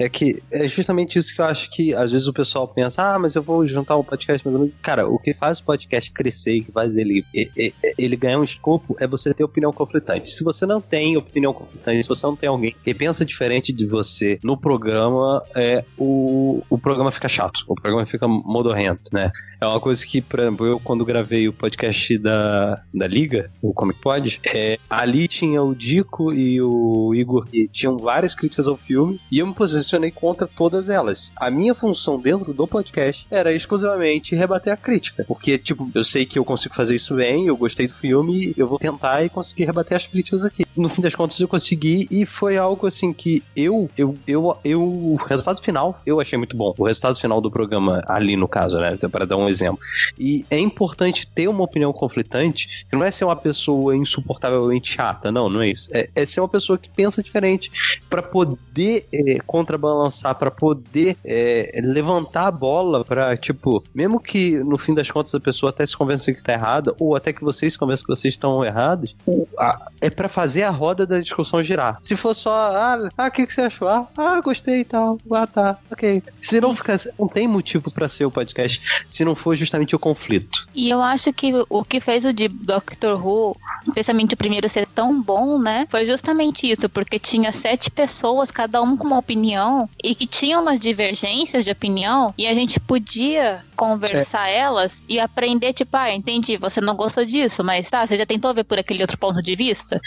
É que é justamente isso que eu acho que às vezes o pessoal pensa, ah, mas eu vou juntar um podcast, mas cara, o que faz o podcast crescer, que faz ele, ele, ele ganhar um escopo é você ter opinião conflitante. Se você não tem opinião conflitante, se você não tem alguém que pensa diferente de você no programa, é, o, o programa fica chato, o programa fica modorrento, né? É uma coisa que, por exemplo, eu quando gravei o podcast da, da Liga, o Comic Pod, é, ali tinha o Dico e o Igor que tinham várias críticas ao filme e eu me posicionei contra todas elas. A minha função dentro do podcast era exclusivamente rebater a crítica, porque, tipo, eu sei que eu consigo fazer isso bem, eu gostei do filme, eu vou tentar e conseguir rebater as críticas aqui. No fim das contas, eu consegui e foi algo assim que eu, eu, eu, eu, o resultado final eu achei muito bom. O resultado final do programa, ali no caso, né? Para dar um exemplo. E é importante ter uma opinião conflitante, que não é ser uma pessoa insuportavelmente chata, não, não é isso. É, é ser uma pessoa que pensa diferente para poder é, contrabalançar, para poder é, levantar a bola para tipo, mesmo que no fim das contas a pessoa até se convença que tá errada, ou até que vocês convençam que vocês estão errados, é para fazer a roda da discussão girar. Se for só, ah, ah o que, que você achou? Ah, ah, gostei e tal. Ah, tá, ok. Se não ficar, não tem motivo para ser o podcast se não for justamente o conflito. E eu acho que o que fez o de Doctor Who, especialmente o primeiro ser tão bom, né, foi justamente isso, porque tinha sete pessoas, cada um com uma opinião, e que tinham umas divergências de opinião, e a gente podia conversar é. elas e aprender, tipo, ah, entendi, você não gostou disso, mas tá, você já tentou ver por aquele outro ponto de vista?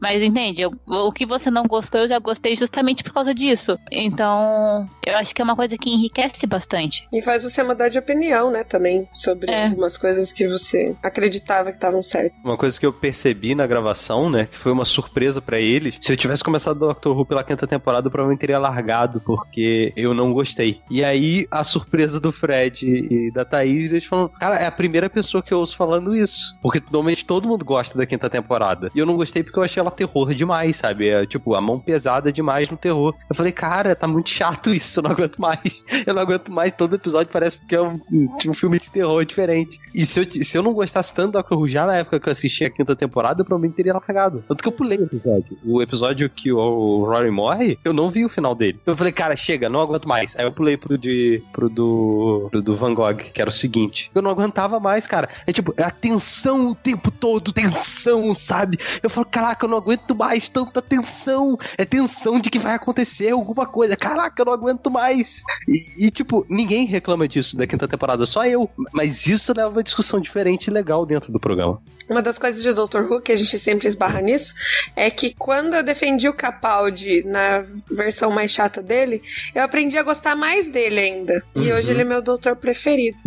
Mas entende, eu, o que você não gostou, eu já gostei justamente por causa disso. Então, eu acho que é uma coisa que enriquece bastante. E faz você mudar de opinião, né, também, sobre é. algumas coisas que você acreditava que estavam certas. Uma coisa que eu percebi na gravação, né, que foi uma surpresa para eles, se eu tivesse começado Doctor Who pela quinta temporada, eu provavelmente teria largado, porque eu não gostei. E aí, a surpresa do Fred e da Thaís, eles falam, cara, é a primeira pessoa que eu ouço falando isso. Porque normalmente todo mundo gosta da quinta temporada. E eu não gostei porque eu achei ela terror demais, sabe? É, tipo, a mão pesada demais no terror. Eu falei, cara, tá muito chato isso, eu não aguento mais. Eu não aguento mais, todo episódio parece que é um, um filme de terror diferente. E se eu, se eu não gostasse tanto do Doctor já na época que eu assisti a quinta temporada, eu provavelmente teria largado. Tanto que eu pulei o episódio. O episódio que o Rory morre, eu não vi o final dele. Eu falei, cara, chega, não aguento mais. Aí eu pulei pro, de, pro do, pro do Van Gogh, que era o seguinte. Eu não aguentava mais, cara. É tipo, é a tensão o tempo todo, tensão, sabe? Eu falo, caraca, eu não aguento mais tanta tensão. É tensão de que vai acontecer alguma coisa. Caraca, eu não aguento mais. E, e tipo, ninguém reclama disso da quinta temporada, só eu. Mas isso leva uma discussão diferente e legal dentro do programa. Uma das coisas de Dr. Who que a gente sempre esbarra nisso é que quando eu defendi o Capaldi na versão mais chata dele, eu aprendi a gostar mais dele ainda. Uhum. E hoje ele é meu doutor preferido.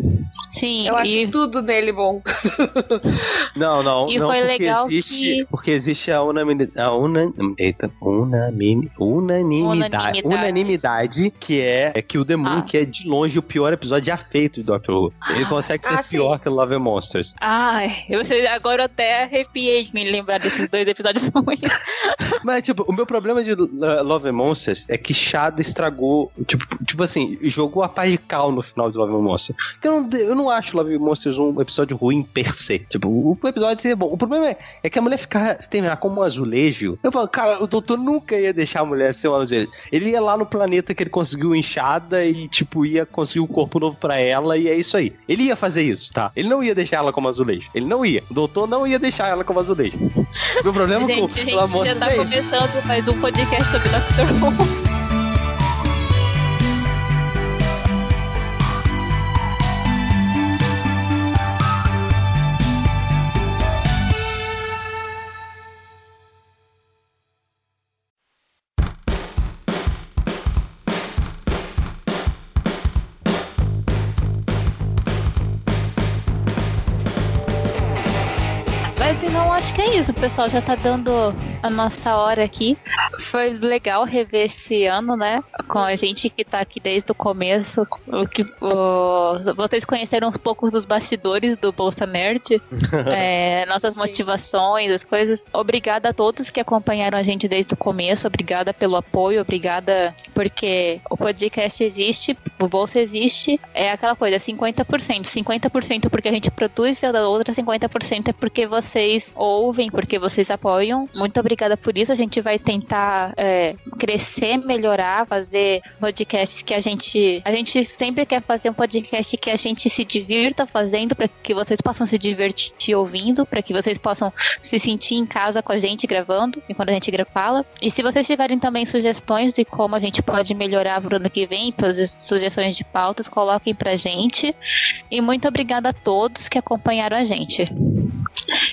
Sim, eu acho e... tudo nele bom. (laughs) Não, não, e não foi porque legal existe, que... porque existe a unanimidade, a una, eita, unanimidade, unanimidade, unanimidade, que é, é que o The Moon, ah. que é de longe o pior episódio já feito de Doctor Who. Ele consegue ser ah, pior sim. que Love and Monsters. Ai, eu sei, agora eu até arrepiei de me lembrar desses dois episódios (laughs) ruins. Mas, tipo, o meu problema de Love and Monsters é que Shada estragou, tipo, tipo assim, jogou a pá de cal no final de Love and Monsters. Eu não, eu não acho Love and Monsters um episódio ruim per se. Tipo, o episódio é bom. O problema é, é que a mulher ficar, terminar como um azulejo. Eu falo, cara, o doutor nunca ia deixar a mulher ser um azulejo. Ele ia lá no planeta que ele conseguiu enxada e, tipo, ia conseguir um corpo novo para ela e é isso aí. Ele ia fazer isso, tá? Ele não ia deixar ela como azulejo. Ele não ia. O doutor não ia deixar ela como azulejo. Meu problema gente, com a gente já tá começando mais um podcast sobre Doctor Who. Isso, o pessoal já tá dando a nossa hora aqui. Foi legal rever esse ano, né? Com a gente que tá aqui desde o começo. O que, o, vocês conheceram um pouco dos bastidores do Bolsa Nerd, (laughs) é, nossas Sim. motivações, as coisas. Obrigada a todos que acompanharam a gente desde o começo. Obrigada pelo apoio, obrigada porque o podcast existe O bolsa existe, é aquela coisa, 50%. 50% porque a gente produz e a outra 50% é porque vocês ouvem, porque vocês apoiam. Muito obrigada por isso. A gente vai tentar é, crescer, melhorar, fazer podcasts que a gente. A gente sempre quer fazer um podcast que a gente se divirta fazendo, para que vocês possam se divertir ouvindo, para que vocês possam se sentir em casa com a gente gravando, enquanto a gente fala. E se vocês tiverem também sugestões de como a gente pode melhorar pro ano que vem, sugestões de pautas, coloquem pra gente. E muito obrigada a todos que acompanharam a gente.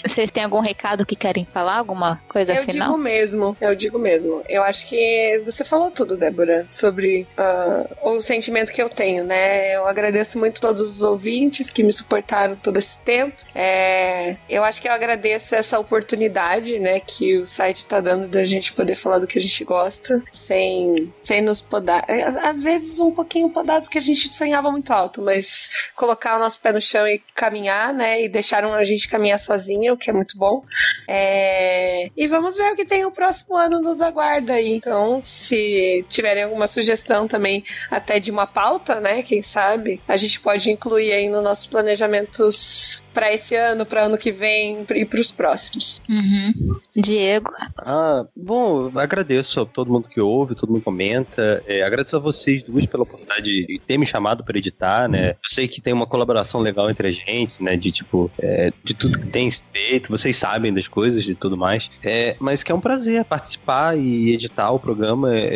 Vocês têm algum recado que querem falar? Alguma coisa eu final? Eu digo mesmo, eu digo mesmo. Eu acho que você falou tudo, Débora, sobre uh, o sentimento que eu tenho, né? Eu agradeço muito todos os ouvintes que me suportaram todo esse tempo. É, eu acho que eu agradeço essa oportunidade, né, que o site está dando da gente poder falar do que a gente gosta, sem, sem nos podar. É, às vezes um pouquinho podado, porque a gente sonhava muito alto, mas colocar o nosso pé no chão e caminhar, né, e deixaram a gente caminhar sozinho, o que é muito bom. É... E vamos ver o que tem o próximo ano nos aguarda aí. Então, se tiverem alguma sugestão também, até de uma pauta, né? Quem sabe, a gente pode incluir aí nos nossos planejamentos para esse ano, para ano que vem e para os próximos. Uhum. Diego. Ah, bom, agradeço a todo mundo que ouve, todo mundo comenta. É, agradeço a vocês duas pela oportunidade de ter me chamado para editar, né? Eu sei que tem uma colaboração legal entre a gente, né? De tipo, é, de tudo que tem feito, vocês sabem das coisas e tudo mais. É, mas que é um prazer participar e editar o programa. É,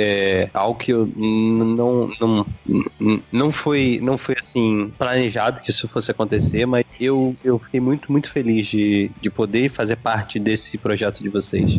é algo que eu não, não, não foi, não foi assim planejado que isso fosse acontecer, mas eu, eu eu fiquei muito, muito feliz de, de poder fazer parte desse projeto de vocês.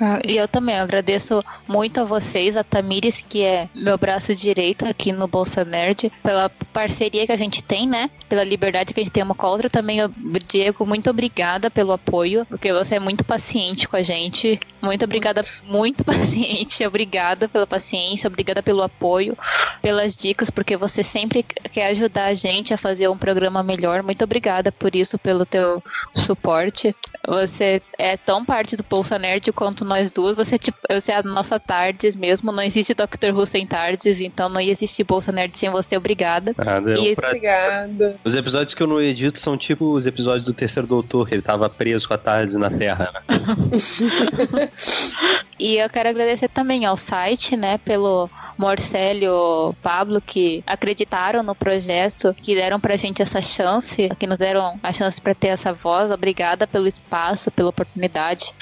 Ah, e eu também agradeço muito a vocês, a Tamires, que é meu braço direito aqui no Bolsa Nerd, pela parceria que a gente tem, né? Pela liberdade que a gente tem uma com a outra. Também, Diego, muito obrigada pelo apoio, porque você é muito paciente com a gente. Muito obrigada, muito (laughs) paciente. Obrigada pela paciência, obrigada pelo apoio, pelas dicas, porque você sempre quer ajudar a gente a fazer um programa melhor. Muito obrigada por isso, pelo teu suporte. Você é tão parte do Bolsa Nerd quanto nós duas. Você, tipo, você é a nossa Tardes mesmo. Não existe Dr. Who sem Tardes, então não ia existir Bolsa Nerd sem você. Obrigada. Nada, é e... pra... Obrigada. Os episódios que eu não edito são tipo os episódios do Terceiro Doutor, que ele tava preso com a Tardes na Terra, né? (laughs) (laughs) e eu quero agradecer também ao site, né, pelo Morcélio, Pablo, que acreditaram no projeto, que deram pra gente essa chance, que nos deram a chance para ter essa voz. Obrigada pelo espaço, pela oportunidade.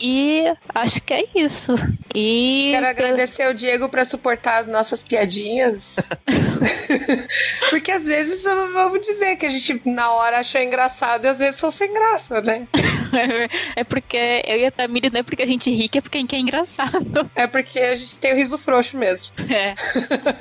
E acho que é isso. E quero agradecer ao Diego para suportar as nossas piadinhas. (laughs) Porque às vezes, vamos dizer que a gente na hora achou engraçado e às vezes são sem graça, né? (laughs) é porque eu e a Tamiri não é porque a gente ri, é porque a gente é engraçado. É porque a gente tem o riso frouxo mesmo. É.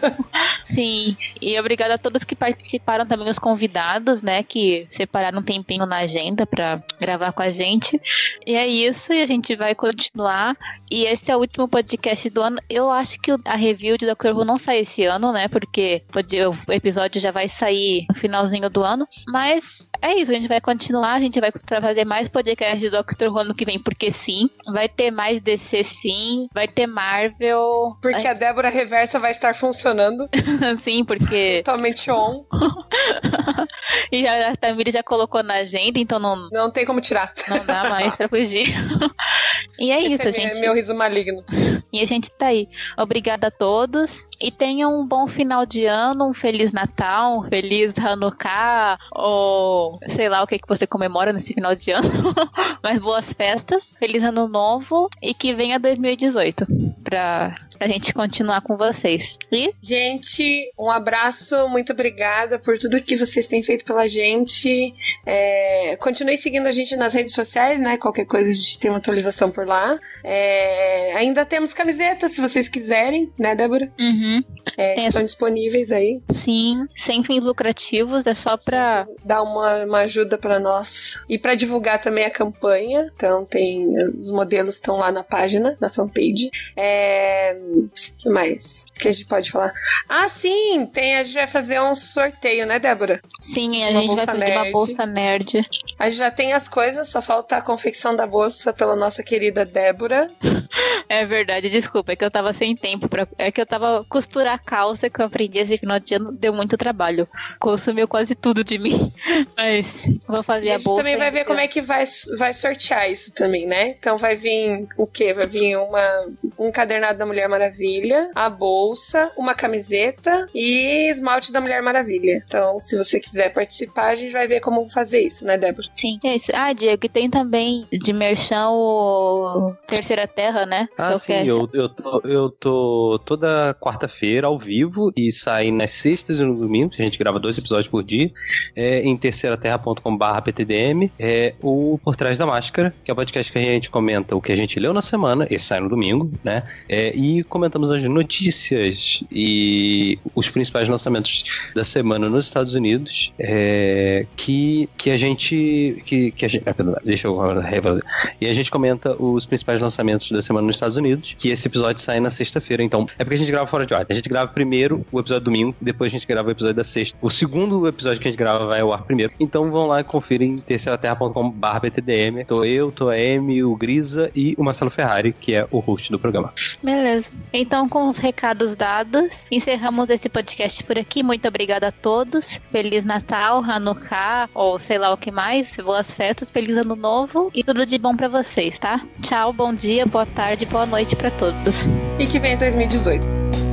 (laughs) Sim. E obrigada a todos que participaram também, os convidados, né? Que separaram um tempinho na agenda para gravar com a gente. E é isso, e a gente vai continuar. E esse é o último podcast do ano. Eu acho que a review de Doctor Who não sai esse ano, né? Porque o episódio já vai sair no finalzinho do ano. Mas é isso, a gente vai continuar, a gente vai fazer mais podcast de Doctor Who ano que vem, porque sim. Vai ter mais DC sim, vai ter Marvel. Porque a, a Débora Reversa vai estar funcionando. (laughs) sim, porque. Totalmente on. (laughs) e a Tamiri já colocou na agenda, então não. Não tem como tirar. Não dá mais pra fugir. (laughs) e é Esse isso, é gente. Meu riso maligno. E a gente tá aí. Obrigada a todos e tenham um bom final de ano, um feliz Natal, um feliz Hanukkah ou sei lá o que que você comemora nesse final de ano. (laughs) Mas boas festas, feliz ano novo e que venha 2018 pra pra gente continuar com vocês. E? Gente, um abraço, muito obrigada por tudo que vocês têm feito pela gente. É, continue seguindo a gente nas redes sociais, né? Qualquer coisa a gente tem uma atualização por lá. É, ainda temos camisetas, se vocês quiserem, né, Débora? Uhum. É, estão disponíveis aí. Sim, sem fins lucrativos, é só pra. Dar uma, uma ajuda para nós. E para divulgar também a campanha. Então, tem. Os modelos estão lá na página, na fanpage. É que mais que a gente pode falar? Ah, sim! Tem, a gente vai fazer um sorteio, né, Débora? Sim, a uma gente vai fazer nerd. uma bolsa nerd. A gente já tem as coisas, só falta a confecção da bolsa pela nossa querida Débora. (laughs) É verdade, desculpa, é que eu tava sem tempo para É que eu tava costurar calça que eu aprendi esse final de ano deu muito trabalho. Consumiu quase tudo de mim. (laughs) Mas vou fazer e a, a bolsa. também vai ver como é que vai, vai sortear isso também, né? Então vai vir o quê? Vai vir uma, um cadernado da Mulher Maravilha, a bolsa, uma camiseta e esmalte da Mulher Maravilha. Então, se você quiser participar, a gente vai ver como fazer isso, né, Débora? Sim, é isso. Ah, Diego, e tem também de merchan o Terceira Terra, né? Ah, sim, eu, eu, tô, eu tô toda quarta-feira ao vivo e sai nas sextas e no domingo. A gente grava dois episódios por dia. É, em terceiraterra.com/ptdm. É o Por Trás da Máscara, que é o podcast que a gente comenta o que a gente leu na semana. Esse sai no domingo, né? É, e comentamos as notícias e os principais lançamentos da semana nos Estados Unidos. É, que, que a gente. Que, que a gente. Ah, deixa eu. E a gente comenta os principais lançamentos da semana nos Estados Unidos. Que esse episódio sai na sexta-feira. Então, é porque a gente grava fora de ordem. A gente grava primeiro o episódio domingo, depois a gente grava o episódio da sexta. O segundo episódio que a gente grava vai ao ar primeiro. Então vão lá e conferem terceiraterra.com.br Tô eu, tô a Amy, o Grisa e o Marcelo Ferrari, que é o host do programa. Beleza. Então, com os recados dados, encerramos esse podcast por aqui. Muito obrigada a todos. Feliz Natal, Hanukkah, ou sei lá o que mais. Boas festas, feliz ano novo e tudo de bom para vocês, tá? Tchau, bom dia, boa tarde, boa noite para todos. E que vem 2018.